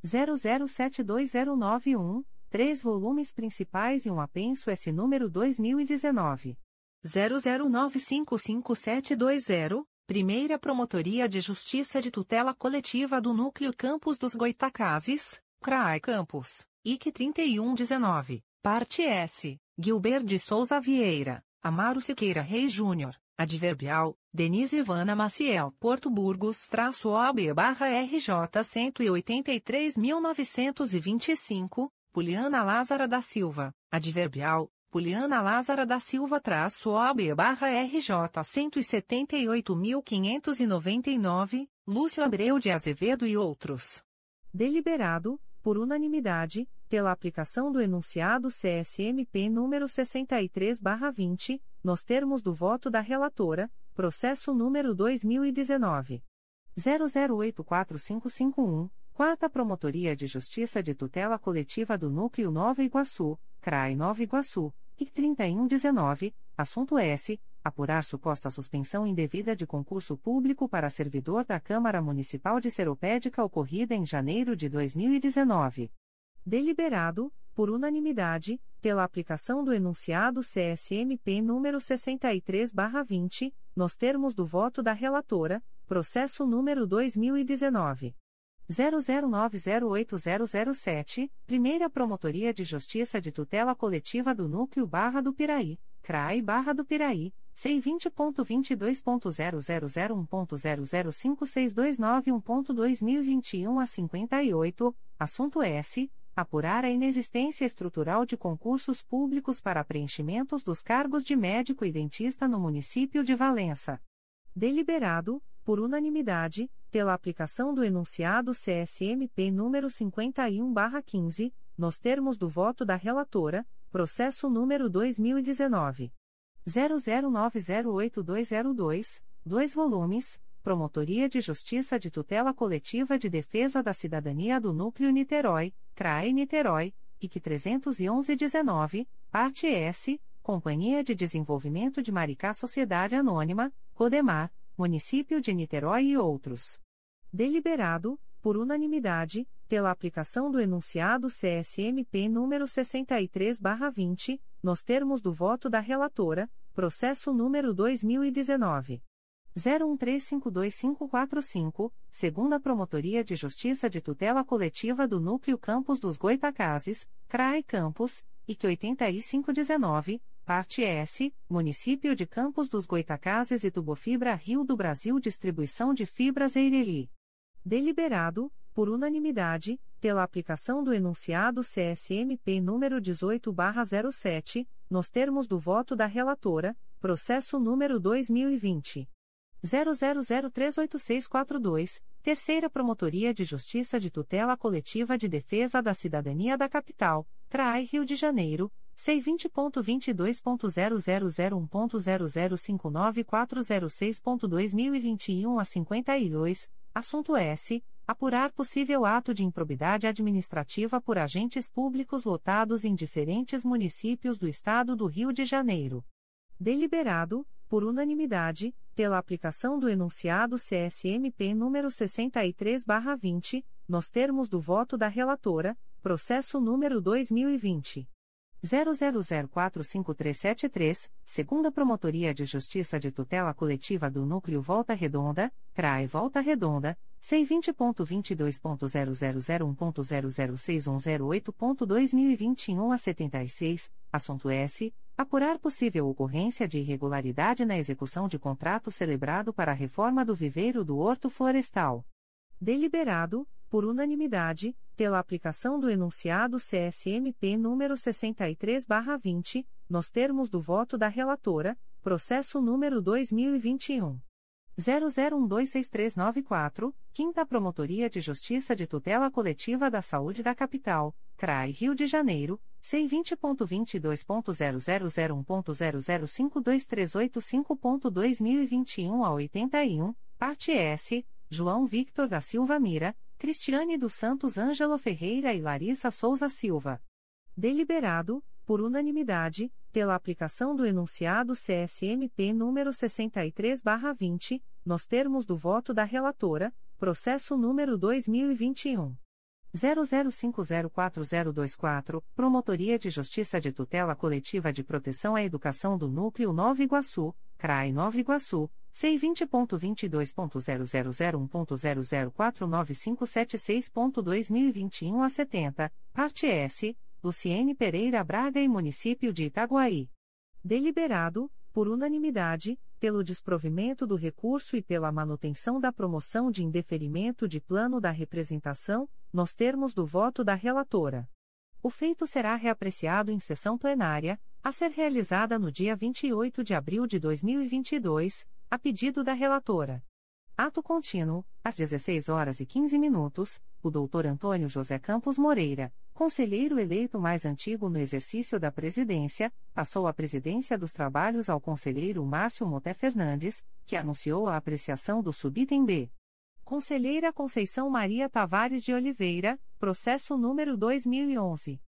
00720991, três volumes principais e um apenso S número 2019. 00955720, Primeira Promotoria de Justiça de Tutela Coletiva do Núcleo Campos dos Goitacazes, CRAI Campos, IC 3119, Parte S, Gilber de Souza Vieira, Amaro Siqueira Reis Júnior, Adverbial, Denise Ivana Maciel. Porto Burgos traço barra RJ 183.925, Poliana Lázara da Silva, Adverbial, Poliana Lázara da Silva traço barra RJ 178.599, Lúcio Abreu de Azevedo e outros. Deliberado, por unanimidade, pela aplicação do enunciado CSMP número 63 20 nos termos do voto da relatora, processo número 2019 00845551, Quarta Promotoria de Justiça de Tutela Coletiva do Núcleo Nova Iguaçu, CRAI Nova Iguaçu, IC 3119, assunto S apurar suposta suspensão indevida de concurso público para servidor da Câmara Municipal de Seropédica ocorrida em janeiro de 2019. Deliberado, por unanimidade, pela aplicação do enunciado CSMP número 63/20, nos termos do voto da relatora, processo número 2019 00908007, Primeira Promotoria de Justiça de Tutela Coletiva do Núcleo Barra do Piraí, CRAI Barra do Piraí, C20.22.0001.0056291.2021 a 58, assunto S. Apurar a inexistência estrutural de concursos públicos para preenchimentos dos cargos de médico e dentista no município de Valença. Deliberado, por unanimidade, pela aplicação do enunciado CSMP número 51/15, nos termos do voto da relatora, processo número 2019 00908202, dois volumes, Promotoria de Justiça de Tutela Coletiva de Defesa da Cidadania do Núcleo Niterói, CRAE Niterói, IC 311-19, parte S, Companhia de Desenvolvimento de Maricá Sociedade Anônima, Codemar, Município de Niterói e outros. Deliberado, por unanimidade, pela aplicação do enunciado CSMP número 63/20, nos termos do voto da relatora, processo número 2019 01352545, segunda Promotoria de Justiça de Tutela Coletiva do Núcleo Campos dos Goitacazes, CRAE Campos, IC 8519 Parte S, Município de Campos dos Goitacazes e Tubofibra Rio do Brasil Distribuição de Fibras Eireli. Deliberado, por unanimidade, pela aplicação do enunciado CSMP número 18/07, nos termos do voto da relatora, processo número 2020 00038642, Terceira Promotoria de Justiça de Tutela Coletiva de Defesa da Cidadania da Capital, CRAI Rio de Janeiro C20.22.0001.0059406.2021 a 52, assunto S. Apurar possível ato de improbidade administrativa por agentes públicos lotados em diferentes municípios do Estado do Rio de Janeiro. Deliberado, por unanimidade, pela aplicação do enunciado CSMP número 63/20, nos termos do voto da relatora, processo número 2020 00045373, segunda Promotoria de Justiça de Tutela Coletiva do Núcleo Volta Redonda, CRAE Volta Redonda, C20.22.0001.0061008.2021 a 76, assunto S. Apurar possível ocorrência de irregularidade na execução de contrato celebrado para a reforma do viveiro do Horto Florestal. Deliberado, por unanimidade, pela aplicação do enunciado CSMP número 63/20, nos termos do voto da relatora, processo número 2021 00126394, Quinta Promotoria de Justiça de Tutela Coletiva da Saúde da Capital, CRAI Rio de Janeiro, C20.22.0001.0052385.2021 a 81, parte S, João Victor da Silva Mira, Cristiane dos Santos Ângelo Ferreira e Larissa Souza Silva. Deliberado, por unanimidade, pela aplicação do enunciado CSMP número 63/20, nos termos do voto da relatora, processo número 2021 00504024, Promotoria de Justiça de Tutela Coletiva de Proteção à Educação do Núcleo Nova Iguaçu, CRAI Nova Iguaçu C20.22.0001.0049576.2021 a 70, parte S, Luciene Pereira Braga e Município de Itaguaí. Deliberado, por unanimidade, pelo desprovimento do recurso e pela manutenção da promoção de indeferimento de plano da representação, nos termos do voto da relatora. O feito será reapreciado em sessão plenária, a ser realizada no dia 28 de abril de 2022, a pedido da relatora. Ato contínuo, às 16 horas e 15 minutos, o doutor Antônio José Campos Moreira, conselheiro eleito mais antigo no exercício da presidência, passou a presidência dos trabalhos ao conselheiro Márcio Moté Fernandes, que anunciou a apreciação do subitem B. Conselheira Conceição Maria Tavares de Oliveira, processo número 2011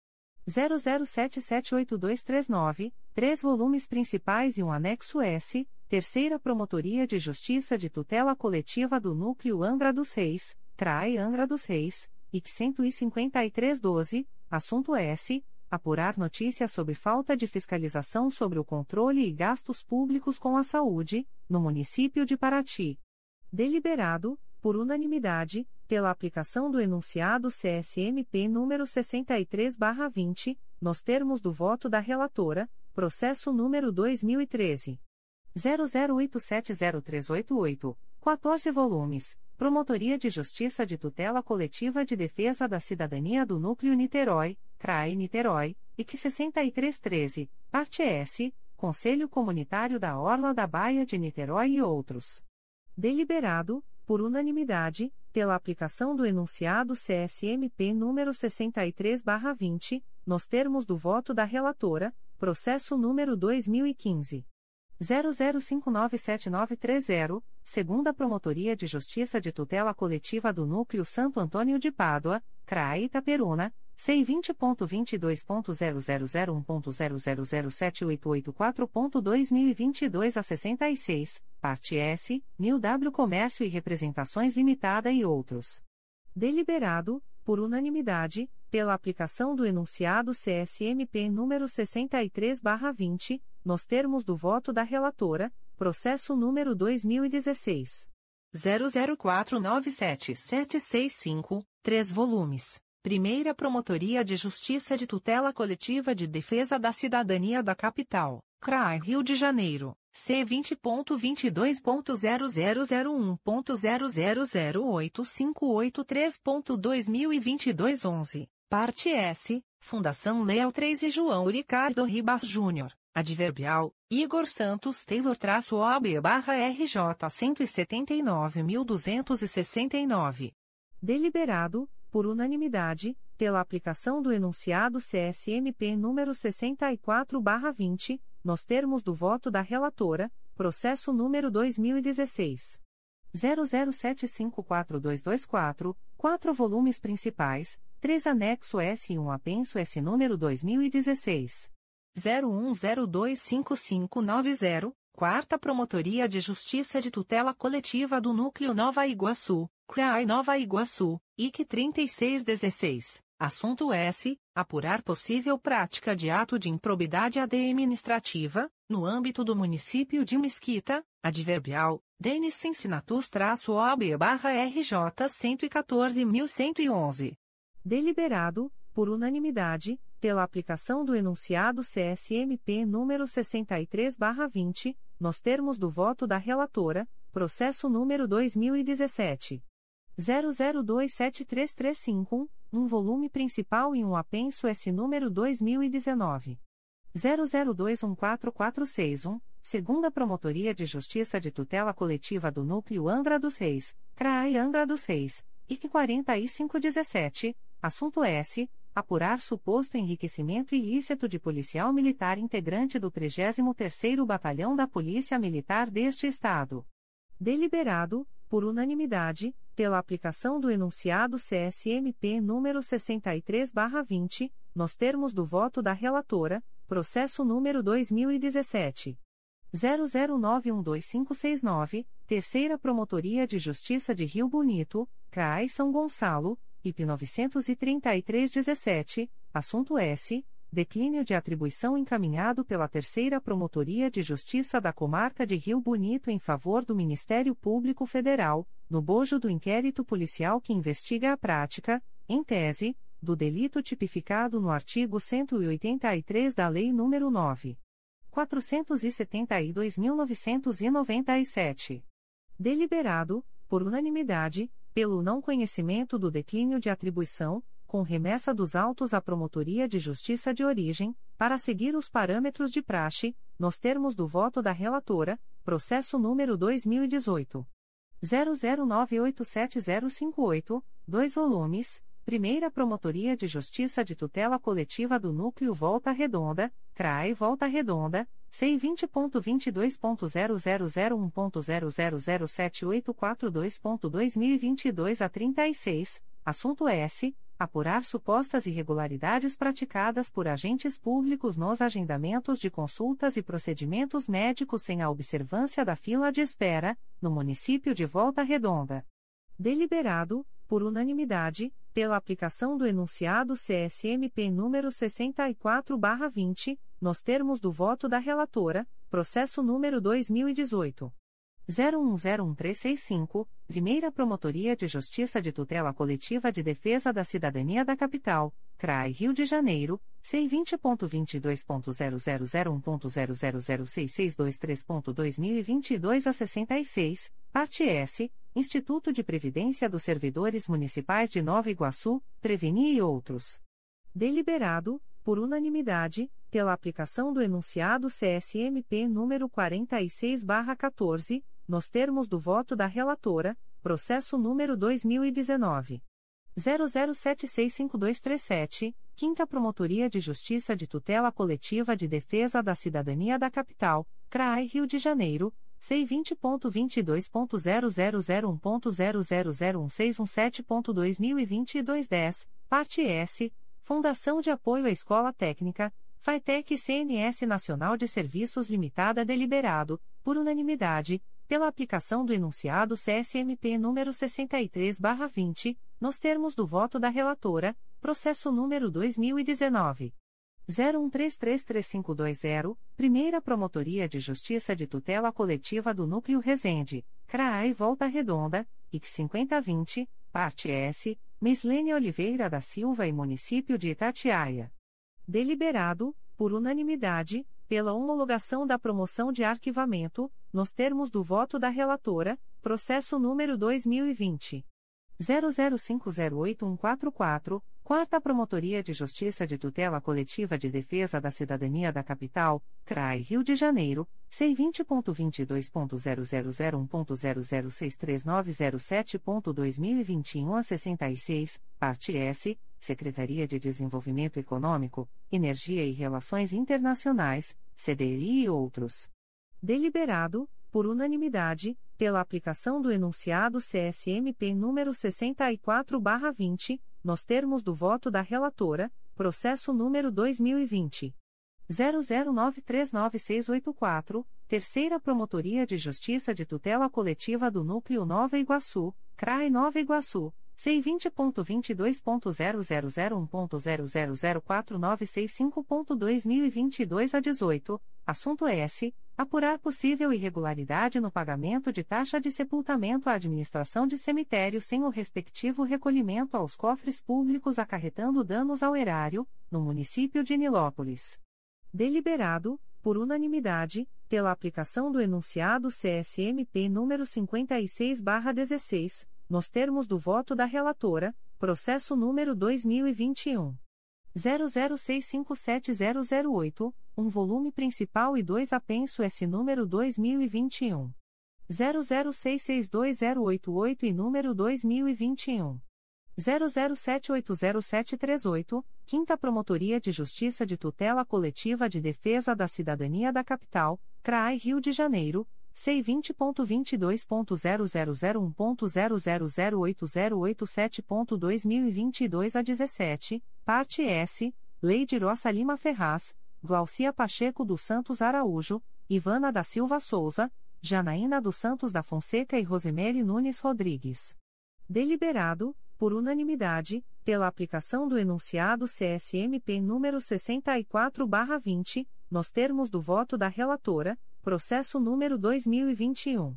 00778239, três volumes principais e um anexo S, Terceira Promotoria de Justiça de Tutela Coletiva do Núcleo Angra dos Reis, CRAE Angra dos Reis, IC 15312, assunto S. Apurar notícias sobre falta de fiscalização sobre o controle e gastos públicos com a saúde, no município de Paraty. Deliberado, por unanimidade, pela aplicação do enunciado CSMP número 63/20, nos termos do voto da relatora, processo número 2013 00870388, 14 volumes. Promotoria de Justiça de Tutela Coletiva de Defesa da Cidadania do Núcleo Niterói, CRAE Niterói, IC 6313, parte S, Conselho Comunitário da Orla da Baia de Niterói e outros. Deliberado, por unanimidade, pela aplicação do enunciado CSMP número 63/20, nos termos do voto da relatora, processo número 2015 00597930, segunda Promotoria de Justiça de Tutela Coletiva do Núcleo Santo Antônio de Pádua, CRAE Itaperuna, C20.22.0001.0007884.2022 a 66, parte S, New W Comércio e Representações Limitada e outros. Deliberado, por unanimidade, pela aplicação do enunciado CSMP número 63/20, nos termos do voto da relatora, processo número 2016 00497765, três volumes. Primeira Promotoria de Justiça de Tutela Coletiva de Defesa da Cidadania da Capital, CRAI Rio de Janeiro, C20.22.0001.0008583.2022 11, parte S, Fundação Leal 3 e João Ricardo Ribas Júnior, Adverbial, Igor Santos Taylor-OB barra RJ 179.269. Deliberado, por unanimidade, pela aplicação do enunciado CSMP número 64/20, nos termos do voto da relatora, processo número 2016 00754224, quatro volumes principais, três anexo S e um apenso S número 2016 01025590, Quarta Promotoria de Justiça de Tutela Coletiva do Núcleo Nova Iguaçu, CRAI Nova Iguaçu, IC 3616. Assunto S. Apurar possível prática de ato de improbidade administrativa, no âmbito do município de Mesquita, adverbial, Denis Cincinnatus-OAB-RJ 114.111. Deliberado, por unanimidade, pela aplicação do enunciado CSMP número 63/20, nos termos do voto da relatora, processo número 2017 00273351, um volume principal e um apenso S número 2019 00214461, segunda Promotoria de Justiça de Tutela Coletiva do Núcleo Angra dos Reis, CRAI Angra dos Reis, IC 4517, assunto S apurar suposto enriquecimento ilícito de policial militar integrante do 33º Batalhão da Polícia Militar deste Estado. Deliberado, por unanimidade, pela aplicação do enunciado CSMP número 63/20, nos termos do voto da relatora, processo número 2017 00912569, Terceira Promotoria de Justiça de Rio Bonito, CRAI São Gonçalo IP 933-17, assunto S. Declínio de atribuição encaminhado pela Terceira Promotoria de Justiça da Comarca de Rio Bonito em favor do Ministério Público Federal, no bojo do inquérito policial que investiga a prática, em tese, do delito tipificado no artigo 183 da Lei nº 9. 472.997. Deliberado, por unanimidade, pelo não conhecimento do declínio de atribuição, com remessa dos autos à Promotoria de Justiça de Origem, para seguir os parâmetros de praxe, nos termos do voto da relatora, processo número 2018. 00987058, dois volumes, Primeira Promotoria de Justiça de Tutela Coletiva do Núcleo Volta Redonda, CRAE Volta Redonda, C20.22.0001.0007842.2022 a 36, assunto S. apurar supostas irregularidades praticadas por agentes públicos nos agendamentos de consultas e procedimentos médicos sem a observância da fila de espera, no município de Volta Redonda. Deliberado, por unanimidade, pela aplicação do enunciado CSMP número 64/20, nos termos do voto da relatora, processo número 2018 01011365, Primeira Promotoria de Justiça de Tutela Coletiva de Defesa da Cidadania da Capital, CRAI Rio de Janeiro, C20.22.0001.0006623.2022 a 66, parte S, Instituto de Previdência dos Servidores Municipais de Nova Iguaçu, Preveni e outros. Deliberado, por unanimidade, pela aplicação do enunciado CSMP número 46/14, nos termos do voto da relatora, processo número 2019 00765237, Quinta Promotoria de Justiça de Tutela Coletiva de Defesa da Cidadania da Capital, CRAI Rio de Janeiro. C20.22.0001.0001617.2022 10, parte S, Fundação de Apoio à Escola Técnica, FATEC CNS Nacional de Serviços Limitada Deliberado, por unanimidade, pela aplicação do enunciado CSMP número 63/20, nos termos do voto da relatora, processo número 2019 01333520, Primeira Promotoria de Justiça de Tutela Coletiva do Núcleo Resende, CRAI Volta Redonda, IC 5020, parte S, Mislene Oliveira da Silva e Município de Itatiaia. Deliberado, por unanimidade, pela homologação da promoção de arquivamento, nos termos do voto da relatora, processo número 2020 00508144, Quarta Promotoria de Justiça de Tutela Coletiva de Defesa da Cidadania da Capital, CRAI Rio de Janeiro, C20.22.0001.0063907.2021 a 66, parte S, Secretaria de Desenvolvimento Econômico, Energia e Relações Internacionais, CDI e outros. Deliberado, por unanimidade, pela aplicação do enunciado CSMP número 64/20, nos termos do voto da relatora, processo número 2020 00939684, Terceira Promotoria de Justiça de Tutela Coletiva do Núcleo Nova Iguaçu, CRAE Nova Iguaçu. C20.22.0001.0004965.2022 a 18, assunto S. Apurar possível irregularidade no pagamento de taxa de sepultamento à administração de cemitério sem o respectivo recolhimento aos cofres públicos acarretando danos ao erário, no município de Nilópolis. Deliberado, por unanimidade, pela aplicação do enunciado CSMP número 56/16 nos termos do voto da relatora, processo número 2021 00657008, um. volume principal e dois apenso S número 2021 00662088 e número 2021 00780738, Quinta Promotoria de Justiça de Tutela Coletiva de Defesa da Cidadania da Capital, CRAI Rio de Janeiro C20.22.0001.0008087.2022 a 17, parte S, Lei de Roça Lima Ferraz, Glaucia Pacheco dos Santos Araújo, Ivana da Silva Souza, Janaína dos Santos da Fonseca e Rosemary Nunes Rodrigues. Deliberado, por unanimidade, pela aplicação do enunciado CSMP número 64/20, nos termos do voto da relatora, Processo número 2021.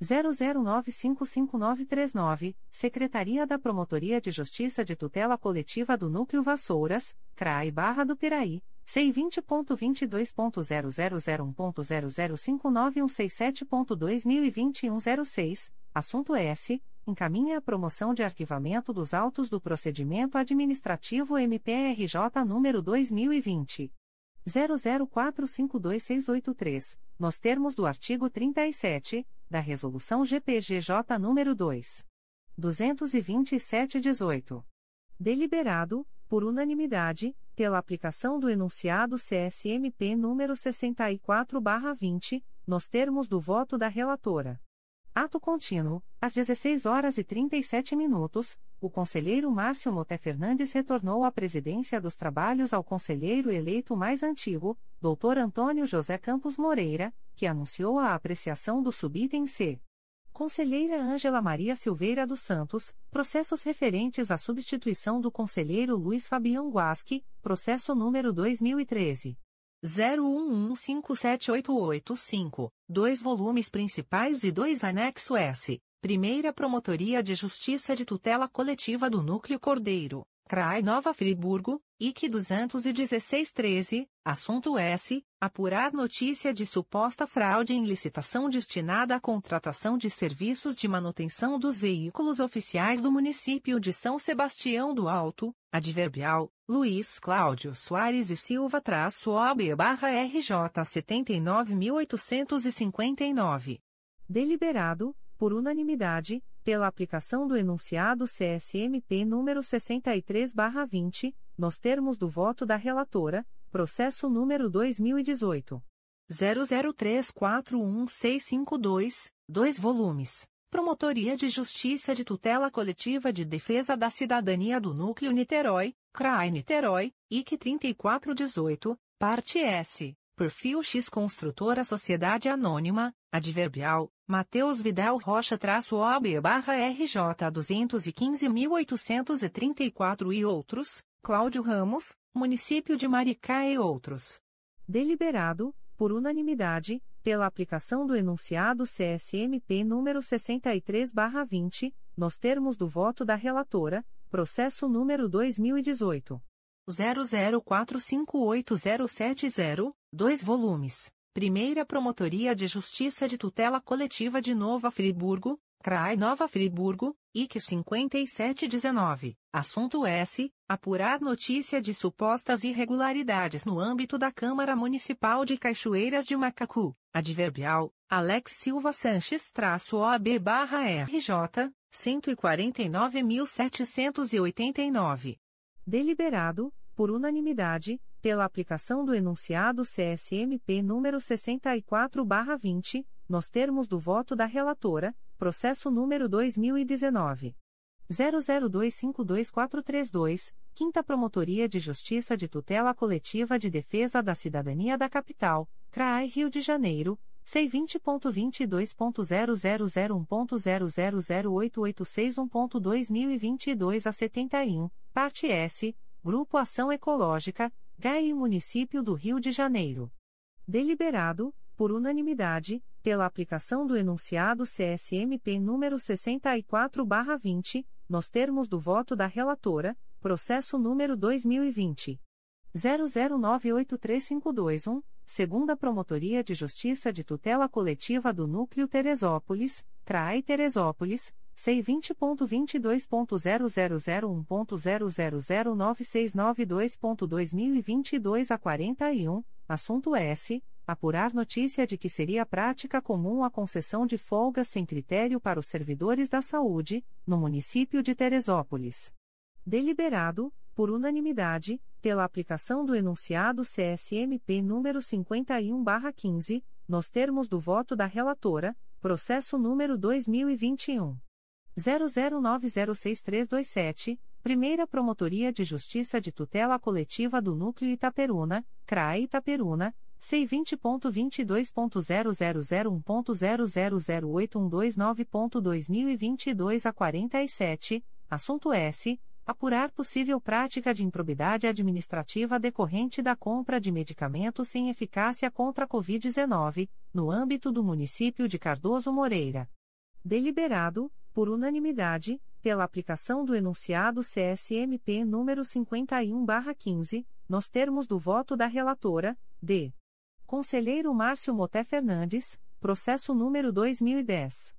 00955939, Secretaria da Promotoria de Justiça de Tutela Coletiva do Núcleo Vassouras, CRAI Barra do Piraí, C20.22.0001.0059167.2021 06, assunto S. Encaminha a promoção de arquivamento dos autos do procedimento administrativo MPRJ número 2020. 00452683, nos termos do artigo 37 da Resolução GPGJ nº 2. 227-18. Deliberado, por unanimidade, pela aplicação do enunciado CSMP número 64/20, nos termos do voto da relatora. Ato contínuo, às 16 horas e 37 minutos, o conselheiro Márcio Moté Fernandes retornou à presidência dos trabalhos ao conselheiro eleito mais antigo, Dr. Antônio José Campos Moreira, que anunciou a apreciação do subitem C. Conselheira Ângela Maria Silveira dos Santos, processos referentes à substituição do conselheiro Luiz Fabião Guasque, processo número 2013. 01157885, dois volumes principais e dois anexo S. Primeira Promotoria de Justiça de Tutela Coletiva do Núcleo Cordeiro, CRAI Nova Friburgo, IC 21613, assunto S. Apurar notícia de suposta fraude em licitação destinada à contratação de serviços de manutenção dos veículos oficiais do município de São Sebastião do Alto, adverbial, Luiz Cláudio Soares e Silva traço OB barra RJ 79.859. Deliberado, por unanimidade, pela aplicação do enunciado CSMP número 63/20, nos termos do voto da relatora, processo número 2018 00341652, dois volumes. Promotoria de Justiça de Tutela Coletiva de Defesa da Cidadania do Núcleo Niterói, CRAI Niterói, IC 3418, parte S. Perfil X Construtora Sociedade Anônima, Adverbial, Mateus Vidal Rocha-OB barra RJ 215.834 e outros, Cláudio Ramos, Município de Maricá e outros. Deliberado, por unanimidade, pela aplicação do enunciado CSMP número 63 barra 20, nos termos do voto da relatora, processo número 2018. 00458070, dois volumes. Primeira Promotoria de Justiça de Tutela Coletiva de Nova Friburgo, CRAI Nova Friburgo, IC 5719. Assunto S. Apurar notícia de supostas irregularidades no âmbito da Câmara Municipal de Cachoeiras de Macacu. Adverbial, Alex Silva Sanches traço OAB barra RJ, 149.789. Deliberado, por unanimidade, pela aplicação do enunciado CSMP número 64/20, nos termos do voto da relatora, processo número 2019 00252432, Quinta Promotoria de Justiça de Tutela Coletiva de Defesa da Cidadania da Capital, CRAI Rio de Janeiro. C20.22.0001.0008861.2022 a 71, parte S, Grupo Ação Ecológica, GAI Município do Rio de Janeiro. Deliberado, por unanimidade, pela aplicação do enunciado CSMP número 64/20, nos termos do voto da relatora, processo número 2020 00983521, segunda Promotoria de Justiça de Tutela Coletiva do Núcleo Teresópolis, CRAI Teresópolis C20.22.0001.0009692.2022 a 41, assunto S. Apurar notícia de que seria prática comum a concessão de folgas sem critério para os servidores da saúde, no município de Teresópolis. Deliberado, por unanimidade, pela aplicação do enunciado CSMP número 51/15, nos termos do voto da relatora, processo número 2021 00906327, Primeira Promotoria de Justiça de Tutela Coletiva do Núcleo Itaperuna, CRAE Itaperuna, C20.22.0001.0008129.2022 a 47, assunto S. Apurar possível prática de improbidade administrativa decorrente da compra de medicamentos sem eficácia contra a Covid-19, no âmbito do município de Cardoso Moreira. Deliberado, por unanimidade, pela aplicação do enunciado CSMP número 51/15, nos termos do voto da relatora, D. Conselheiro Márcio Moté Fernandes, processo número 2010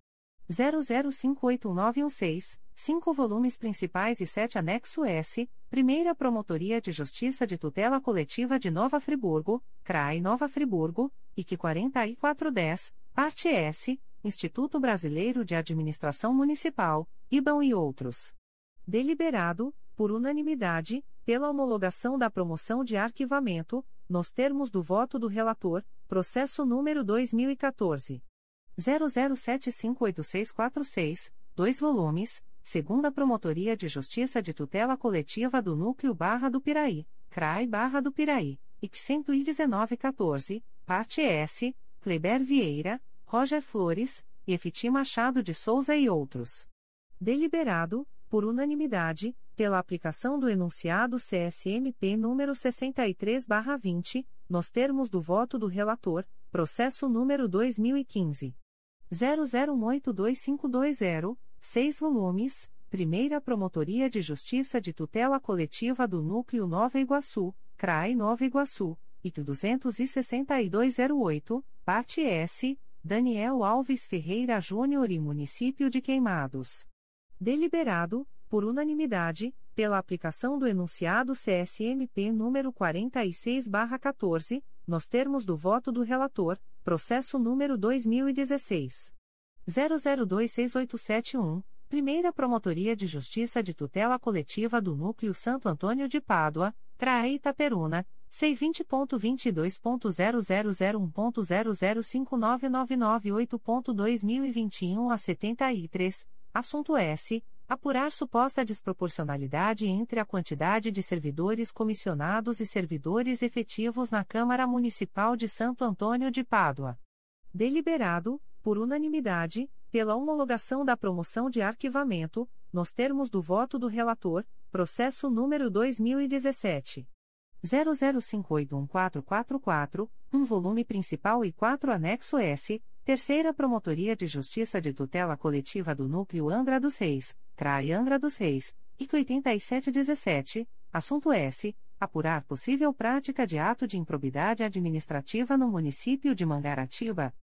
00581916, cinco volumes principais e sete anexo S, Primeira Promotoria de Justiça de Tutela Coletiva de Nova Friburgo, CRAI Nova Friburgo, IC 4410, parte S Instituto Brasileiro de Administração Municipal, IBAN e outros. Deliberado, por unanimidade, pela homologação da promoção de arquivamento, nos termos do voto do relator, processo número 2014. 00758646, dois volumes, segunda Promotoria de Justiça de Tutela Coletiva do Núcleo Barra do Piraí, CRAI Barra do Piraí, IC 11914, parte S, Kleber Vieira, Roger Flores, Efiti Machado de Souza e outros. Deliberado, por unanimidade, pela aplicação do enunciado CSMP número 63/20, nos termos do voto do relator, processo número 2015 00182520, 6 volumes, Primeira Promotoria de Justiça de Tutela Coletiva do Núcleo Nova Iguaçu, CRAI Nova Iguaçu, IT 26208, parte S, Daniel Alves Ferreira Júnior e Município de Queimados. Deliberado, por unanimidade, pela aplicação do enunciado CSMP número 46/14, nos termos do voto do relator, processo número 2016 00268771, Primeira Promotoria de Justiça de Tutela Coletiva do Núcleo Santo Antônio de Pádua, CRAE Itaperuna, C20.22.0001.0059998.2021 a 73, assunto S. Apurar suposta desproporcionalidade entre a quantidade de servidores comissionados e servidores efetivos na Câmara Municipal de Santo Antônio de Pádua. Deliberado, por unanimidade, pela homologação da promoção de arquivamento, nos termos do voto do relator, processo número 2017 00581444, um volume principal e quatro anexo S, Terceira Promotoria de Justiça de Tutela Coletiva do Núcleo Angra dos Reis, CRAI Angra dos Reis, IC 8717, assunto S. Apurar possível prática de ato de improbidade administrativa no município de Mangaratiba.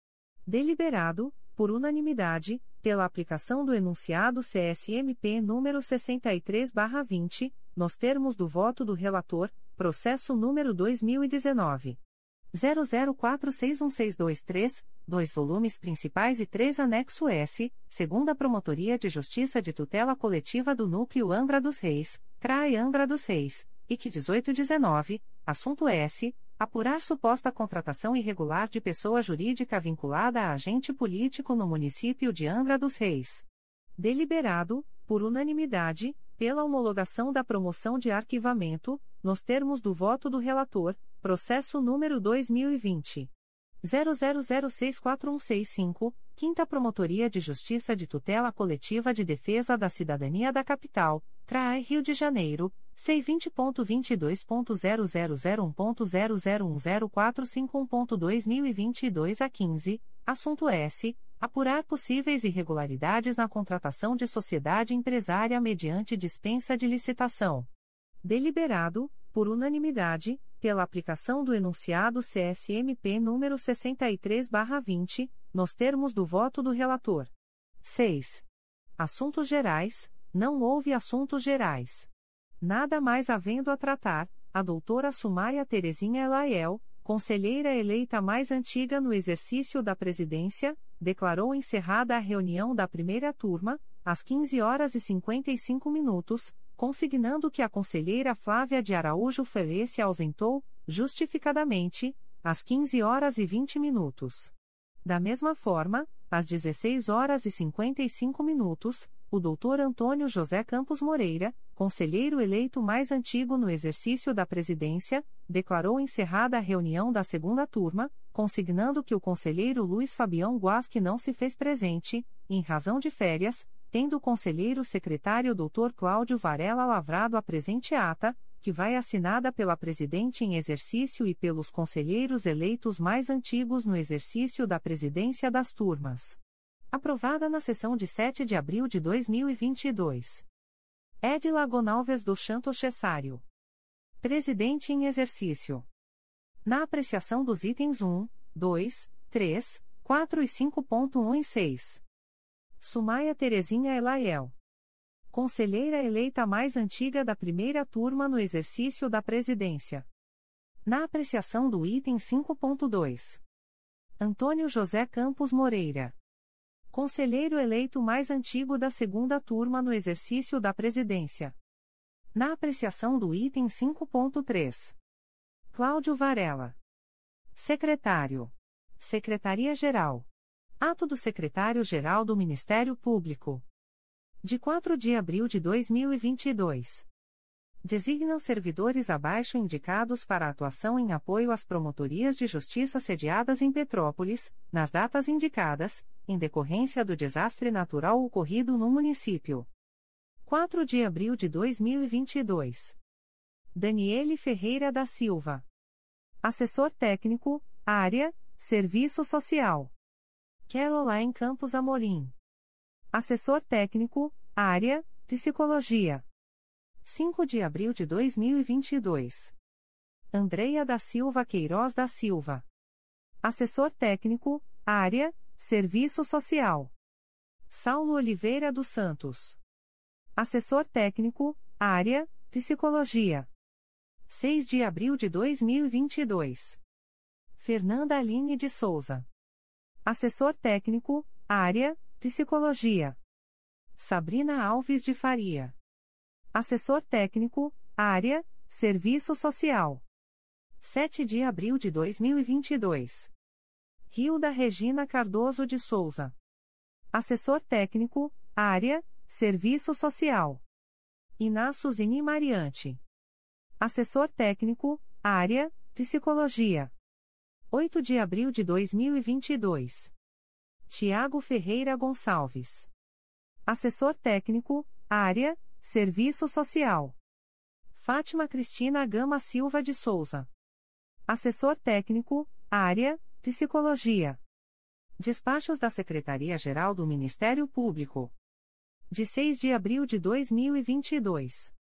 Deliberado, por unanimidade, pela aplicação do enunciado CSMP número 63/20, nos termos do voto do relator, processo número 2019 00461623, dois volumes principais e três anexo S, segunda Promotoria de Justiça de Tutela Coletiva do Núcleo Angra dos Reis, CRAE Angra dos Reis, IC 1819, assunto S. Apurar suposta contratação irregular de pessoa jurídica vinculada a agente político no município de Angra dos Reis. Deliberado, por unanimidade, pela homologação da promoção de arquivamento, nos termos do voto do relator, processo número 2020 00064165, Quinta Promotoria de Justiça de Tutela Coletiva de Defesa da Cidadania da Capital, CRAI Rio de Janeiro, C20.22.0001.0010451.2022 a 15, assunto S. Apurar possíveis irregularidades na contratação de sociedade empresária mediante dispensa de licitação. Deliberado, por unanimidade, pela aplicação do enunciado CSMP número 63/20, nos termos do voto do relator. 6. Assuntos gerais: não houve assuntos gerais. Nada mais havendo a tratar, a doutora Sumaia Terezinha Elaiel, conselheira eleita mais antiga no exercício da presidência, declarou encerrada a reunião da primeira turma, às 15 horas e 55 minutos, consignando que a conselheira Flávia de Araújo Ferreira se ausentou, justificadamente, às 15 horas e 20 minutos. Da mesma forma, às 16 horas e 55 minutos, o doutor Antônio José Campos Moreira, conselheiro eleito mais antigo no exercício da presidência, declarou encerrada a reunião da segunda turma, consignando que o conselheiro Luiz Fabião Guasque não se fez presente, em razão de férias, tendo o conselheiro secretário Dr. Cláudio Varela lavrado a presente ata, que vai assinada pela presidente em exercício e pelos conselheiros eleitos mais antigos no exercício da presidência das turmas. Aprovada na sessão de 7 de abril de 2022. Edila Gonalves do Chanto Cessário. Presidente em exercício. Na apreciação dos itens 1, 2, 3, 4 e 5.1 e 6. Sumaia Terezinha Elaiel. Conselheira eleita mais antiga da primeira turma no exercício da presidência. Na apreciação do item 5.2. Antônio José Campos Moreira. Conselheiro eleito mais antigo da segunda turma no exercício da presidência. Na apreciação do item 5.3. Cláudio Varela. Secretário. Secretaria-Geral. Ato do Secretário-Geral do Ministério Público. De 4 de abril de 2022. Designam servidores abaixo indicados para atuação em apoio às promotorias de justiça sediadas em Petrópolis, nas datas indicadas, em decorrência do desastre natural ocorrido no município. 4 de abril de 2022. Daniele Ferreira da Silva. Assessor técnico, área, Serviço Social. Caroline Campos Amorim. Assessor técnico, área, Psicologia. 5 de abril de 2022. Andreia da Silva Queiroz da Silva. Assessor técnico, área, Serviço Social. Saulo Oliveira dos Santos. Assessor técnico, área, Psicologia. 6 de abril de 2022. Fernanda Aline de Souza. Assessor técnico, área, Psicologia. Sabrina Alves de Faria. Assessor técnico, área, Serviço Social. 7 de abril de 2022. Rio da Regina Cardoso de Souza. Assessor técnico, área, Serviço Social. Inácio Zini Mariante. Assessor técnico, área, Psicologia. 8 de abril de 2022. Tiago Ferreira Gonçalves. Assessor técnico, área, Serviço Social. Fátima Cristina Gama Silva de Souza. Assessor técnico, área, Psicologia. Despachos da Secretaria-Geral do Ministério Público. De 6 de abril de 2022.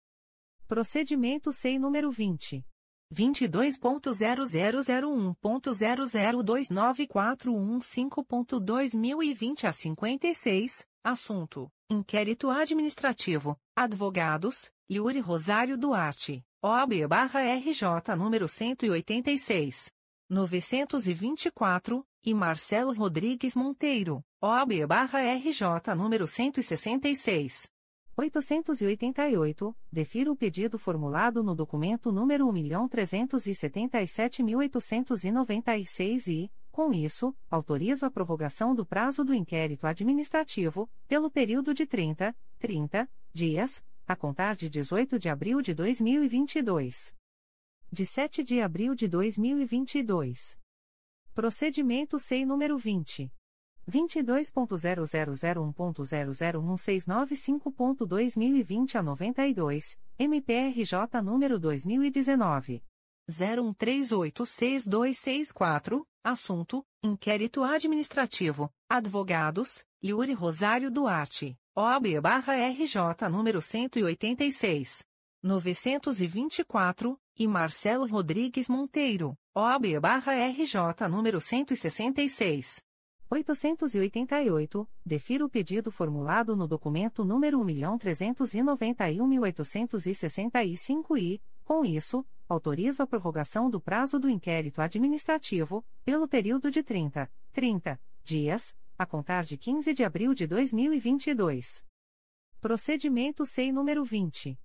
Procedimento SEI número 20. 22.0001.0029415.2020 a 56, assunto: Inquérito Administrativo, Advogados, Yuri Rosário Duarte, OAB-RJ número 186. 924, e Marcelo Rodrigues Monteiro, OAB-RJ número 166. 888, defiro o pedido formulado no documento número 1.377.896 e, com isso, autorizo a prorrogação do prazo do inquérito administrativo, pelo período de 30, 30 dias, a contar de 18 de abril de 2022. De 7 de abril de 2022. Procedimento SEI número 20. 22.0001.0016955.2020 a 92, MPRJ número 2019. 01386264, assunto: Inquérito Administrativo, Advogados, Yuri Rosário Duarte, OAB-RJ número 186. 924, e Marcelo Rodrigues Monteiro, OAB-RJ número 166. 888, defiro o pedido formulado no documento número 1.391.865 e, com isso, autorizo a prorrogação do prazo do inquérito administrativo, pelo período de 30, 30 dias, a contar de 15 de abril de 2022. Procedimento SEI número 20.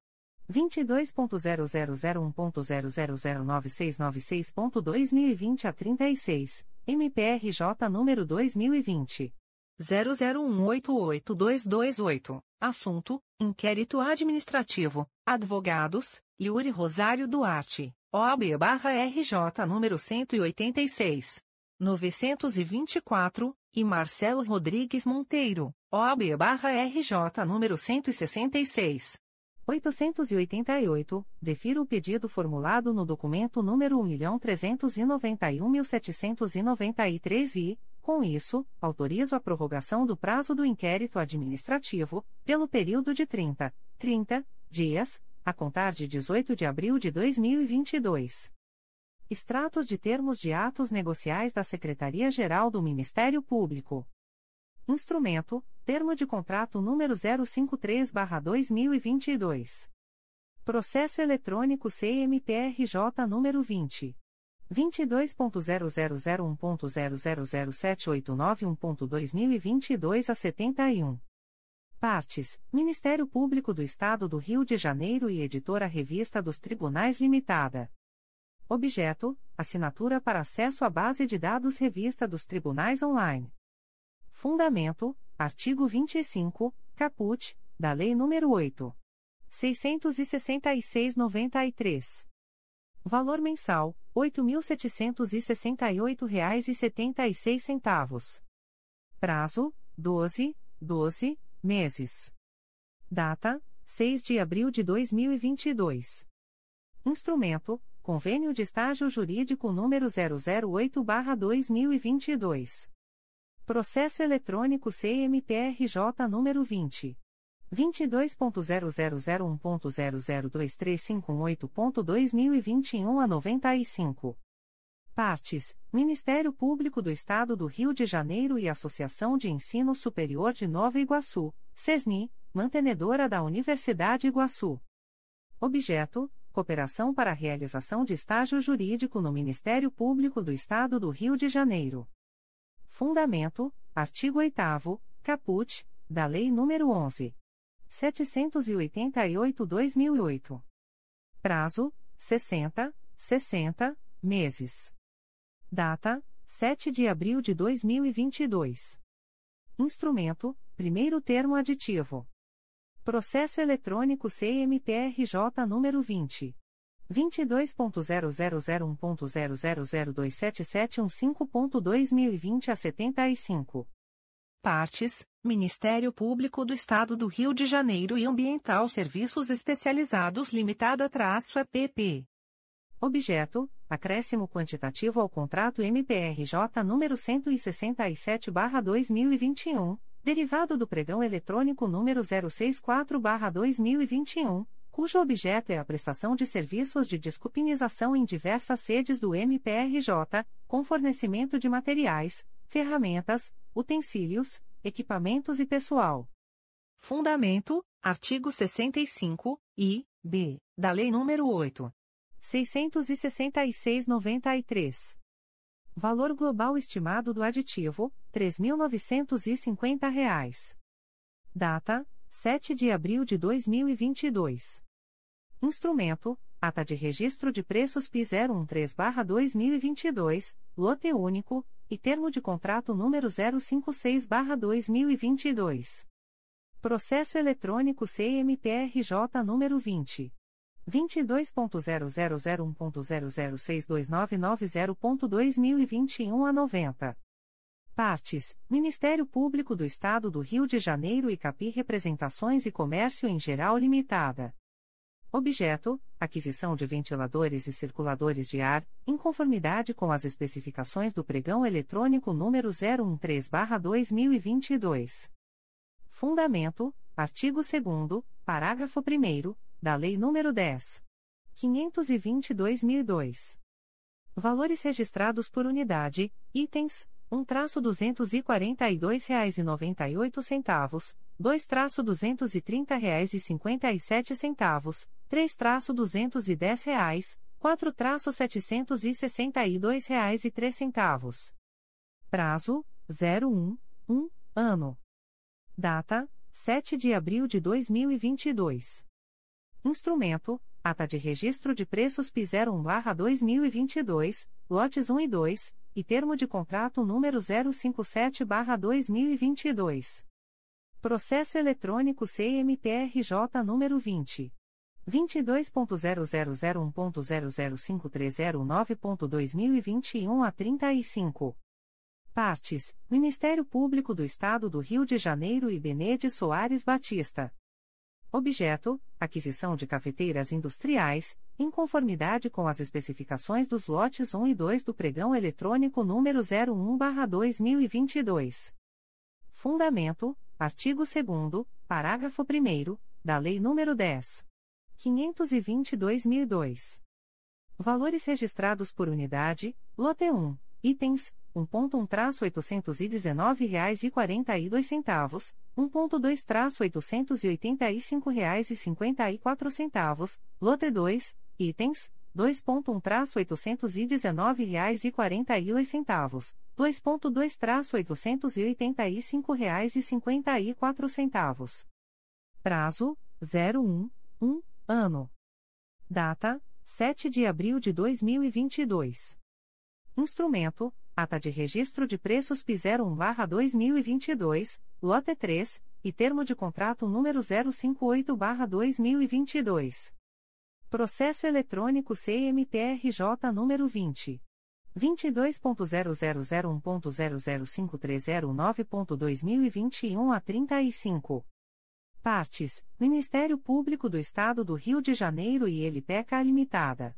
22.0001.0009696.2020 a 36, MPRJ número 2020. 00188228. Assunto: Inquérito Administrativo, Advogados, Yuri Rosário Duarte, OAB-RJ número 186. 924, e Marcelo Rodrigues Monteiro, OAB-RJ número 166. 888, defiro o pedido formulado no documento número 1.391.793 e, com isso, autorizo a prorrogação do prazo do inquérito administrativo, pelo período de 30, 30 dias, a contar de 18 de abril de 2022. Extratos de termos de atos negociais da Secretaria-Geral do Ministério Público. Instrumento: Termo de contrato número 053/2022. Processo eletrônico CMPRJ número 20 22.0001.0007891.2022 a 71. Partes: Ministério Público do Estado do Rio de Janeiro e Editora Revista dos Tribunais Limitada. Objeto: Assinatura para acesso à base de dados Revista dos Tribunais Online. Fundamento: artigo 25, caput, da Lei nº 8. 666-93. Valor mensal, R$ 8.768,76. Prazo, 12, 12 meses. Data, 6 de abril de 2022. Instrumento, Convênio de Estágio Jurídico número 008-2022. Processo eletrônico CMPRJ número 20. 22.0001.0023518.2021 a 95. Partes: Ministério Público do Estado do Rio de Janeiro e Associação de Ensino Superior de Nova Iguaçu, SESNI, mantenedora da Universidade Iguaçu. Objeto: Cooperação para a realização de estágio jurídico no Ministério Público do Estado do Rio de Janeiro. Fundamento: Artigo 8 Caput, da Lei nº 11. 788-2008. Prazo: 60, 60 meses. Data: 7 de abril de 2022. Instrumento: primeiro termo aditivo. Processo eletrônico CMPRJ número 20. 22.0001.000277715.2020 a 75. Partes: Ministério Público do Estado do Rio de Janeiro e Ambiental Serviços Especializados Limitada-EPP. Objeto: acréscimo quantitativo ao contrato MPRJ número 167/2021, derivado do pregão eletrônico número 064/2021, cujo objeto é a prestação de serviços de desculpinização em diversas sedes do MPRJ, com fornecimento de materiais, ferramentas, utensílios, equipamentos e pessoal. Fundamento: artigo 65 e b da Lei nº 8. 666/93. Valor global estimado do aditivo: R$ 3.950. Data: 7 de abril de 2022. Instrumento: Ata de Registro de Preços PI 013/2022, lote único, e termo de contrato número 056/2022. Processo eletrônico CMPRJ número 20 22.0001.0062990.2021 a 90. Partes: Ministério Público do Estado do Rio de Janeiro e Capi Representações e Comércio em Geral Limitada. Objeto: aquisição de ventiladores e circuladores de ar, em conformidade com as especificações do pregão eletrônico número 013/2022. Fundamento: artigo 2 parágrafo 1 da Lei nº 10. 522.002. Valores registrados por unidade, itens: 1 traço R$ 242,98, 2 traço R$ 230,57, 3 traço 210 reais, 4 traço R$ 762,03. Prazo: 01, 1, ano. Data: 7 de abril de 2022. Instrumento: Ata de Registro de Preços PI 01/2022, lotes 1 e 2, e termo de contrato número 057/2022. Processo eletrônico CMPRJ número 20 22.0001.0053009.2021 a 35. Partes: Ministério Público do Estado do Rio de Janeiro e Benede Soares Batista. Objeto: aquisição de cafeteiras industriais, em conformidade com as especificações dos lotes 1 e 2 do pregão eletrônico número 01/2022. Fundamento: artigo 2 parágrafo 1 da Lei nº 10. 522.002. Valores registrados por unidade: lote 1, itens 1.1-819,42 reais e 42 centavos, 1.2-885 reais 54 centavos, lote 2, itens 2.1-819 reais e 42 centavos, 2.2-885 reais 54 centavos. Prazo 01 1 ano. Data 7 de abril de 2022. Instrumento: Ata de Registro de Preços P01/2022, Lote 3, e Termo de Contrato número 058/2022. Processo Eletrônico CMPRJ número 20 22.0001.0053009.2021 a 35. Partes: Ministério Público do Estado do Rio de Janeiro e Elipeca Limitada.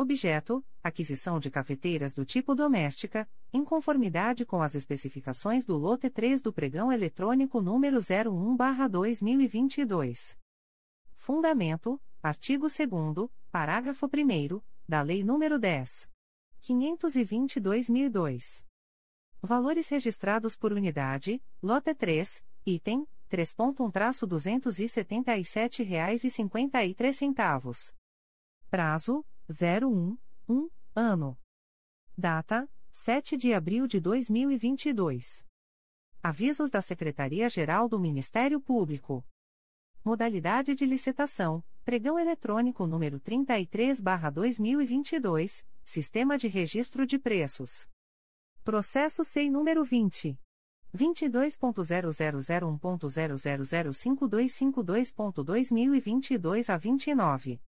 Objeto: aquisição de cafeteiras do tipo doméstica, em conformidade com as especificações do lote 3 do pregão eletrônico número 01/2022. Fundamento: artigo 2 parágrafo 1 da Lei nº 10. 522.002. Valores registrados por unidade: lote 3, item 3.1-277,53 reais Prazo: 01, 1, ano. Data: 7 de abril de 2022. Avisos da Secretaria-Geral do Ministério Público. Modalidade de licitação: Pregão eletrônico número 33/2022, Sistema de Registro de Preços. Processo SEI número 20 22.0001.0005252.2022 a 29.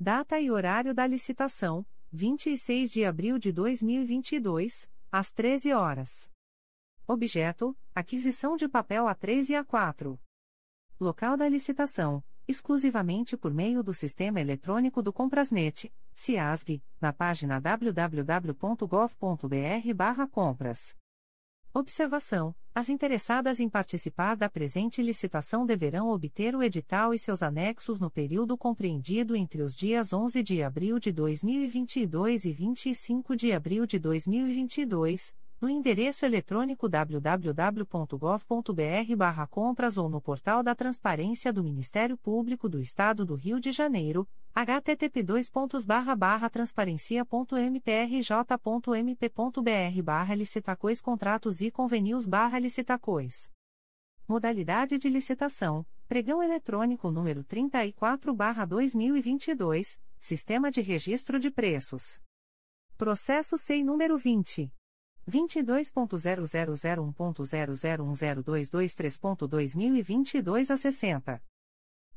Data e horário da licitação: 26 de abril de 2022, às 13 horas. Objeto: aquisição de papel A3 e A4. Local da licitação: exclusivamente por meio do sistema eletrônico do Comprasnet, CIASG, na página www.gov.br/compras. Observação: As interessadas em participar da presente licitação deverão obter o edital e seus anexos no período compreendido entre os dias 11 de abril de 2022 e 25 de abril de 2022 no endereço eletrônico www.gov.br/compras ou no portal da Transparência do Ministério Público do Estado do Rio de Janeiro, http://transparencia.mprj.mp.br/licitacois contratos e convenios/licitacois. Modalidade de licitação: Pregão eletrônico número 34/2022, Sistema de Registro de Preços. Processo SEI número 20 22.0001.0010223.2022 a 60.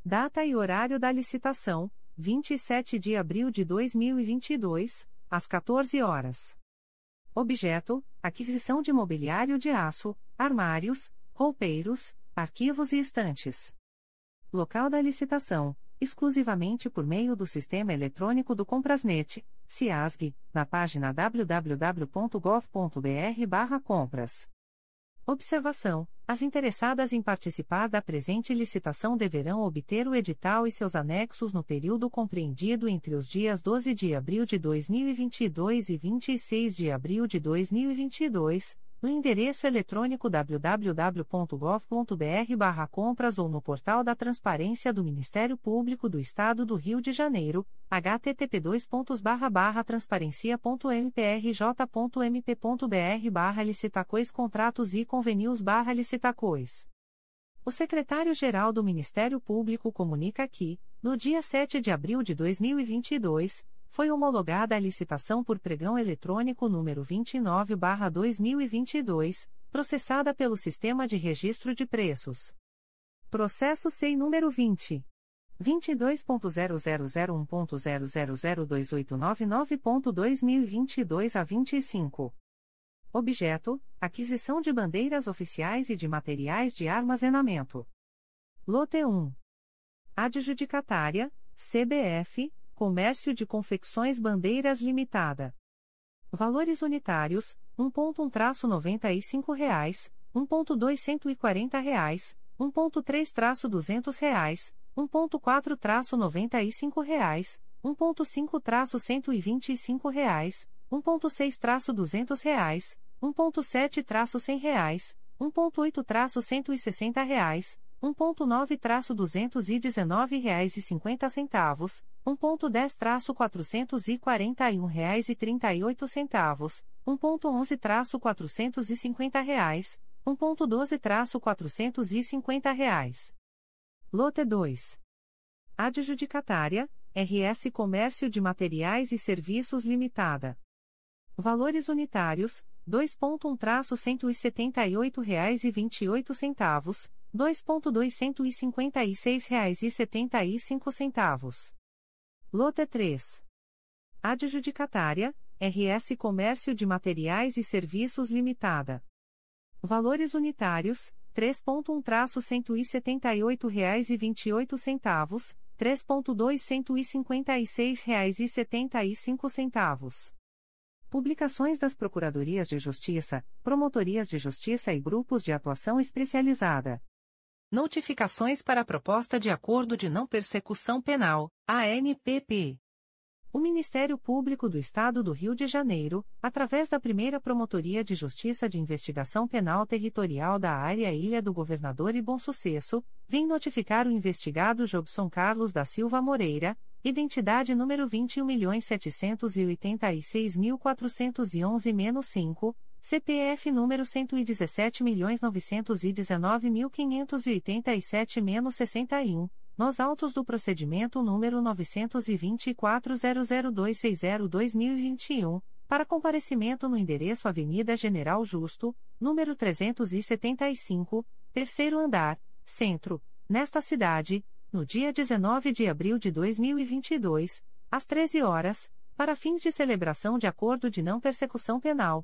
Data e horário da licitação: 27 de abril de 2022, às 14 horas. Objeto: aquisição de mobiliário de aço, armários, roupeiros, arquivos e estantes. Local da licitação: exclusivamente por meio do sistema eletrônico do Comprasnet, CIASG, na página www.gov.br/compras. Observação: As interessadas em participar da presente licitação deverão obter o edital e seus anexos no período compreendido entre os dias 12 de abril de 2022 e 26 de abril de 2022 no endereço eletrônico www.gov.br/compras ou no portal da Transparência do Ministério Público do Estado do Rio de Janeiro, http://transparencia.mprj.mp.br/licitacois contratos e convenios/licitacois. O secretário-geral do Ministério Público comunica que, no dia 7 de abril de 2022, foi homologada a licitação por pregão eletrônico número 29/2022, processada pelo Sistema de Registro de Preços. Processo SEI número 20 22.0001.0002899.2022 a 25. Objeto: aquisição de bandeiras oficiais e de materiais de armazenamento. Lote 1. Adjudicatária: CBF Comércio de Confecções Bandeiras Limitada. Valores unitários: 1.1-95 reais, 1.240 reais, 1.3-200 reais, 1.4-95 reais, 1.5-125 reais, 1.6-200 reais, 1.7-100 reais, 1.8-160 reais, 1.9-219 reais e 50 centavos, 1.10-441 reais e 38 centavos, 1.11-450 reais, 1.12-450 reais. Lote 2. Adjudicatária, RS Comércio de Materiais e Serviços Limitada. Valores unitários: 2.1-178,28 reais e 28 centavos, 2.256 reais e 75 centavos. Lota 3. Adjudicatária: RS Comércio de Materiais e Serviços Limitada. Valores unitários: 3.1-178 reais e 28 centavos, 3.256 reais e 75 centavos. Publicações das Procuradorias de Justiça, Promotorias de Justiça e Grupos de Atuação Especializada. Notificações para a Proposta de Acordo de Não Persecução Penal, ANPP. O Ministério Público do Estado do Rio de Janeiro, através da primeira Promotoria de Justiça de Investigação Penal Territorial da Área Ilha do Governador e Bom Sucesso, vem notificar o investigado Jobson Carlos da Silva Moreira, identidade número 21.786.411-5, CPF número 117.919.587-61, nos autos do procedimento número 924.00260-2021, para comparecimento no endereço Avenida General Justo, número 375, terceiro andar, centro, nesta cidade, no dia 19 de abril de 2022, às 13 horas, para fins de celebração de acordo de não persecução penal,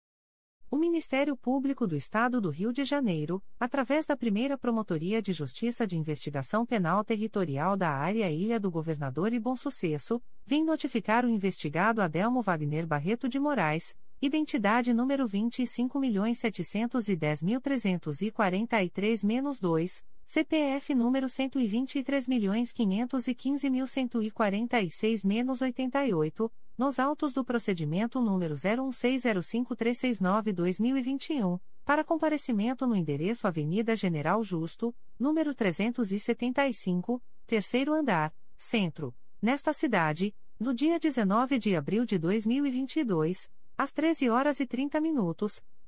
O Ministério Público do Estado do Rio de Janeiro, através da primeira Promotoria de Justiça de Investigação Penal Territorial da Área Ilha do Governador e Bom Sucesso, vem notificar o investigado Adelmo Wagner Barreto de Moraes, identidade número 25.710.343-2, CPF número 123.515.146-88, nos autos do procedimento número 01605369-2021, para comparecimento no endereço Avenida General Justo, número 375, terceiro andar, centro, nesta cidade, no dia 19 de abril de 2022, às 13 horas e 30 minutos,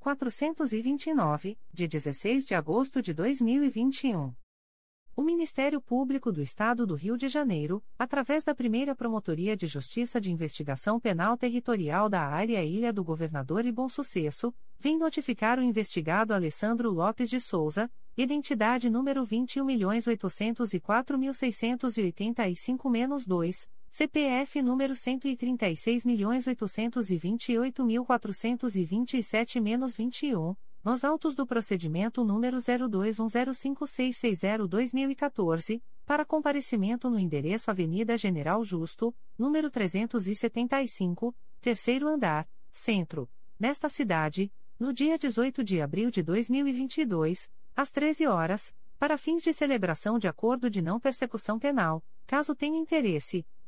429, de 16 de agosto de 2021. O Ministério Público do Estado do Rio de Janeiro, através da primeira Promotoria de Justiça de Investigação Penal Territorial da Área Ilha do Governador e Bom Sucesso, vem notificar o investigado Alessandro Lopes de Souza, identidade número 21.804.685-2, CPF número 136.828.427-21 nos autos do procedimento número 02105660-2014, para comparecimento no endereço Avenida General Justo, número 375, terceiro andar, centro, nesta cidade, no dia 18 de abril de 2022, às 13 horas, para fins de celebração de acordo de não persecução penal, caso tenha interesse,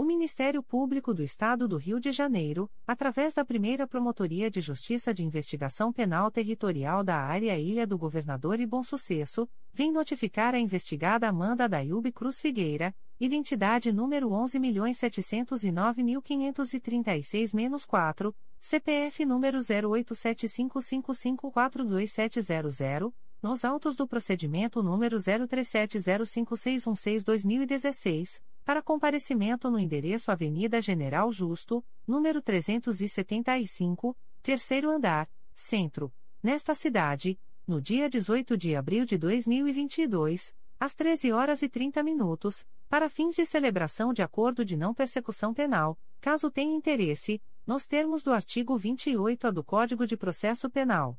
O Ministério Público do Estado do Rio de Janeiro, através da primeira Promotoria de Justiça de Investigação Penal Territorial da Área Ilha do Governador e Bom Sucesso, vem notificar a investigada Amanda Dayub Cruz Figueira, identidade número 11.709.536-4, CPF número 087555427700, nos autos do procedimento número 03705616-2016, para comparecimento no endereço Avenida General Justo, número 375, terceiro andar, centro, nesta cidade, no dia 18 de abril de 2022, às 13 horas e 30 minutos, para fins de celebração de acordo de não persecução penal, caso tenha interesse, nos termos do artigo 28A do Código de Processo Penal.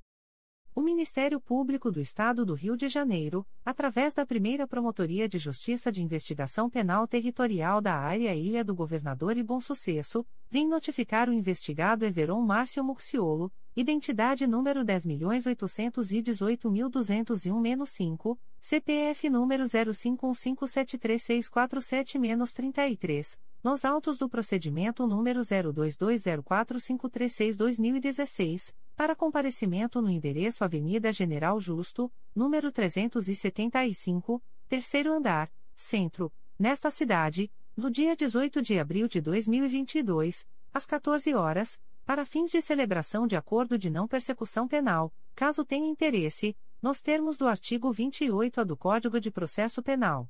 O Ministério Público do Estado do Rio de Janeiro, através da primeira Promotoria de Justiça de Investigação Penal Territorial da Área Ilha do Governador e Bom Sucesso, vem notificar o investigado Everon Márcio Muxiolo, identidade número 10.818.201-5, CPF número 0515736447-33, nos autos do procedimento número 02204536-2016 para comparecimento no endereço Avenida General Justo, número 375, terceiro andar, centro, nesta cidade, no dia 18 de abril de 2022, às 14 horas, para fins de celebração de acordo de não persecução penal, caso tenha interesse, nos termos do artigo 28A do Código de Processo Penal.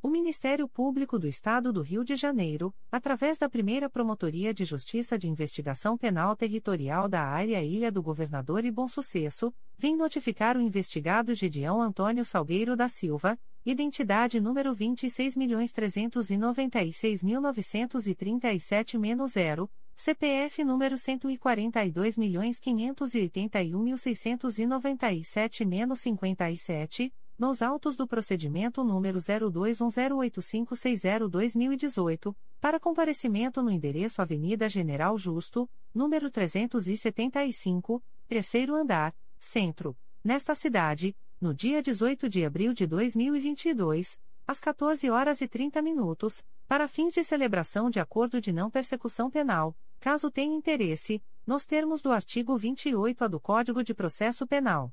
O Ministério Público do Estado do Rio de Janeiro, através da primeira Promotoria de Justiça de Investigação Penal Territorial da Área Ilha do Governador e Bom Sucesso, vem notificar o investigado Gideão Antônio Salgueiro da Silva, identidade número 26.396.937-0, CPF número 142.581.697-57, nos autos do procedimento número 02108560-2018, para comparecimento no endereço Avenida General Justo, número 375, terceiro andar, centro, nesta cidade, no dia 18 de abril de 2022, às 14 horas e 30 minutos, para fins de celebração de acordo de não persecução penal, caso tenha interesse, nos termos do artigo 28A do Código de Processo Penal.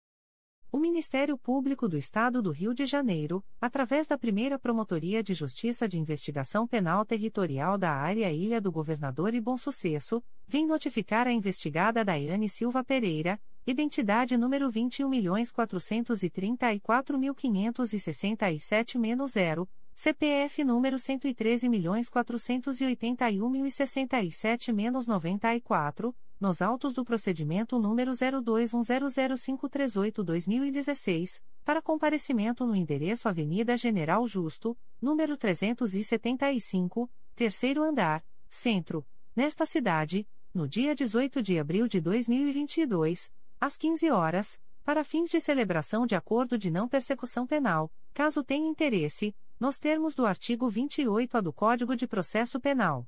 O Ministério Público do Estado do Rio de Janeiro, através da primeira Promotoria de Justiça de Investigação Penal Territorial da Área Ilha do Governador e Bom Sucesso, vem notificar a investigada Daiane Silva Pereira, identidade número 21.434.567-0, CPF número 113.481.067-94, nos autos do procedimento número 02100538-2016, para comparecimento no endereço Avenida General Justo, número 375, terceiro andar, centro, nesta cidade, no dia 18 de abril de 2022, às 15 horas, para fins de celebração de acordo de não persecução penal, caso tenha interesse, nos termos do artigo 28A do Código de Processo Penal.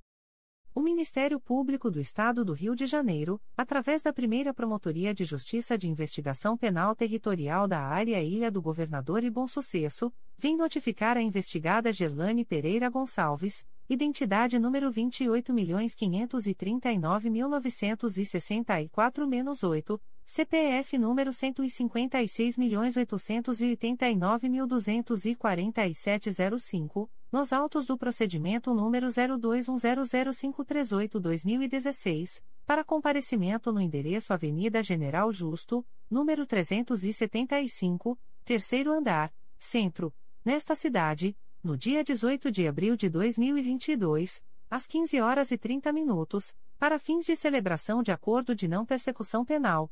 O Ministério Público do Estado do Rio de Janeiro, através da primeira Promotoria de Justiça de Investigação Penal Territorial da Área Ilha do Governador e Bom Sucesso, vem notificar a investigada Gerlane Pereira Gonçalves, identidade número 28.539.964-8, CPF número 156.889.24705, nos autos do procedimento número 02100538-2016, para comparecimento no endereço Avenida General Justo, número 375, terceiro andar, centro, nesta cidade, no dia 18 de abril de 2022, às 15 horas e 30 minutos, para fins de celebração de acordo de não persecução penal,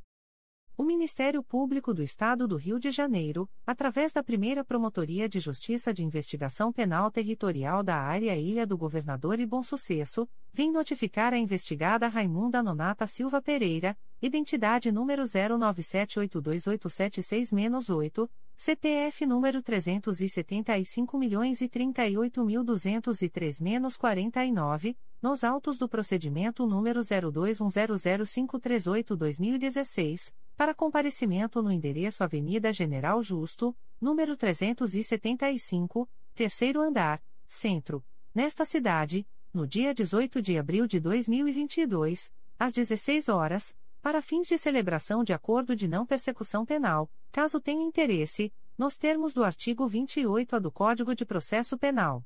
O Ministério Público do Estado do Rio de Janeiro, através da primeira Promotoria de Justiça de Investigação Penal Territorial da Área Ilha do Governador e Bom Sucesso, vem notificar a investigada Raimunda Nonata Silva Pereira, identidade número 09782876-8, CPF número 355.038.203-49, nos autos do procedimento número 02100538-2016 para comparecimento no endereço Avenida General Justo, número 375, terceiro andar, centro, nesta cidade, no dia 18 de abril de 2022, às 16 horas, para fins de celebração de acordo de não persecução penal, caso tenha interesse, nos termos do artigo 28-A do Código de Processo Penal.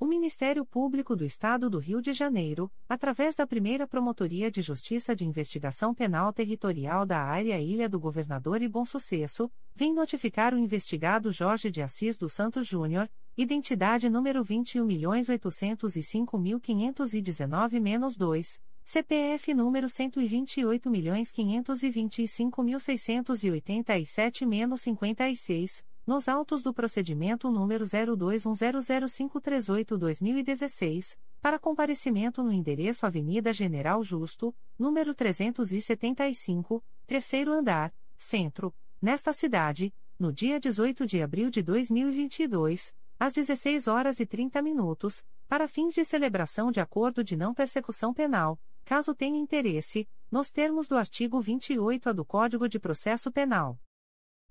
O Ministério Público do Estado do Rio de Janeiro, através da primeira Promotoria de Justiça de Investigação Penal Territorial da Área Ilha do Governador e Bom Sucesso, vem notificar o investigado Jorge de Assis dos Santos Júnior, identidade número 21.805.519-2, CPF número 128.525.687-56, nos autos do procedimento número 02100538-2016, para comparecimento no endereço Avenida General Justo, número 375, terceiro andar, centro, nesta cidade, no dia 18 de abril de 2022, às 16 horas e 30 minutos, para fins de celebração de acordo de não persecução penal, caso tenha interesse, nos termos do artigo 28-A do Código de Processo Penal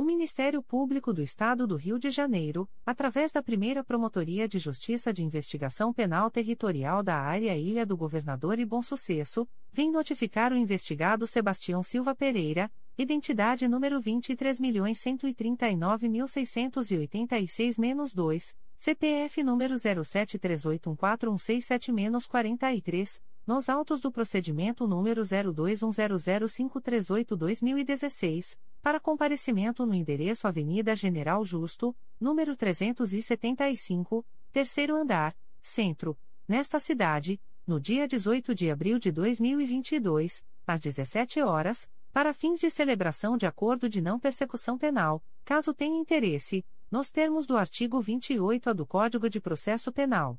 O Ministério Público do Estado do Rio de Janeiro, através da primeira Promotoria de Justiça de Investigação Penal Territorial da Área Ilha do Governador e Bom Sucesso, vem notificar o investigado Sebastião Silva Pereira, identidade número 23.139.686-2, CPF número 07381417-43, nos autos do procedimento número 02100538-2016 para comparecimento no endereço Avenida General Justo, número 375, terceiro andar, centro, nesta cidade, no dia 18 de abril de 2022, às 17 horas, para fins de celebração de acordo de não persecução penal, caso tenha interesse, nos termos do artigo 28-A do Código de Processo Penal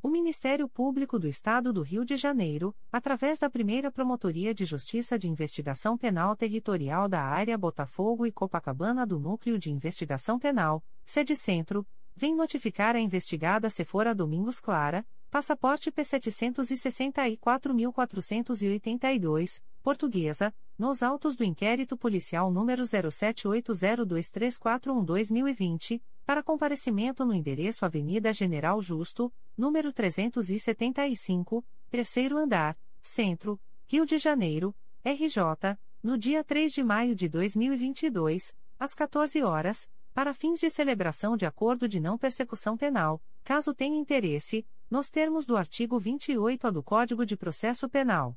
O Ministério Público do Estado do Rio de Janeiro, através da primeira Promotoria de Justiça de Investigação Penal Territorial da Área Botafogo e Copacabana do Núcleo de Investigação Penal, sede Centro, vem notificar a investigada Sefora Domingos Clara, passaporte P764.482, portuguesa, nos autos do inquérito policial número 07802341-2020, para comparecimento no endereço Avenida General Justo, número 375, terceiro andar, Centro, Rio de Janeiro, RJ, no dia 3 de maio de 2022, às 14 horas, para fins de celebração de acordo de não persecução penal, caso tenha interesse, nos termos do artigo 28A do Código de Processo Penal.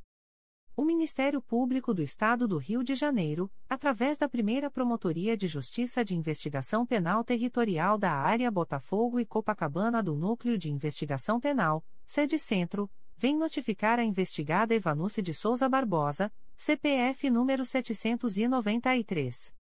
O Ministério Público do Estado do Rio de Janeiro, através da primeira Promotoria de Justiça de Investigação Penal Territorial da Área Botafogo e Copacabana do Núcleo de Investigação Penal, sede Centro, vem notificar a investigada Evanuce de Souza Barbosa, CPF número 793.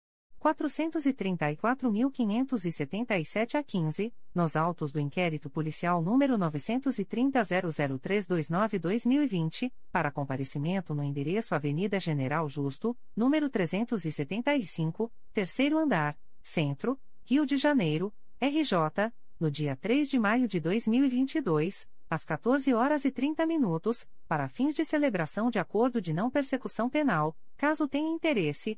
434.577 a 15, nos autos do inquérito policial número 930.00329-2020, para comparecimento no endereço Avenida General Justo, número 375, terceiro andar, Centro, Rio de Janeiro, RJ, no dia 3 de maio de 2022, às 14 horas e 30 minutos, para fins de celebração de acordo de não persecução penal, caso tenha interesse,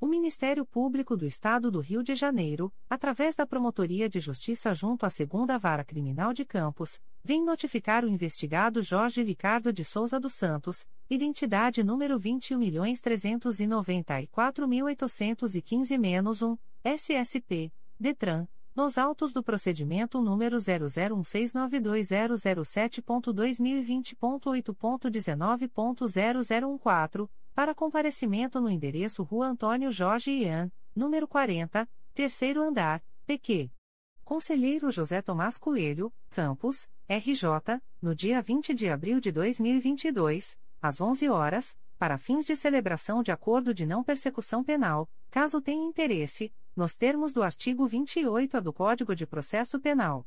O Ministério Público do Estado do Rio de Janeiro, através da Promotoria de Justiça junto à Segunda Vara Criminal de Campos, vem notificar o investigado Jorge Ricardo de Souza dos Santos, identidade número 21.394.815-1, SSP, DETRAN, nos autos do procedimento número 001692007.2020.8.19.0014 para comparecimento no endereço Rua Antônio Jorge Ian, número 40, terceiro andar, PQ. Conselheiro José Tomás Coelho, Campos, RJ, no dia 20 de abril de 2022, às 11 horas, para fins de celebração de acordo de não persecução penal, caso tenha interesse, nos termos do artigo 28 do Código de Processo Penal.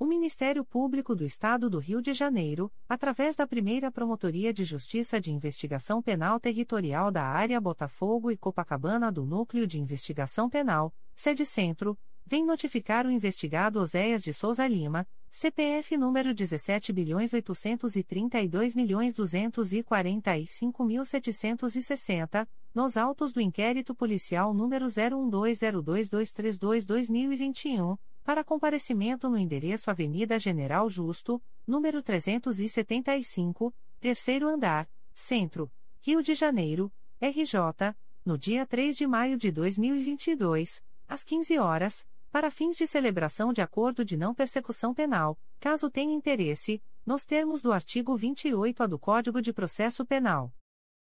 O Ministério Público do Estado do Rio de Janeiro, através da primeira Promotoria de Justiça de Investigação Penal Territorial da Área Botafogo e Copacabana do Núcleo de Investigação Penal, sede Centro, vem notificar o investigado Oséias de Souza Lima, CPF número 17.832.245.760, nos autos do inquérito policial número 01202232-2021 para comparecimento no endereço Avenida General Justo, número 375, terceiro andar, Centro, Rio de Janeiro, RJ, no dia 3 de maio de 2022, às 15 horas, para fins de celebração de acordo de não persecução penal, caso tenha interesse, nos termos do artigo 28A do Código de Processo Penal.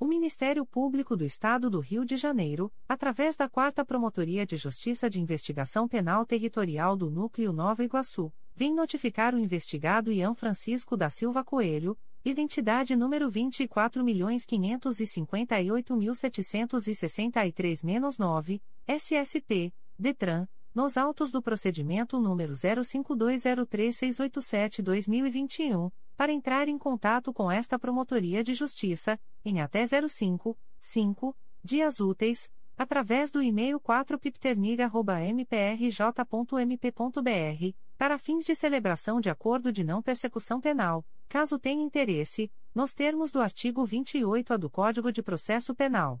O Ministério Público do Estado do Rio de Janeiro, através da 4 Promotoria de Justiça de Investigação Penal Territorial do Núcleo Nova Iguaçu, vem notificar o investigado Ian Francisco da Silva Coelho, identidade número 24.558.763-9, SSP, DETRAN, nos autos do procedimento número 05203687-2021 para entrar em contato com esta Promotoria de Justiça, em até 05, 5, dias úteis, através do e-mail 4pipterniga.mprj.mp.br, para fins de celebração de acordo de não persecução penal, caso tenha interesse, nos termos do artigo 28-A do Código de Processo Penal.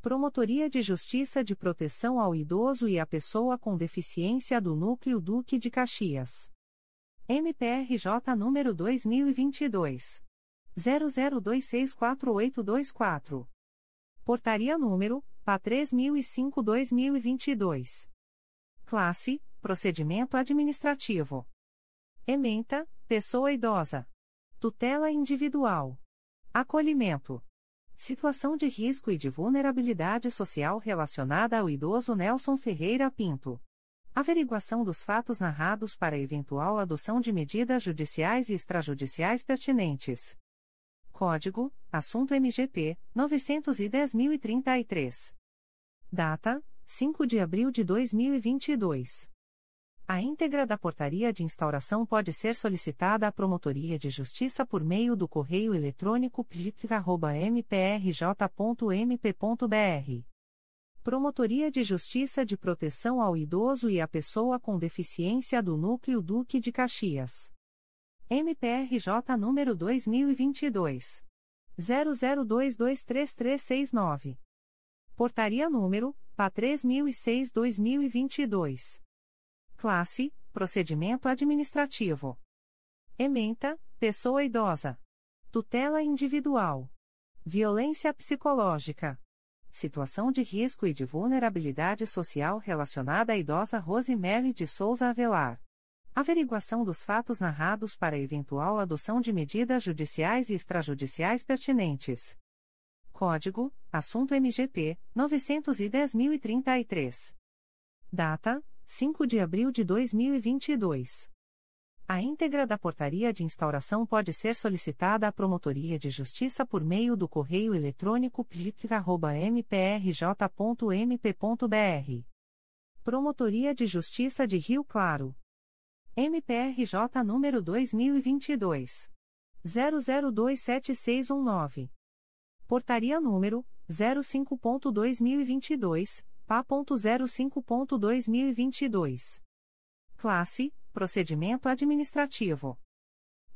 Promotoria de Justiça de Proteção ao Idoso e à Pessoa com Deficiência do Núcleo Duque de Caxias. MPRJ número 2022 00264824. Portaria número PA 3005/2022. Classe: Procedimento administrativo. Ementa: Pessoa idosa. Tutela individual. Acolhimento Situação de risco e de vulnerabilidade social relacionada ao idoso Nelson Ferreira Pinto. Averiguação dos fatos narrados para eventual adoção de medidas judiciais e extrajudiciais pertinentes. Código: Assunto MGP 910.033. Data: 5 de abril de 2022. A íntegra da portaria de instauração pode ser solicitada à Promotoria de Justiça por meio do correio eletrônico plica.mprj.mp.br. Promotoria de Justiça de Proteção ao Idoso e à Pessoa com Deficiência do Núcleo Duque de Caxias. MPRJ número 2022. 00223369. Portaria número PA 3006-2022. Classe: Procedimento Administrativo. Ementa: Pessoa idosa. Tutela individual. Violência psicológica. Situação de risco e de vulnerabilidade social relacionada à idosa Rosemary de Souza Avelar. Averiguação dos fatos narrados para eventual adoção de medidas judiciais e extrajudiciais pertinentes. Código: Assunto MGP 910.033. Data: 5 de abril de 2022. A íntegra da portaria de instauração pode ser solicitada à Promotoria de Justiça por meio do correio eletrônico plica.mprj.mp.br. Promotoria de Justiça de Rio Claro. MPRJ número 2022. 00271619. Portaria número 05.2022 PA.05.2022. Classe: Procedimento Administrativo.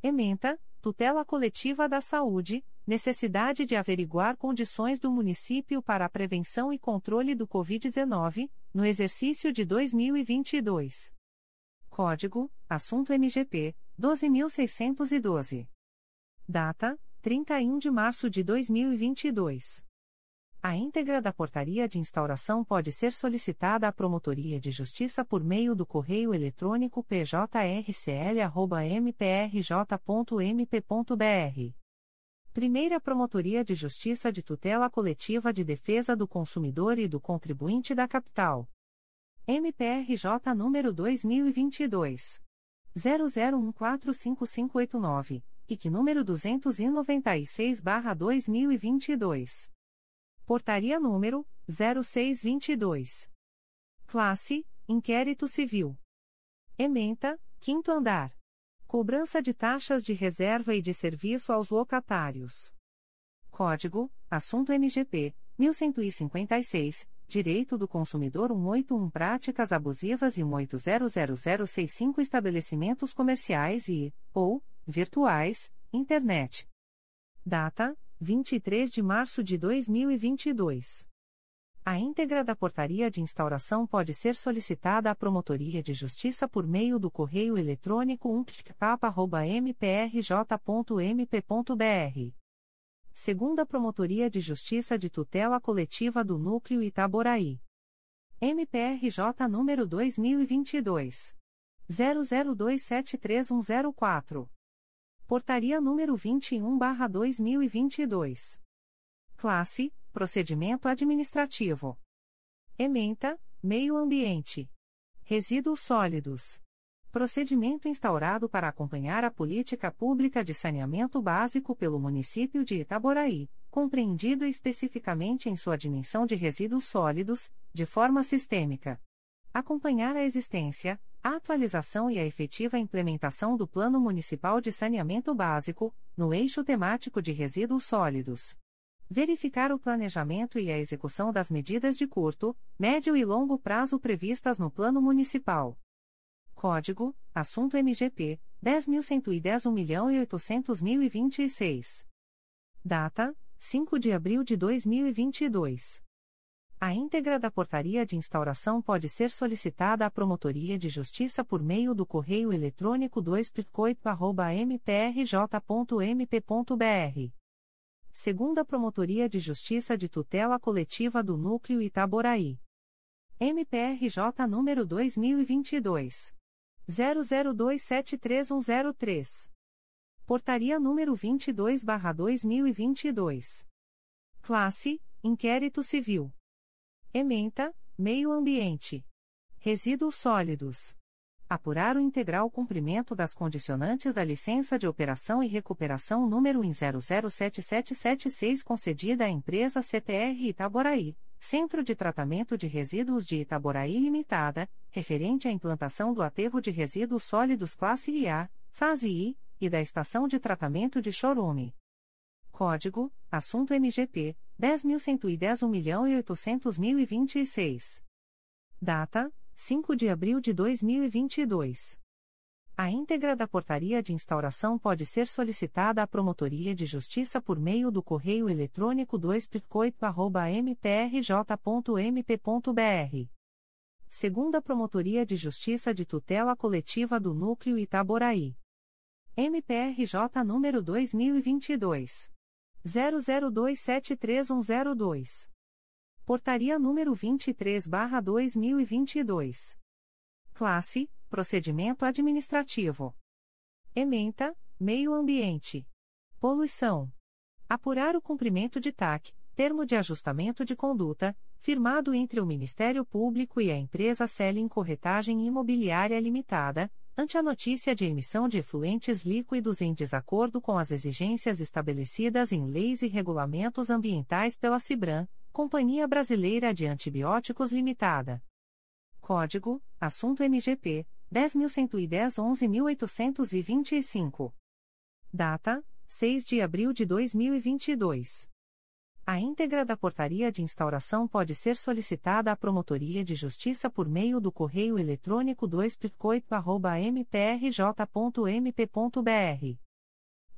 Ementa: Tutela Coletiva da Saúde, necessidade de averiguar condições do município para a prevenção e controle do Covid-19, no exercício de 2022. Código: Assunto MGP 12612. Data: 31 de março de 2022. A íntegra da portaria de instauração pode ser solicitada à Promotoria de Justiça por meio do correio eletrônico pjrcl.mprj.mp.br. Primeira Promotoria de Justiça de Tutela Coletiva de Defesa do Consumidor e do Contribuinte da Capital. MPRJ número 2022. 00145589, e que número 296-2022. Portaria número 0622. Classe: Inquérito Civil. Ementa: Quinto andar. Cobrança de taxas de reserva e de serviço aos locatários. Código: Assunto MGP 1156 Direito do Consumidor 181 Práticas Abusivas e 1800065 Estabelecimentos Comerciais e, ou, virtuais, Internet. Data: 23 de março de 2022. A íntegra da portaria de instauração pode ser solicitada à Promotoria de Justiça por meio do correio eletrônico umptcap.mprj.mp.br. Segunda Promotoria de Justiça de Tutela Coletiva do Núcleo Itaboraí. MPRJ número 2022. 00273104. Portaria número 21/2022. Classe: Procedimento administrativo. Ementa: Meio Ambiente. Resíduos sólidos. Procedimento instaurado para acompanhar a política pública de saneamento básico pelo município de Itaboraí, compreendido especificamente em sua dimensão de resíduos sólidos, de forma sistêmica. Acompanhar a existência, a atualização e a efetiva implementação do Plano Municipal de Saneamento Básico, no eixo temático de resíduos sólidos. Verificar o planejamento e a execução das medidas de curto, médio e longo prazo previstas no Plano Municipal. Código: Assunto MGP 10.110.800.026. Data: 5 de abril de 2022. A íntegra da portaria de instauração pode ser solicitada à Promotoria de Justiça por meio do correio eletrônico 2 mprj.mp.br. Segunda Promotoria de Justiça de Tutela Coletiva do Núcleo Itaboraí. MPRJ número 2022. 00273103. Portaria número 22/2022. Classe: Inquérito Civil. Ementa, Meio Ambiente. Resíduos sólidos. Apurar o integral cumprimento das condicionantes da licença de operação e recuperação número IN 007776 concedida à empresa CTR Itaboraí, Centro de Tratamento de Resíduos de Itaboraí Limitada, referente à implantação do aterro de resíduos sólidos classe IA, fase I, e da estação de tratamento de Chorume. Código: Assunto MGP 10.110.800.026. Data: 5 de abril de 2022. A íntegra da portaria de instauração pode ser solicitada à Promotoria de Justiça por meio do correio eletrônico 2 mprj.mp.br. Segunda Promotoria de Justiça de Tutela Coletiva do Núcleo Itaboraí. MPRJ número 2022 00273102. Portaria número 23/2022. Classe: Procedimento administrativo. Ementa: Meio Ambiente. Poluição. Apurar o cumprimento de TAC, termo de ajustamento de conduta, firmado entre o Ministério Público e a empresa Selim Corretagem Imobiliária Limitada, ante a notícia de emissão de efluentes líquidos em desacordo com as exigências estabelecidas em leis e regulamentos ambientais pela Cibram, Companhia Brasileira de Antibióticos Limitada. Código: Assunto MGP 10.110.11.825. Data: 6 de abril de 2022. A íntegra da portaria de instauração pode ser solicitada à Promotoria de Justiça por meio do correio eletrônico 2 mprj.mp.br.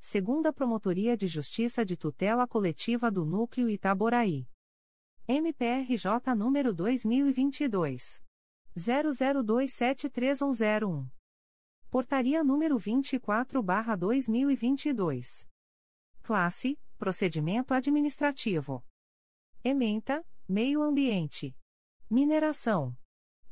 Segunda Promotoria de Justiça de Tutela Coletiva do Núcleo Itaboraí. MPRJ número 2022 00273101. Portaria número 24/2022. Classe: Procedimento administrativo. Ementa: Meio Ambiente. Mineração.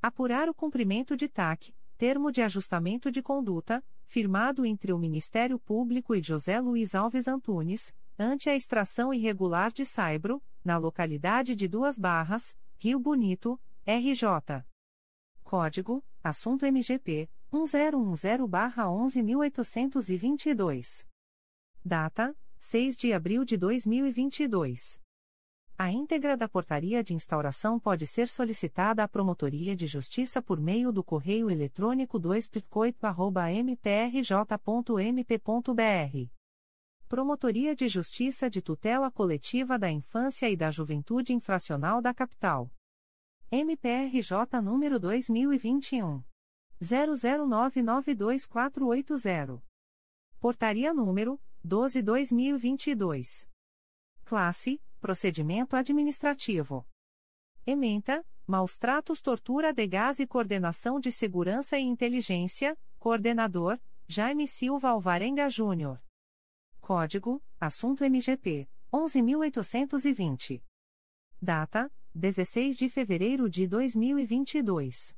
Apurar o cumprimento de TAC, termo de ajustamento de conduta, firmado entre o Ministério Público e José Luiz Alves Antunes, ante a extração irregular de saibro, na localidade de Duas Barras, Rio Bonito, RJ. Código: Assunto MGP 1010-11822. Data: 6 de abril de 2022. A íntegra da portaria de instauração pode ser solicitada à Promotoria de Justiça por meio do correio eletrônico 2 mprj.mp.br Promotoria de Justiça de Tutela Coletiva da Infância e da Juventude Infracional da Capital. MPRJ número 2021 00992480. Portaria número 12/2022. Classe: Procedimento administrativo. Ementa: Maus tratos, tortura de gás e coordenação de segurança e inteligência. Coordenador: Jaime Silva Alvarenga Júnior. Código: Assunto MGP 11820. Data: 16 de fevereiro de 2022.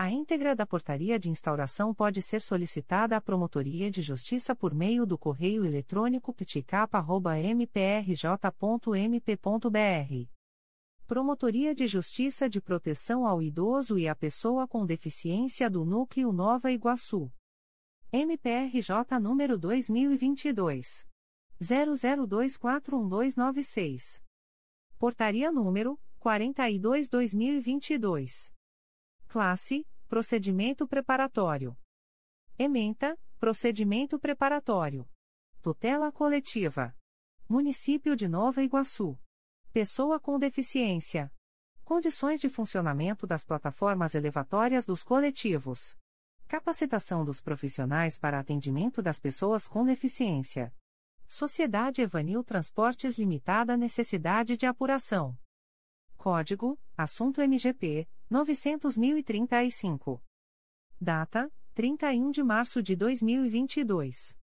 A íntegra da portaria de instauração pode ser solicitada à Promotoria de Justiça por meio do correio eletrônico pticapa.mprj.mp.br. Promotoria de Justiça de Proteção ao Idoso e à Pessoa com Deficiência do Núcleo Nova Iguaçu. MPRJ número 2022. 00241296. Portaria número 42-2022. Classe: Procedimento preparatório. Ementa: Procedimento preparatório. Tutela coletiva. Município de Nova Iguaçu. Pessoa com deficiência. Condições de funcionamento das plataformas elevatórias dos coletivos. Capacitação dos profissionais para atendimento das pessoas com deficiência. Sociedade Evanil Transportes Limitada Necessidade de apuração. Código: Assunto MGP 900.035. Data: 31 de março de 2022.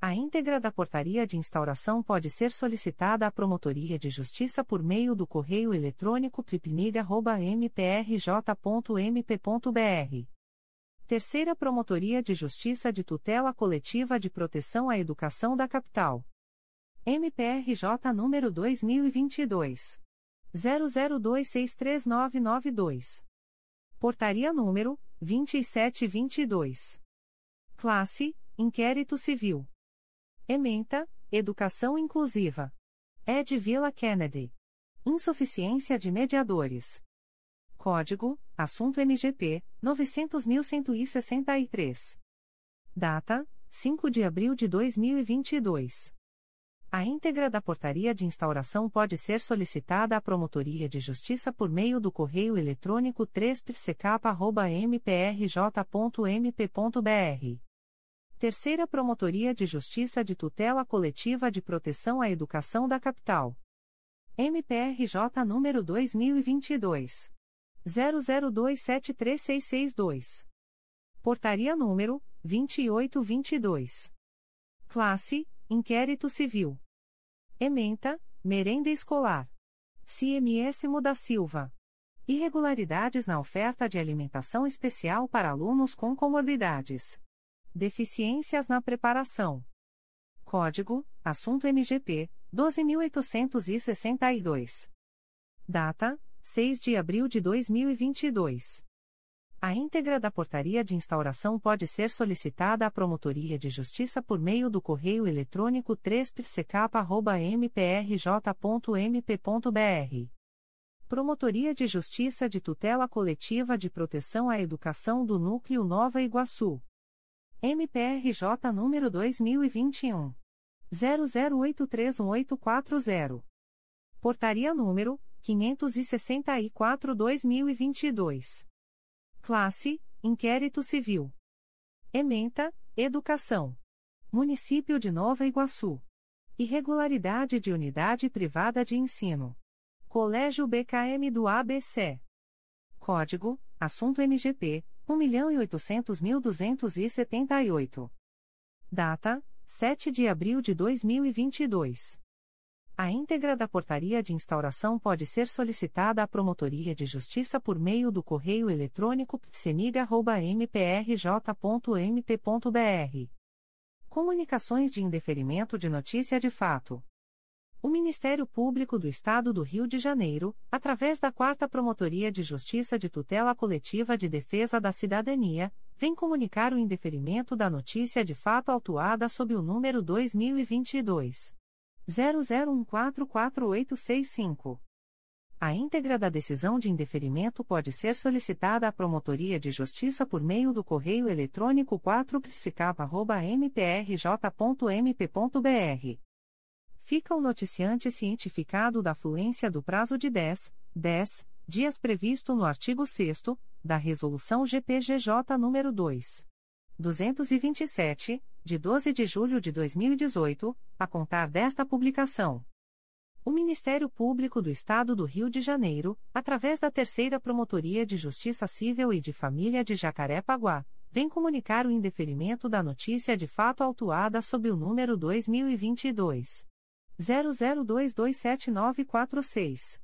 A íntegra da portaria de instauração pode ser solicitada à Promotoria de Justiça por meio do correio eletrônico pripniga.mprj.mp.br. Terceira Promotoria de Justiça de Tutela Coletiva de Proteção à Educação da Capital. MPRJ número 2022 00263992. Portaria número 2722. Classe: Inquérito Civil. Ementa: Educação Inclusiva. Ed Villa Kennedy. Insuficiência de mediadores. Código: Assunto MGP 900.163. Data: 5 de abril de 2022. A íntegra da portaria de instauração pode ser solicitada à Promotoria de Justiça por meio do correio eletrônico 3psecap.mprj.mp.br. Terceira Promotoria de Justiça de Tutela Coletiva de Proteção à Educação da Capital. MPRJ número 2022. 00273662. Portaria número 2822. Classe: Inquérito Civil. Ementa, Merenda Escolar. CMS Muda Silva. Irregularidades na oferta de alimentação especial para alunos com comorbidades. Deficiências na preparação. Código: Assunto MGP 12862. Data: 6 de abril de 2022. A íntegra da portaria de instauração pode ser solicitada à Promotoria de Justiça por meio do correio eletrônico 3psecap.mprj.mp.br. Promotoria de Justiça de Tutela Coletiva de Proteção à Educação do Núcleo Nova Iguaçu. MPRJ número 2021. 00831840. Portaria número 564-2022. Classe: Inquérito Civil. Ementa: Educação. Município de Nova Iguaçu. Irregularidade de unidade privada de ensino. Colégio BKM do ABC. Código: Assunto MGP 1.800.278. Data: 7 de abril de 2022. A íntegra da portaria de instauração pode ser solicitada à Promotoria de Justiça por meio do correio eletrônico psenig.mprj.mp.br. Comunicações de indeferimento de notícia de fato. O Ministério Público do Estado do Rio de Janeiro, através da Quarta Promotoria de Justiça de Tutela Coletiva de Defesa da Cidadania, vem comunicar o indeferimento da notícia de fato autuada sob o número 2022 00144865. A íntegra da decisão de indeferimento pode ser solicitada à Promotoria de Justiça por meio do correio eletrônico 4psicapa.mprj.mp.br. Fica o noticiante cientificado da fluência do prazo de 10, 10 dias previsto no artigo 6 da Resolução GPGJ nº 2. 227, de 12 de julho de 2018, a contar desta publicação. O Ministério Público do Estado do Rio de Janeiro, através da Terceira Promotoria de Justiça Civil e de Família de Jacaré-Paguá, vem comunicar o indeferimento da notícia de fato autuada sob o número 2022 00227946.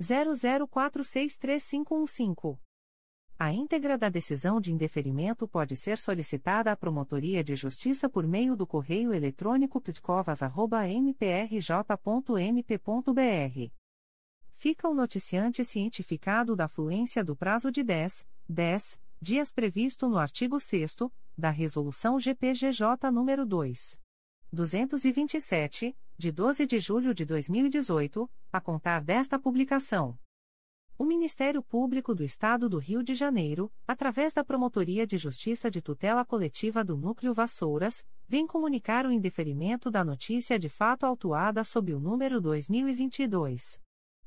00463515. A íntegra da decisão de indeferimento pode ser solicitada à Promotoria de Justiça por meio do correio eletrônico pitcovas.mprj.mp.br. Fica o noticiante cientificado da fluência do prazo de 10, 10 dias previsto no artigo 6 da Resolução GPGJ nº 2. 227, de 12 de julho de 2018, a contar desta publicação. O Ministério Público do Estado do Rio de Janeiro, através da Promotoria de Justiça de Tutela Coletiva do Núcleo Vassouras, vem comunicar o indeferimento da notícia de fato autuada sob o número 2022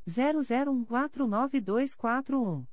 00149241.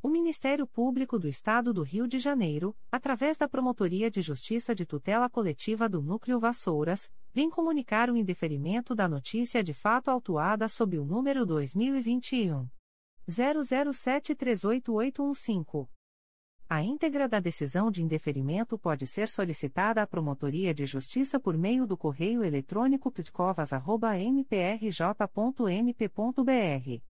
O Ministério Público do Estado do Rio de Janeiro, através da Promotoria de Justiça de Tutela Coletiva do Núcleo Vassouras, vem comunicar o indeferimento da notícia de fato autuada sob o número 2021 00738815. A íntegra da decisão de indeferimento pode ser solicitada à Promotoria de Justiça por meio do correio eletrônico pitcovas.mprj.mp.br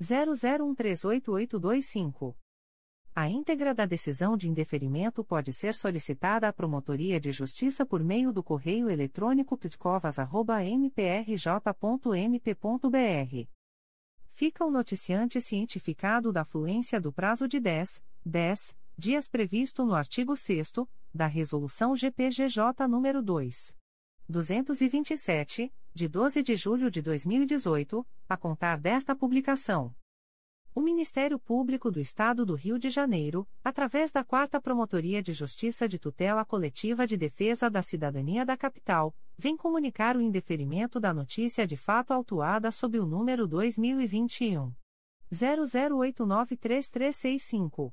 00138825. A íntegra da decisão de indeferimento pode ser solicitada à Promotoria de Justiça por meio do correio eletrônico pitcovas.mprj.mp.br. Fica o noticiante cientificado da fluência do prazo de 10, 10 dias previsto no artigo 6 da Resolução GPGJ nº 2. 227, de 12 de julho de 2018, a contar desta publicação. O Ministério Público do Estado do Rio de Janeiro, através da 4 Promotoria de Justiça de Tutela Coletiva de Defesa da Cidadania da Capital, vem comunicar o indeferimento da notícia de fato autuada sob o número 2021 00893365.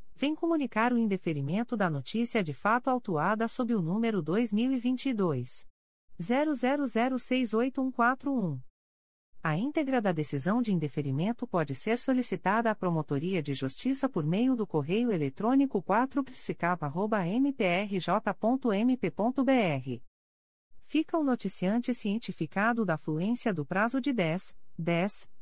vem comunicar o indeferimento da notícia de fato autuada sob o número 2022 00068141. A íntegra da decisão de indeferimento pode ser solicitada à Promotoria de Justiça por meio do correio eletrônico 4psicapa.mprj.mp.br. Fica o noticiante cientificado da fluência do prazo de 10, 10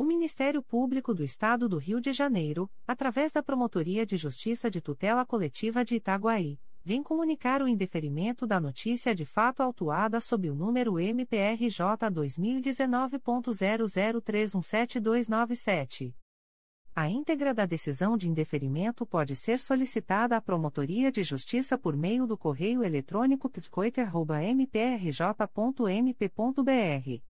O Ministério Público do Estado do Rio de Janeiro, através da Promotoria de Justiça de Tutela Coletiva de Itaguaí, vem comunicar o indeferimento da notícia de fato autuada sob o número MPRJ 2019.00317297. A íntegra da decisão de indeferimento pode ser solicitada à Promotoria de Justiça por meio do correio eletrônico pitcoiter.mprj.mp.br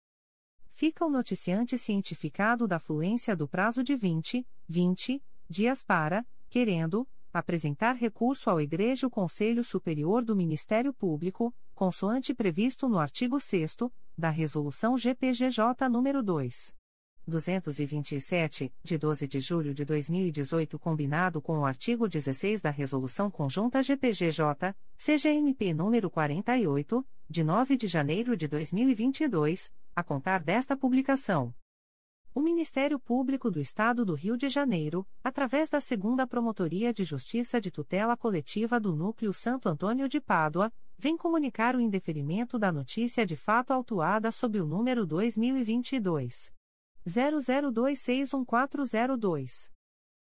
fica o noticiante cientificado da fluência do prazo de 20, 20 dias para, querendo, apresentar recurso ao Egrejo Conselho Superior do Ministério Público, consoante previsto no artigo 6 da Resolução GPGJ nº 2. 227, de 12 de julho de 2018, combinado com o artigo 16 da Resolução Conjunta GPGJ, CGMP nº 48, de 9 de janeiro de 2022, a contar desta publicação. O Ministério Público do Estado do Rio de Janeiro, através da Segunda Promotoria de Justiça de Tutela Coletiva do Núcleo Santo Antônio de Pádua, vem comunicar o indeferimento da notícia de fato autuada sob o número 2022 00261402.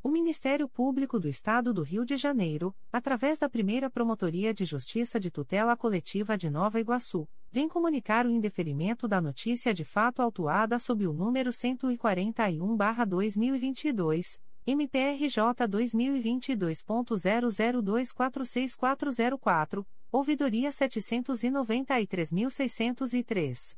O Ministério Público do Estado do Rio de Janeiro, através da primeira Promotoria de Justiça de Tutela Coletiva de Nova Iguaçu, vem comunicar o indeferimento da notícia de fato autuada sob o número 141-2022, MPRJ 2022.00246404, ouvidoria 793.603.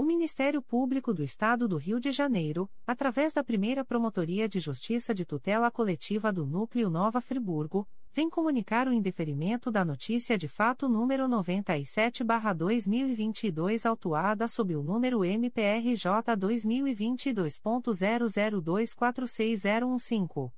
O Ministério Público do Estado do Rio de Janeiro, através da primeira Promotoria de Justiça de Tutela Coletiva do Núcleo Nova Friburgo, vem comunicar o indeferimento da notícia de fato número 97-2022, autuada sob o número MPRJ 2022.00246015.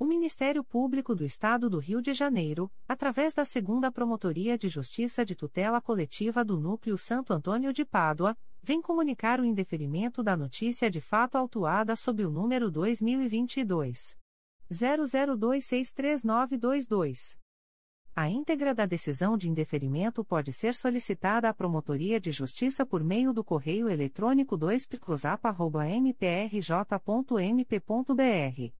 O Ministério Público do Estado do Rio de Janeiro, através da Segunda Promotoria de Justiça de Tutela Coletiva do Núcleo Santo Antônio de Pádua, vem comunicar o indeferimento da notícia de fato autuada sob o número 2022 00263922. A íntegra da decisão de indeferimento pode ser solicitada à Promotoria de Justiça por meio do correio eletrônico 2 mprj.mp.br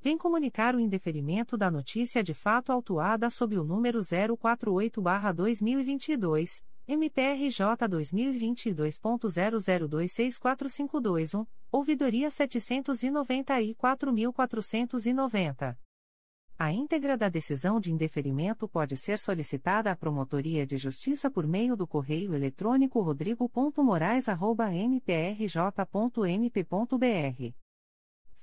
vem comunicar o indeferimento da notícia de fato autuada sob o número 048-2022, MPRJ 2022.00264521, ouvidoria 794.490. A íntegra da decisão de indeferimento pode ser solicitada à Promotoria de Justiça por meio do correio eletrônico rodrigo.moraes.mprj.mp.br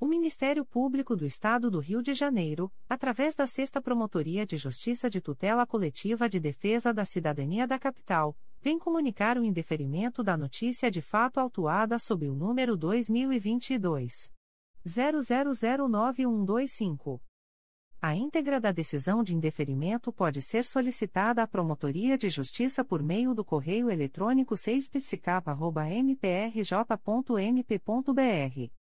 O Ministério Público do Estado do Rio de Janeiro, através da Sexta Promotoria de Justiça de Tutela Coletiva de Defesa da Cidadania da Capital, vem comunicar o indeferimento da notícia de fato autuada sob o número 2022 00091125. A íntegra da decisão de indeferimento pode ser solicitada à Promotoria de Justiça por meio do correio eletrônico 6psicapa.mprj.mp.br.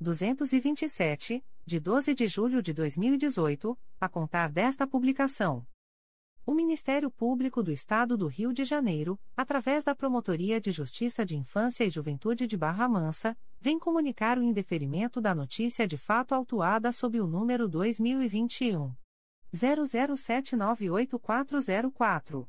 227, de 12 de julho de 2018, a contar desta publicação. O Ministério Público do Estado do Rio de Janeiro, através da Promotoria de Justiça de Infância e Juventude de Barra Mansa, vem comunicar o indeferimento da notícia de fato autuada sob o número 2021 00798404.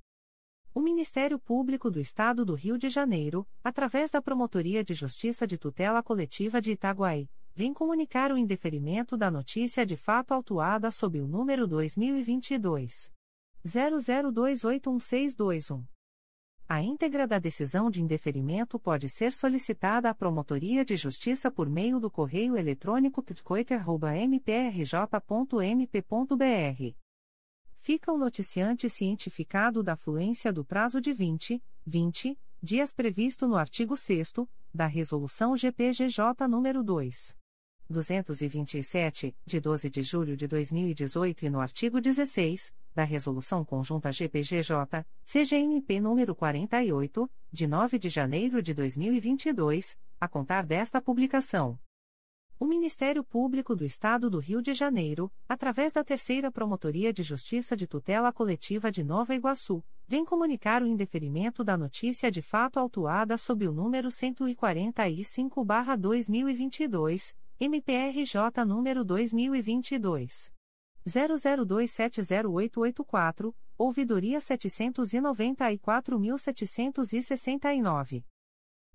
O Ministério Público do Estado do Rio de Janeiro, através da Promotoria de Justiça de Tutela Coletiva de Itaguaí, vem comunicar o indeferimento da notícia de fato autuada sob o número 2022 00281621. A íntegra da decisão de indeferimento pode ser solicitada à Promotoria de Justiça por meio do correio eletrônico pitcoica.mprj.mp.br. Fica o noticiante cientificado da fluência do prazo de 20, 20 dias previsto no artigo 6 da Resolução GPGJ nº 2. 227, de 12 de julho de 2018 e no artigo 16 da Resolução Conjunta GPGJ, CGNP nº 48, de 9 de janeiro de 2022, a contar desta publicação. O Ministério Público do Estado do Rio de Janeiro, através da Terceira Promotoria de Justiça de Tutela Coletiva de Nova Iguaçu, vem comunicar o indeferimento da notícia de fato autuada sob o número 145-2022, MPRJ número 2022 00270884, ouvidoria 794.769.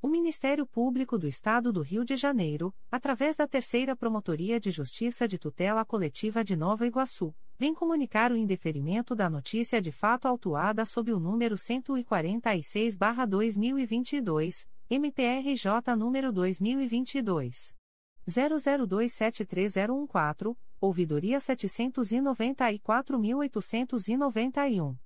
O Ministério Público do Estado do Rio de Janeiro, através da Terceira Promotoria de Justiça de Tutela Coletiva de Nova Iguaçu, vem comunicar o indeferimento da notícia de fato autuada sob o número 146-2022, MPRJ número 2022 00273014 ouvidoria 794.891.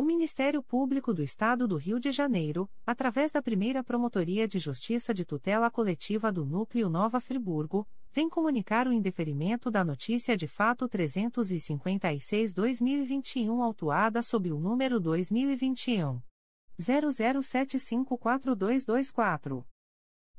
O Ministério Público do Estado do Rio de Janeiro, através da primeira Promotoria de Justiça de Tutela Coletiva do Núcleo Nova Friburgo, vem comunicar o indeferimento da notícia de fato 356-2021 autuada sob o número 2021. 00754224.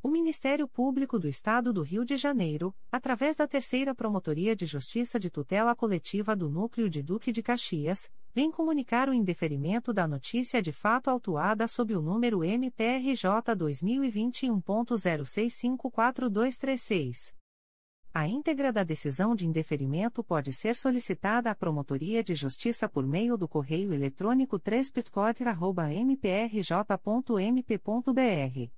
O Ministério Público do Estado do Rio de Janeiro, através da Terceira Promotoria de Justiça de Tutela Coletiva do Núcleo de Duque de Caxias, vem comunicar o indeferimento da notícia de fato autuada sob o número MPRJ 2021.06542336. A íntegra da decisão de indeferimento pode ser solicitada à Promotoria de Justiça por meio do correio eletrônico 3 mprj.mp.br.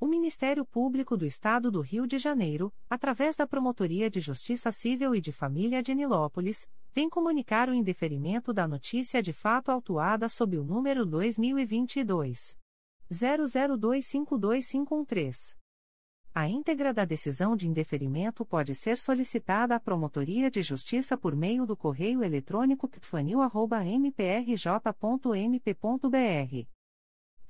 O Ministério Público do Estado do Rio de Janeiro, através da Promotoria de Justiça Civil e de Família de Nilópolis, vem comunicar o indeferimento da notícia de fato autuada sob o número 2022 00252513. A íntegra da decisão de indeferimento pode ser solicitada à Promotoria de Justiça por meio do correio eletrônico ptfanil.mprj.mp.br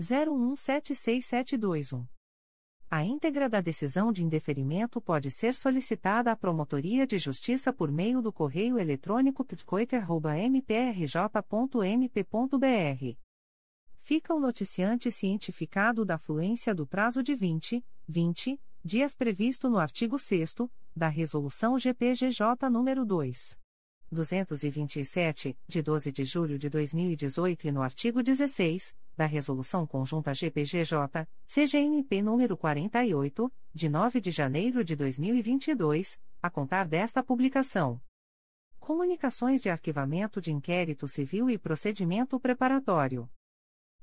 017671. A íntegra da decisão de indeferimento pode ser solicitada à Promotoria de Justiça por meio do correio eletrônico pitcoiter.mprj.mp.br. Fica o noticiante cientificado da fluência do prazo de 20, 20 dias previsto no artigo 6 da Resolução GPGJ nº 2. 227, de 12 de julho de 2018 e no artigo 16 da Resolução Conjunta GPGJ, CGNP nº 48, de 9 de janeiro de 2022, a contar desta publicação. Comunicações de arquivamento de inquérito civil e procedimento preparatório.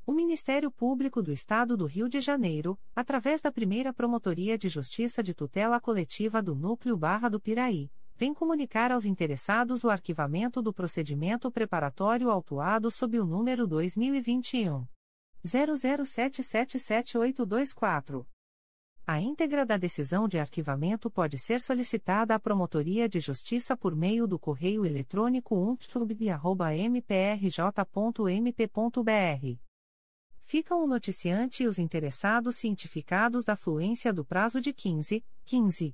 O Ministério Público do Estado do Rio de Janeiro, através da primeira Promotoria de Justiça de Tutela Coletiva do Núcleo Barra do Piraí, vem comunicar aos interessados o arquivamento do procedimento preparatório autuado sob o número 2021 00777824. A íntegra da decisão de arquivamento pode ser solicitada à Promotoria de Justiça por meio do correio eletrônico umtrub.mprj.mp.br. Ficam o noticiante e os interessados cientificados da fluência do prazo de 15, 15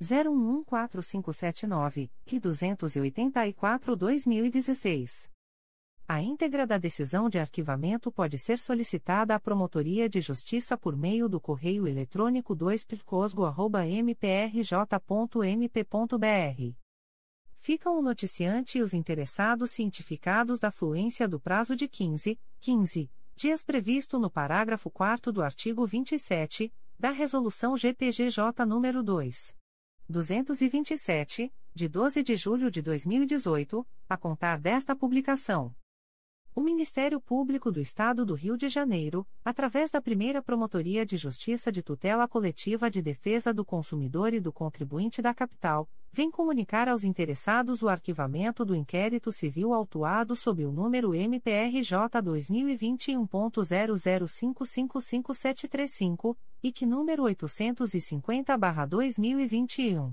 011459 e 284-2016. A íntegra da decisão de arquivamento pode ser solicitada à Promotoria de Justiça por meio do correio eletrônico 2picosgo.mprj.mp.br. Ficam o noticiante e os interessados cientificados da fluência do prazo de 15, 15 dias previsto no parágrafo 4 do artigo 27 da Resolução GPGJ nº 2. 227, de 12 de julho de 2018, a contar desta publicação. O Ministério Público do Estado do Rio de Janeiro, através da primeira Promotoria de Justiça de Tutela Coletiva de Defesa do Consumidor e do Contribuinte da Capital, vem comunicar aos interessados o arquivamento do inquérito civil autuado sob o número MPRJ 2021.00555735 e que número 850-2021.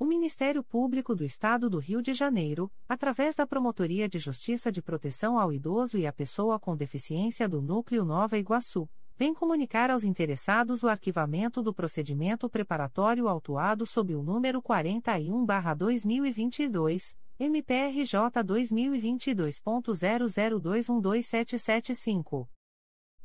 O Ministério Público do Estado do Rio de Janeiro, através da Promotoria de Justiça de Proteção ao Idoso e à Pessoa com Deficiência do Núcleo Nova Iguaçu, vem comunicar aos interessados o arquivamento do procedimento preparatório autuado sob o número 41-2022, MPRJ 2022.00212775.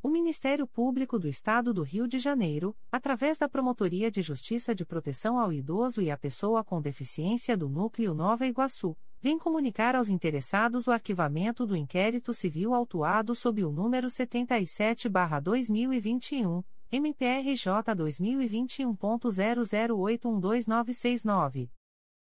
O Ministério Público do Estado do Rio de Janeiro, através da Promotoria de Justiça de Proteção ao Idoso e à Pessoa com Deficiência do Núcleo Nova Iguaçu, vem comunicar aos interessados o arquivamento do inquérito civil autuado sob o número 77-2021, MPRJ 2021.00812969.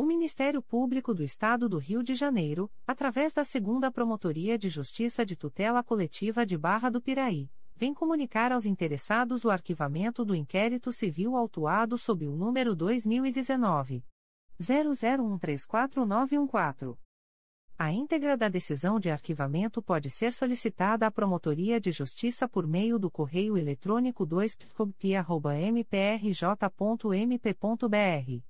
O Ministério Público do Estado do Rio de Janeiro, através da Segunda Promotoria de Justiça de Tutela Coletiva de Barra do Piraí, vem comunicar aos interessados o arquivamento do inquérito civil autuado sob o número 2019 00134914. A íntegra da decisão de arquivamento pode ser solicitada à Promotoria de Justiça por meio do correio eletrônico 2pcobp.mprj.mp.br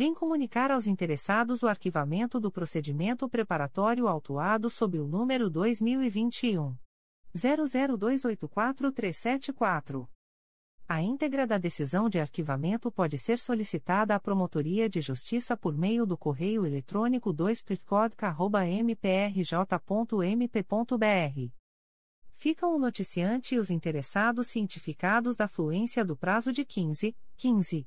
vem comunicar aos interessados o arquivamento do procedimento preparatório autuado sob o número 2021 00284374. A íntegra da decisão de arquivamento pode ser solicitada à Promotoria de Justiça por meio do correio eletrônico 2plicodca.mprj.mp.br. Ficam o noticiante e os interessados cientificados da fluência do prazo de 15, 15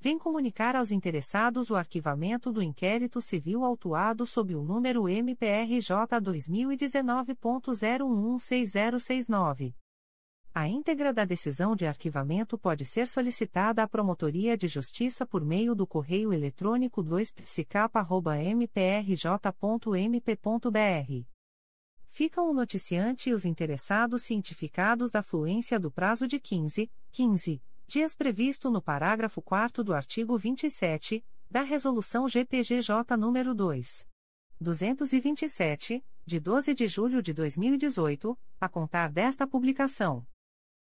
vem comunicar aos interessados o arquivamento do inquérito civil autuado sob o número MPRJ 2019.0116069. A íntegra da decisão de arquivamento pode ser solicitada à Promotoria de Justiça por meio do correio eletrônico 2psicapa.mprj.mp.br. Ficam o noticiante e os interessados cientificados da fluência do prazo de 15, 15 dias previsto no parágrafo 4 do artigo 27, da Resolução GPGJ nº 2. 227, de 12 de julho de 2018, a contar desta publicação.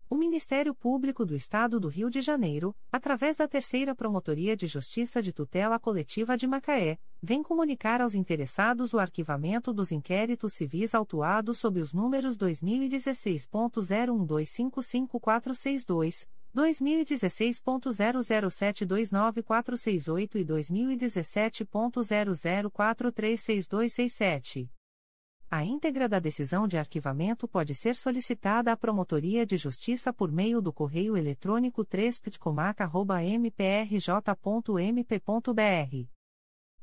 O Ministério Público do Estado do Rio de Janeiro, através da Terceira Promotoria de Justiça de Tutela Coletiva de Macaé, vem comunicar aos interessados o arquivamento dos inquéritos civis autuados sob os números 2016.01255462, 2016.00729468 e 2017.00436267. A íntegra da decisão de arquivamento pode ser solicitada à Promotoria de Justiça por meio do correio eletrônico 3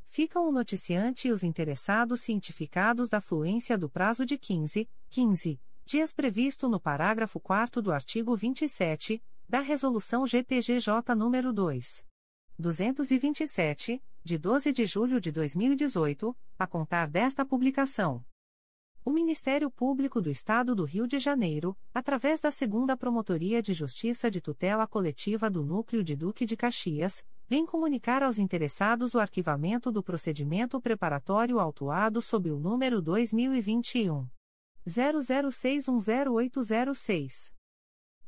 Ficam o noticiante e os interessados cientificados da fluência do prazo de 15, 15 dias previsto no parágrafo 4 do artigo 27 da Resolução GPGJ nº 2. 227, de 12 de julho de 2018, a contar desta publicação. O Ministério Público do Estado do Rio de Janeiro, através da Segunda Promotoria de Justiça de Tutela Coletiva do Núcleo de Duque de Caxias, vem comunicar aos interessados o arquivamento do procedimento preparatório autuado sob o número 2021 00610806.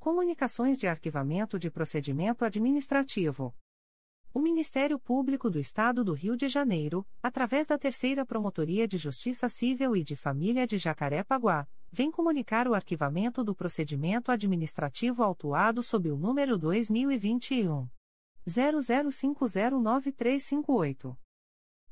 Comunicações de arquivamento de procedimento administrativo. O Ministério Público do Estado do Rio de Janeiro, através da Terceira Promotoria de Justiça Civil e de Família de Jacarepaguá, vem comunicar o arquivamento do procedimento administrativo autuado sob o número 2021 00509358.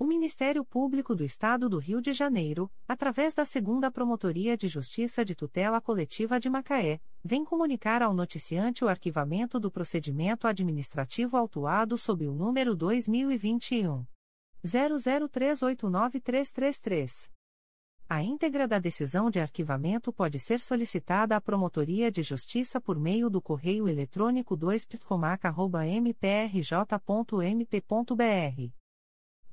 O Ministério Público do Estado do Rio de Janeiro, através da Segunda Promotoria de Justiça de Tutela Coletiva de Macaé, vem comunicar ao noticiante o arquivamento do procedimento administrativo autuado sob o número 2021 00389333. A íntegra da decisão de arquivamento pode ser solicitada à Promotoria de Justiça por meio do correio eletrônico 2ptcomac.mprj.mp.br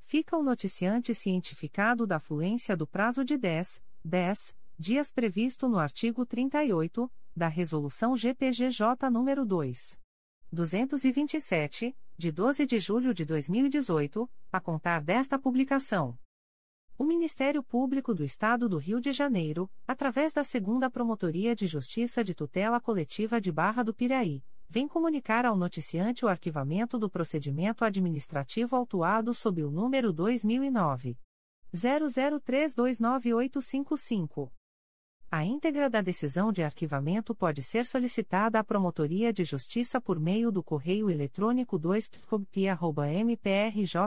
fica o noticiante cientificado da fluência do prazo de 10, 10 dias previsto no artigo 38 da Resolução GPGJ nº 2. 227, de 12 de julho de 2018, a contar desta publicação. O Ministério Público do Estado do Rio de Janeiro, através da Segunda Promotoria de Justiça de Tutela Coletiva de Barra do Piraí, vem comunicar ao noticiante o arquivamento do procedimento administrativo autuado sob o número 2009 00329855. A íntegra da decisão de arquivamento pode ser solicitada à Promotoria de Justiça por meio do correio eletrônico 2 mprj.mp.br.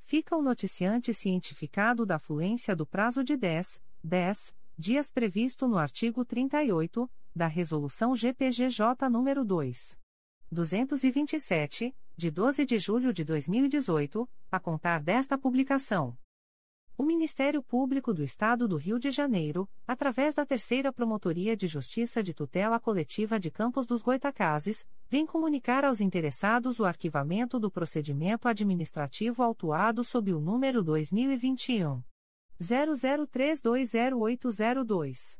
Fica o noticiante cientificado da fluência do prazo de 10, 10 dias previsto no artigo 38 da Resolução GPGJ nº 2. 227, de 12 de julho de 2018, a contar desta publicação. O Ministério Público do Estado do Rio de Janeiro, através da Terceira Promotoria de Justiça de Tutela Coletiva de Campos dos Goitacazes, vem comunicar aos interessados o arquivamento do procedimento administrativo autuado sob o número 2021 00320802.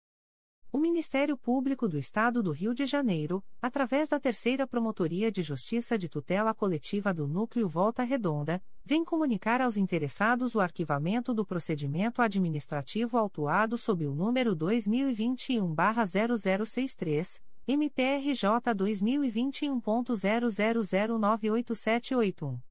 O Ministério Público do Estado do Rio de Janeiro, através da Terceira Promotoria de Justiça de Tutela Coletiva do Núcleo Volta Redonda, vem comunicar aos interessados o arquivamento do procedimento administrativo autuado sob o número 2021-0063, MPRJ 2021.00098781.